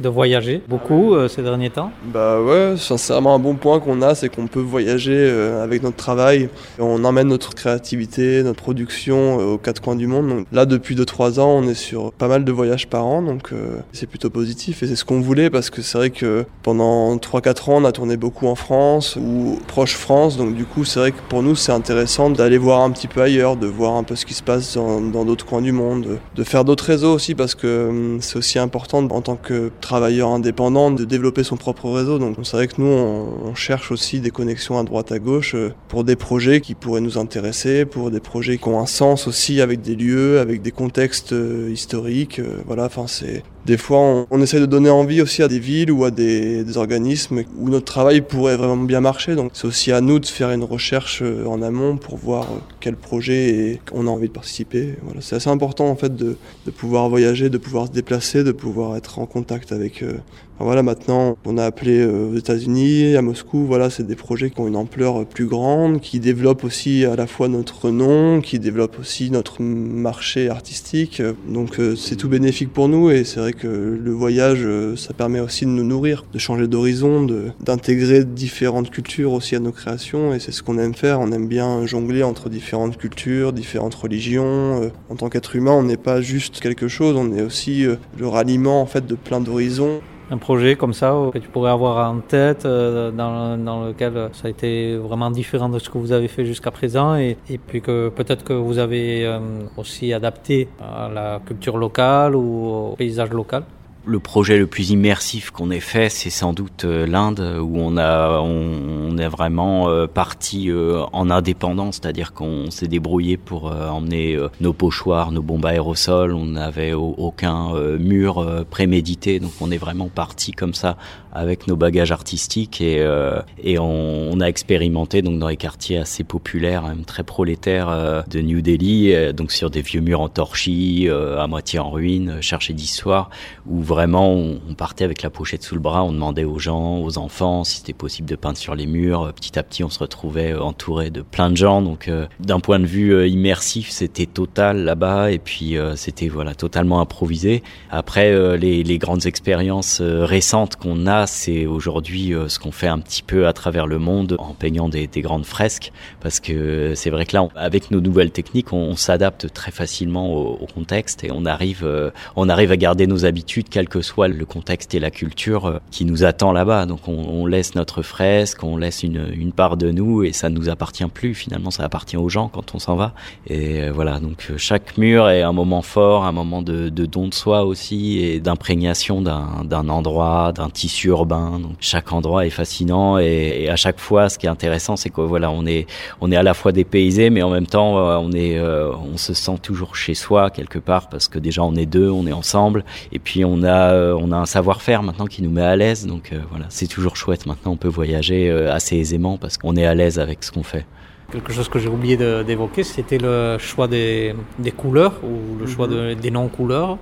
de voyager beaucoup euh, ces derniers temps? Bah ouais, sincèrement, un bon point qu'on a, c'est qu'on peut voyager euh, avec notre travail. On emmène notre créativité, notre production euh, aux quatre coins du monde. Donc là, depuis 2-3 ans, on est sur pas mal de voyages par an, donc c'est plutôt positif. Et c'est ce qu'on voulait, parce que c'est vrai que pendant 3-4 ans, on a tourné beaucoup en France ou proche France. Donc du coup, c'est vrai que pour nous, c'est intéressant d'aller voir un petit peu ailleurs, de voir un peu ce qui se passe dans d'autres coins du monde, de, de faire d'autres réseaux aussi, parce que hum, c'est aussi important en tant que travailleur indépendant de développer son propre réseau. Donc c'est vrai que nous, on, cherche aussi des connexions à droite à gauche euh, pour des projets qui pourraient nous intéresser, pour des projets qui ont un sens aussi avec des lieux, avec des contextes euh, historiques. euh, voilà, enfin c'est Des fois, on, on essaie de donner envie aussi à des villes ou à des, des organismes où notre travail pourrait vraiment bien marcher. Donc c'est aussi à nous de faire une recherche euh, en amont pour voir euh, quel projet et on a envie de participer. Voilà, c'est assez important en fait de, de pouvoir voyager, de pouvoir se déplacer, de pouvoir être en contact avec. euh, voilà, maintenant, on a appelé euh, aux États-Unis, à Moscou. Voilà, c'est des projets qui ont une ampleur euh, plus grande, qui développent aussi à la fois notre nom, qui développent aussi notre marché artistique. Donc euh, c'est tout bénéfique pour nous et c'est vrai que le voyage, ça permet aussi de nous nourrir, de changer d'horizon, d'intégrer différentes cultures aussi à nos créations et c'est ce qu'on aime faire. On aime bien jongler entre différentes cultures, différentes religions. En tant qu'être humain, on n'est pas juste quelque chose, on est aussi le ralliement en fait de plein d'horizons. Un projet comme ça que tu pourrais avoir en tête, euh, dans, dans lequel euh, ça a été vraiment différent de ce que vous avez fait jusqu'à présent, et, et puis que peut-être que vous avez euh, aussi adapté à la culture locale ou au paysage local. Le projet le plus immersif qu'on ait fait, c'est sans doute euh, l'Inde, où on a, on, est vraiment euh, parti euh, en indépendant, c'est-à-dire qu'on s'est débrouillé pour emmener nos pochoirs, nos bombes aérosols. On n'avait au- aucun mur prémédité, donc on est vraiment parti comme ça avec nos bagages artistiques et, et on, a expérimenté donc dans les quartiers assez populaires, même très prolétaires de New Delhi, donc sur des vieux murs en torchis, à moitié en ruine, cherchés d'histoire, où on, on partait avec la pochette sous le bras, on demandait aux gens, aux enfants si c'était possible de peindre sur les murs. Euh, Petit à petit, on se retrouvait euh, entouré de plein de gens, donc euh, d'un point de vue immersif, c'était total là-bas et puis c'était voilà totalement improvisé. Après, les, grandes expériences récentes qu'on a, c'est aujourd'hui ce qu'on fait un petit peu à travers le monde en peignant des, des grandes fresques, parce que c'est vrai que là, avec nos nouvelles techniques, on, s'adapte très facilement au, au contexte et on arrive, on arrive à garder nos habitudes, que soit le contexte et la culture euh, qui nous attend là-bas. Donc on, laisse notre fresque, on laisse une, une part de nous et ça ne nous appartient plus. Finalement, ça appartient aux gens quand on s'en va. Et euh, voilà, donc euh, chaque mur est un moment fort, un moment de, don de soi aussi et d'imprégnation d'un endroit, d'un tissu urbain. Donc chaque endroit est fascinant et, à chaque fois, ce qui est intéressant, c'est que voilà, on est on est à la fois dépaysé, mais en même temps, on est on se sent toujours chez soi quelque part parce que déjà on est deux, on est ensemble et puis on a euh, on a un savoir-faire maintenant qui nous met à l'aise. Donc euh, voilà, c'est toujours chouette. Maintenant, on peut voyager euh, assez aisément parce qu'on est à l'aise avec ce qu'on fait. Quelque chose que j'ai oublié de- d'évoquer, c'était le choix des, des couleurs ou le choix de- des non-couleurs.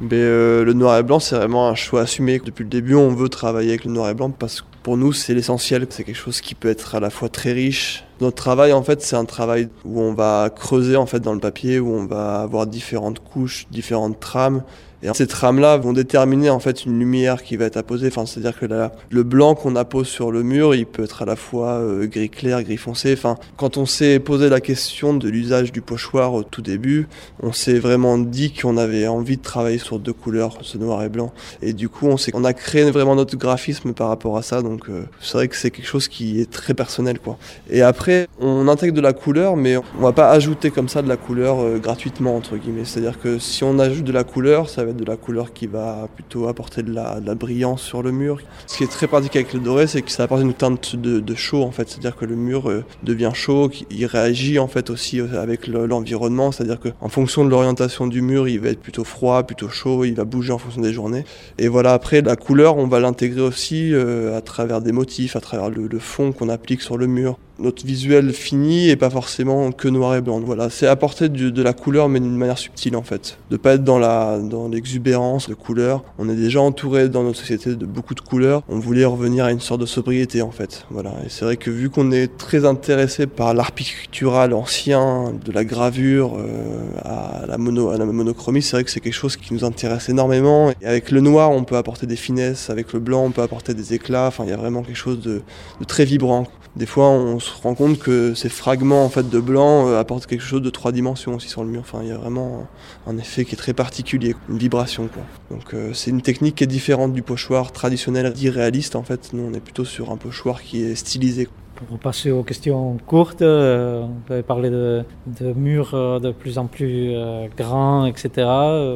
Mais euh, le noir et blanc, c'est vraiment un choix assumé. Depuis le début, on veut travailler avec le noir et blanc parce que pour nous, c'est l'essentiel. C'est quelque chose qui peut être à la fois très riche. Notre travail, en fait, c'est un travail où on va creuser en fait dans le papier, où on va avoir différentes couches, différentes trames. Et ces trames-là vont déterminer en fait une lumière qui va être apposée. Enfin, c'est-à-dire que la- le blanc qu'on appose sur le mur, il peut être à la fois euh, gris clair, gris foncé. Enfin, quand on s'est posé la question de l'usage du pochoir au tout début, on s'est vraiment dit qu'on avait envie de travailler sur deux couleurs, ce noir et blanc. Et du coup, on, on a créé vraiment notre graphisme par rapport à ça. Donc, euh, c'est vrai que c'est quelque chose qui est très personnel, quoi. Et après, on intègre de la couleur, mais on va pas ajouter comme ça de la couleur euh, gratuitement, entre guillemets. C'est-à-dire que si on ajoute de la couleur, ça va de la couleur qui va plutôt apporter de la, brillance sur le mur. Ce qui est très pratique avec le doré, c'est que ça apporte une teinte de, chaud, en fait. C'est-à-dire que le mur euh, devient chaud, il réagit, en fait, aussi euh, avec le- l'environnement. C'est-à-dire que en fonction de l'orientation du mur, il va être plutôt froid, plutôt chaud, il va bouger en fonction des journées. Et voilà, après, la couleur, on va l'intégrer aussi euh, à travers des motifs, à travers le fond qu'on applique sur le mur. Notre visuel fini est pas forcément que noir et blanc. Voilà, c'est apporter du- de la couleur, mais d'une manière subtile en fait. De pas être dans la dans l'exubérance de couleurs. On est déjà entouré dans notre société de beaucoup de couleurs. On voulait revenir à une sorte de sobriété en fait. Voilà, et c'est vrai que vu qu'on est très intéressé par l'art pictural ancien, de la gravure euh, à la mono à la monochromie, c'est vrai que c'est quelque chose qui nous intéresse énormément. Et avec le noir, on peut apporter des finesses. Avec le blanc, on peut apporter des éclats. Enfin, il y a vraiment quelque chose de, de très vibrant. Des fois, on se rend compte que ces fragments en fait de blanc euh, apportent quelque chose de trois dimensions aussi sur le mur. Enfin, il y a vraiment un effet qui est très particulier, une vibration. Donc euh, c'est une technique qui est différente du pochoir traditionnel dit réaliste en fait. Nous, on est plutôt sur un pochoir qui est stylisé. Pour passer aux questions courtes, euh, vous avez parlé de, de murs de plus en plus grands, etc.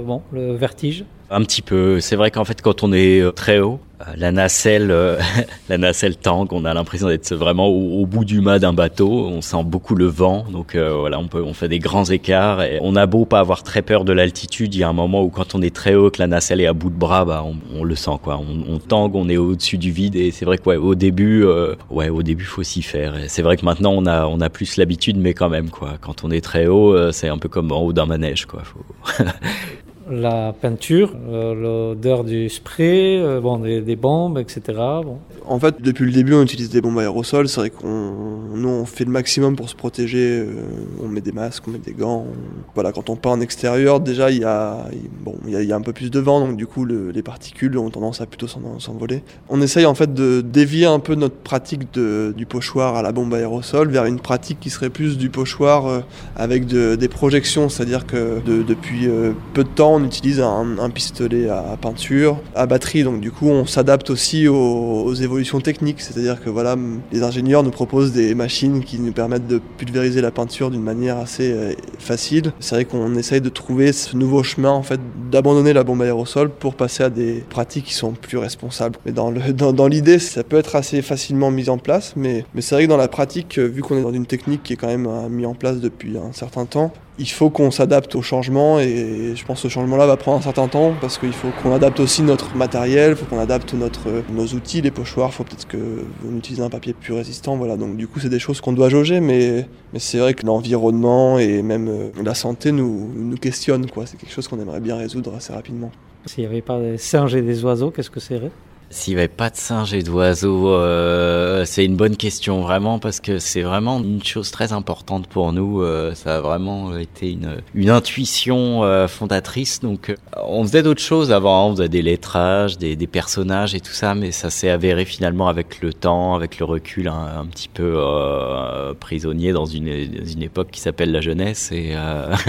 Bon, le vertige. Un petit peu. C'est vrai qu'en fait, quand on est euh, très haut, euh, la nacelle, euh, la nacelle tangue. On a l'impression d'être vraiment au, bout du mât d'un bateau. On sent beaucoup le vent, donc voilà, on peut, on fait des grands écarts. On a beau pas avoir très peur de l'altitude, il y a un moment où quand on est très haut, que la nacelle est à bout de bras, bah on, le sent quoi. On, tangue, on est au-dessus du vide. Et c'est vrai que ouais, au début, euh, ouais, au début, faut s'y faire. C'est vrai que maintenant, on a, on a plus l'habitude, mais quand même quoi. Quand on est très haut, c'est un peu comme en haut d'un manège quoi. La peinture, euh, l'odeur du spray, euh, bon, des, des bombes, etc. Bon. En fait, depuis le début, on utilise des bombes aérosols. C'est vrai qu'on nous, on fait le maximum pour se protéger. euh, on met des masques, on met des gants. Voilà, quand on part en extérieur, déjà, il y a, bon, il y a, un peu plus de vent, donc du coup, le- les particules ont tendance à plutôt s'en- s'envoler. On essaye en fait de dévier un peu notre pratique du pochoir à la bombe aérosol vers une pratique qui serait plus du pochoir avec de- des projections. C'est-à-dire que de- depuis peu de temps, on utilise un, pistolet à peinture, à batterie. Donc du coup, on s'adapte aussi aux, évolutions techniques. C'est-à-dire que voilà, les ingénieurs nous proposent des machines qui nous permettent de pulvériser la peinture d'une manière assez euh, facile. C'est vrai qu'on essaye de trouver ce nouveau chemin en fait d'abandonner la bombe aérosol pour passer à des pratiques qui sont plus responsables. Mais dans l'idée, ça peut être assez facilement mis en place, mais, mais c'est vrai que dans la pratique, euh, vu qu'on est dans une technique qui est quand même euh, mise en place depuis un certain temps, il faut qu'on s'adapte au changement et je pense que ce changement-là va prendre un certain temps parce qu'il faut qu'on adapte aussi notre matériel, il faut qu'on adapte notre, nos outils, les pochoirs, il faut peut-être qu'on utilise un papier plus résistant. Voilà. Donc du coup, c'est des choses qu'on doit jauger, mais, mais c'est vrai que l'environnement et même euh, la santé nous, nous questionnent. C'est quelque chose qu'on aimerait bien résoudre assez rapidement. S'il n'y avait pas des singes et des oiseaux, qu'est-ce que c'est S'il n'y avait pas de singes et d'oiseaux, euh, c'est une bonne question vraiment parce que c'est vraiment une chose très importante pour nous. euh, ça a vraiment été une, intuition euh, fondatrice. Donc, on faisait d'autres choses avant. On faisait des lettrages, des, personnages et tout ça, mais ça s'est avéré finalement avec le temps, avec le recul, un, petit peu prisonnier dans une, époque qui s'appelle la jeunesse. Et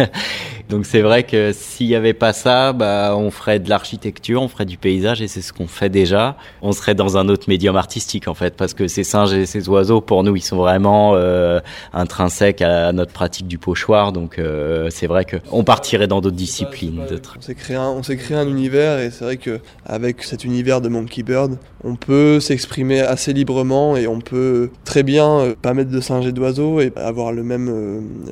donc, c'est vrai que s'il n'y avait pas ça, bah, on ferait de l'architecture, on ferait du paysage et c'est ce qu'on fait déjà on serait dans un autre médium artistique en fait, parce que ces singes et ces oiseaux, pour nous, ils sont vraiment euh, intrinsèques à notre pratique du pochoir, donc euh, c'est vrai que on partirait dans d'autres disciplines. On s'est créé un, créé univers et c'est vrai que avec cet univers de Monkey Bird, on peut s'exprimer assez librement et on peut très bien euh, pas mettre de singes et d'oiseaux et avoir le même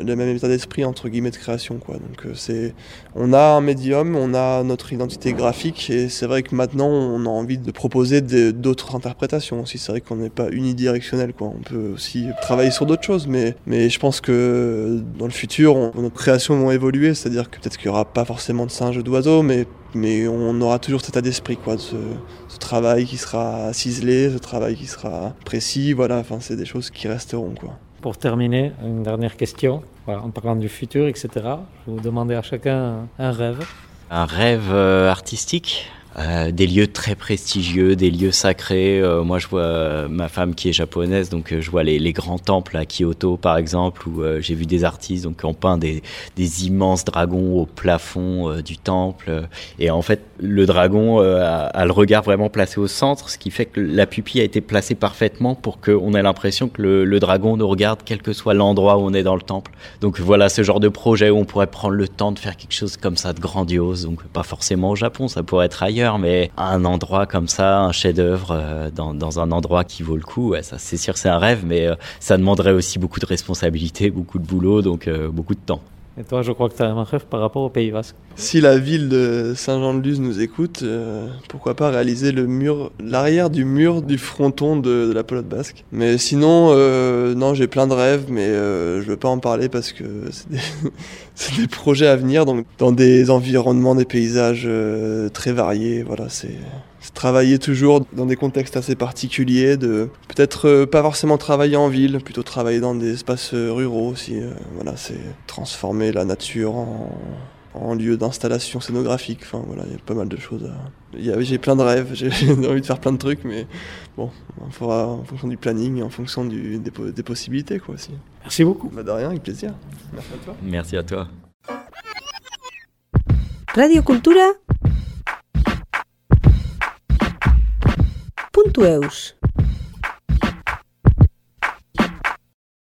le même état d'esprit entre guillemets de création quoi. Donc c'est on a un médium, on a notre identité graphique et c'est vrai que maintenant on a envie de proposer d'autres interprétations aussi. C'est vrai qu'on n'est pas unidirectionnel quoi. On peut aussi travailler sur d'autres choses mais mais je pense que dans le futur on- nos créations vont évoluer, c'est-à-dire que peut-être qu'il y aura pas forcément de singes ou d'oiseaux mais mais on aura toujours cet état d'esprit quoi, de ce, ce travail qui sera ciselé, ce travail qui sera précis, voilà, enfin c'est des choses qui resteront quoi. Pour terminer, une dernière question. Voilà, en parlant du futur, etc. Je vais vous demander à chacun un, un rêve. Un rêve euh, artistique? Euh, des lieux très prestigieux, des lieux sacrés. Euh, moi, je vois euh, ma femme qui est japonaise, donc je vois les, grands temples à Kyoto, par exemple, où j'ai vu des artistes donc qui ont peint des, immenses dragons au plafond du temple. Et en fait, le dragon a, le regard vraiment placé au centre, ce qui fait que la pupille a été placée parfaitement pour qu'on ait l'impression que le dragon nous regarde, quel que soit l'endroit où on est dans le temple. Donc voilà, ce genre de projet où on pourrait prendre le temps de faire quelque chose comme ça de grandiose. Donc pas forcément au Japon, ça pourrait être ailleurs, mais un endroit comme ça, un chef-d'œuvre euh, dans, un endroit qui vaut le coup. Ça, c'est sûr, c'est un rêve, mais euh, ça demanderait aussi beaucoup de responsabilités, beaucoup de boulot, donc euh, beaucoup de temps. Et toi, je crois que tu as un rêve par rapport au Pays Basque. Si la ville de Saint-Jean-de-Luz nous écoute, euh, pourquoi pas réaliser le mur, l'arrière du mur du fronton de, la pelote basque. Mais sinon, euh, non, j'ai plein de rêves, mais euh, je veux pas en parler parce que c'est des, des projets à venir, donc dans des environnements, des paysages euh, très variés. Voilà, c'est travailler toujours dans des contextes assez particuliers, de peut-être euh, pas forcément travailler en ville, plutôt travailler dans des espaces euh, ruraux aussi. euh, voilà, c'est transformer la nature en, en lieu d'installation scénographique. Enfin voilà, il y a pas mal de choses. à- J'ai plein de rêves, j'ai envie de faire plein de trucs, mais bon, il faudra en fonction du planning et en fonction du, des, des possibilités quoi aussi. Merci beaucoup. Bah de rien, avec plaisir. Merci à toi. Merci à toi. Radio Cultura. Ponto Eus.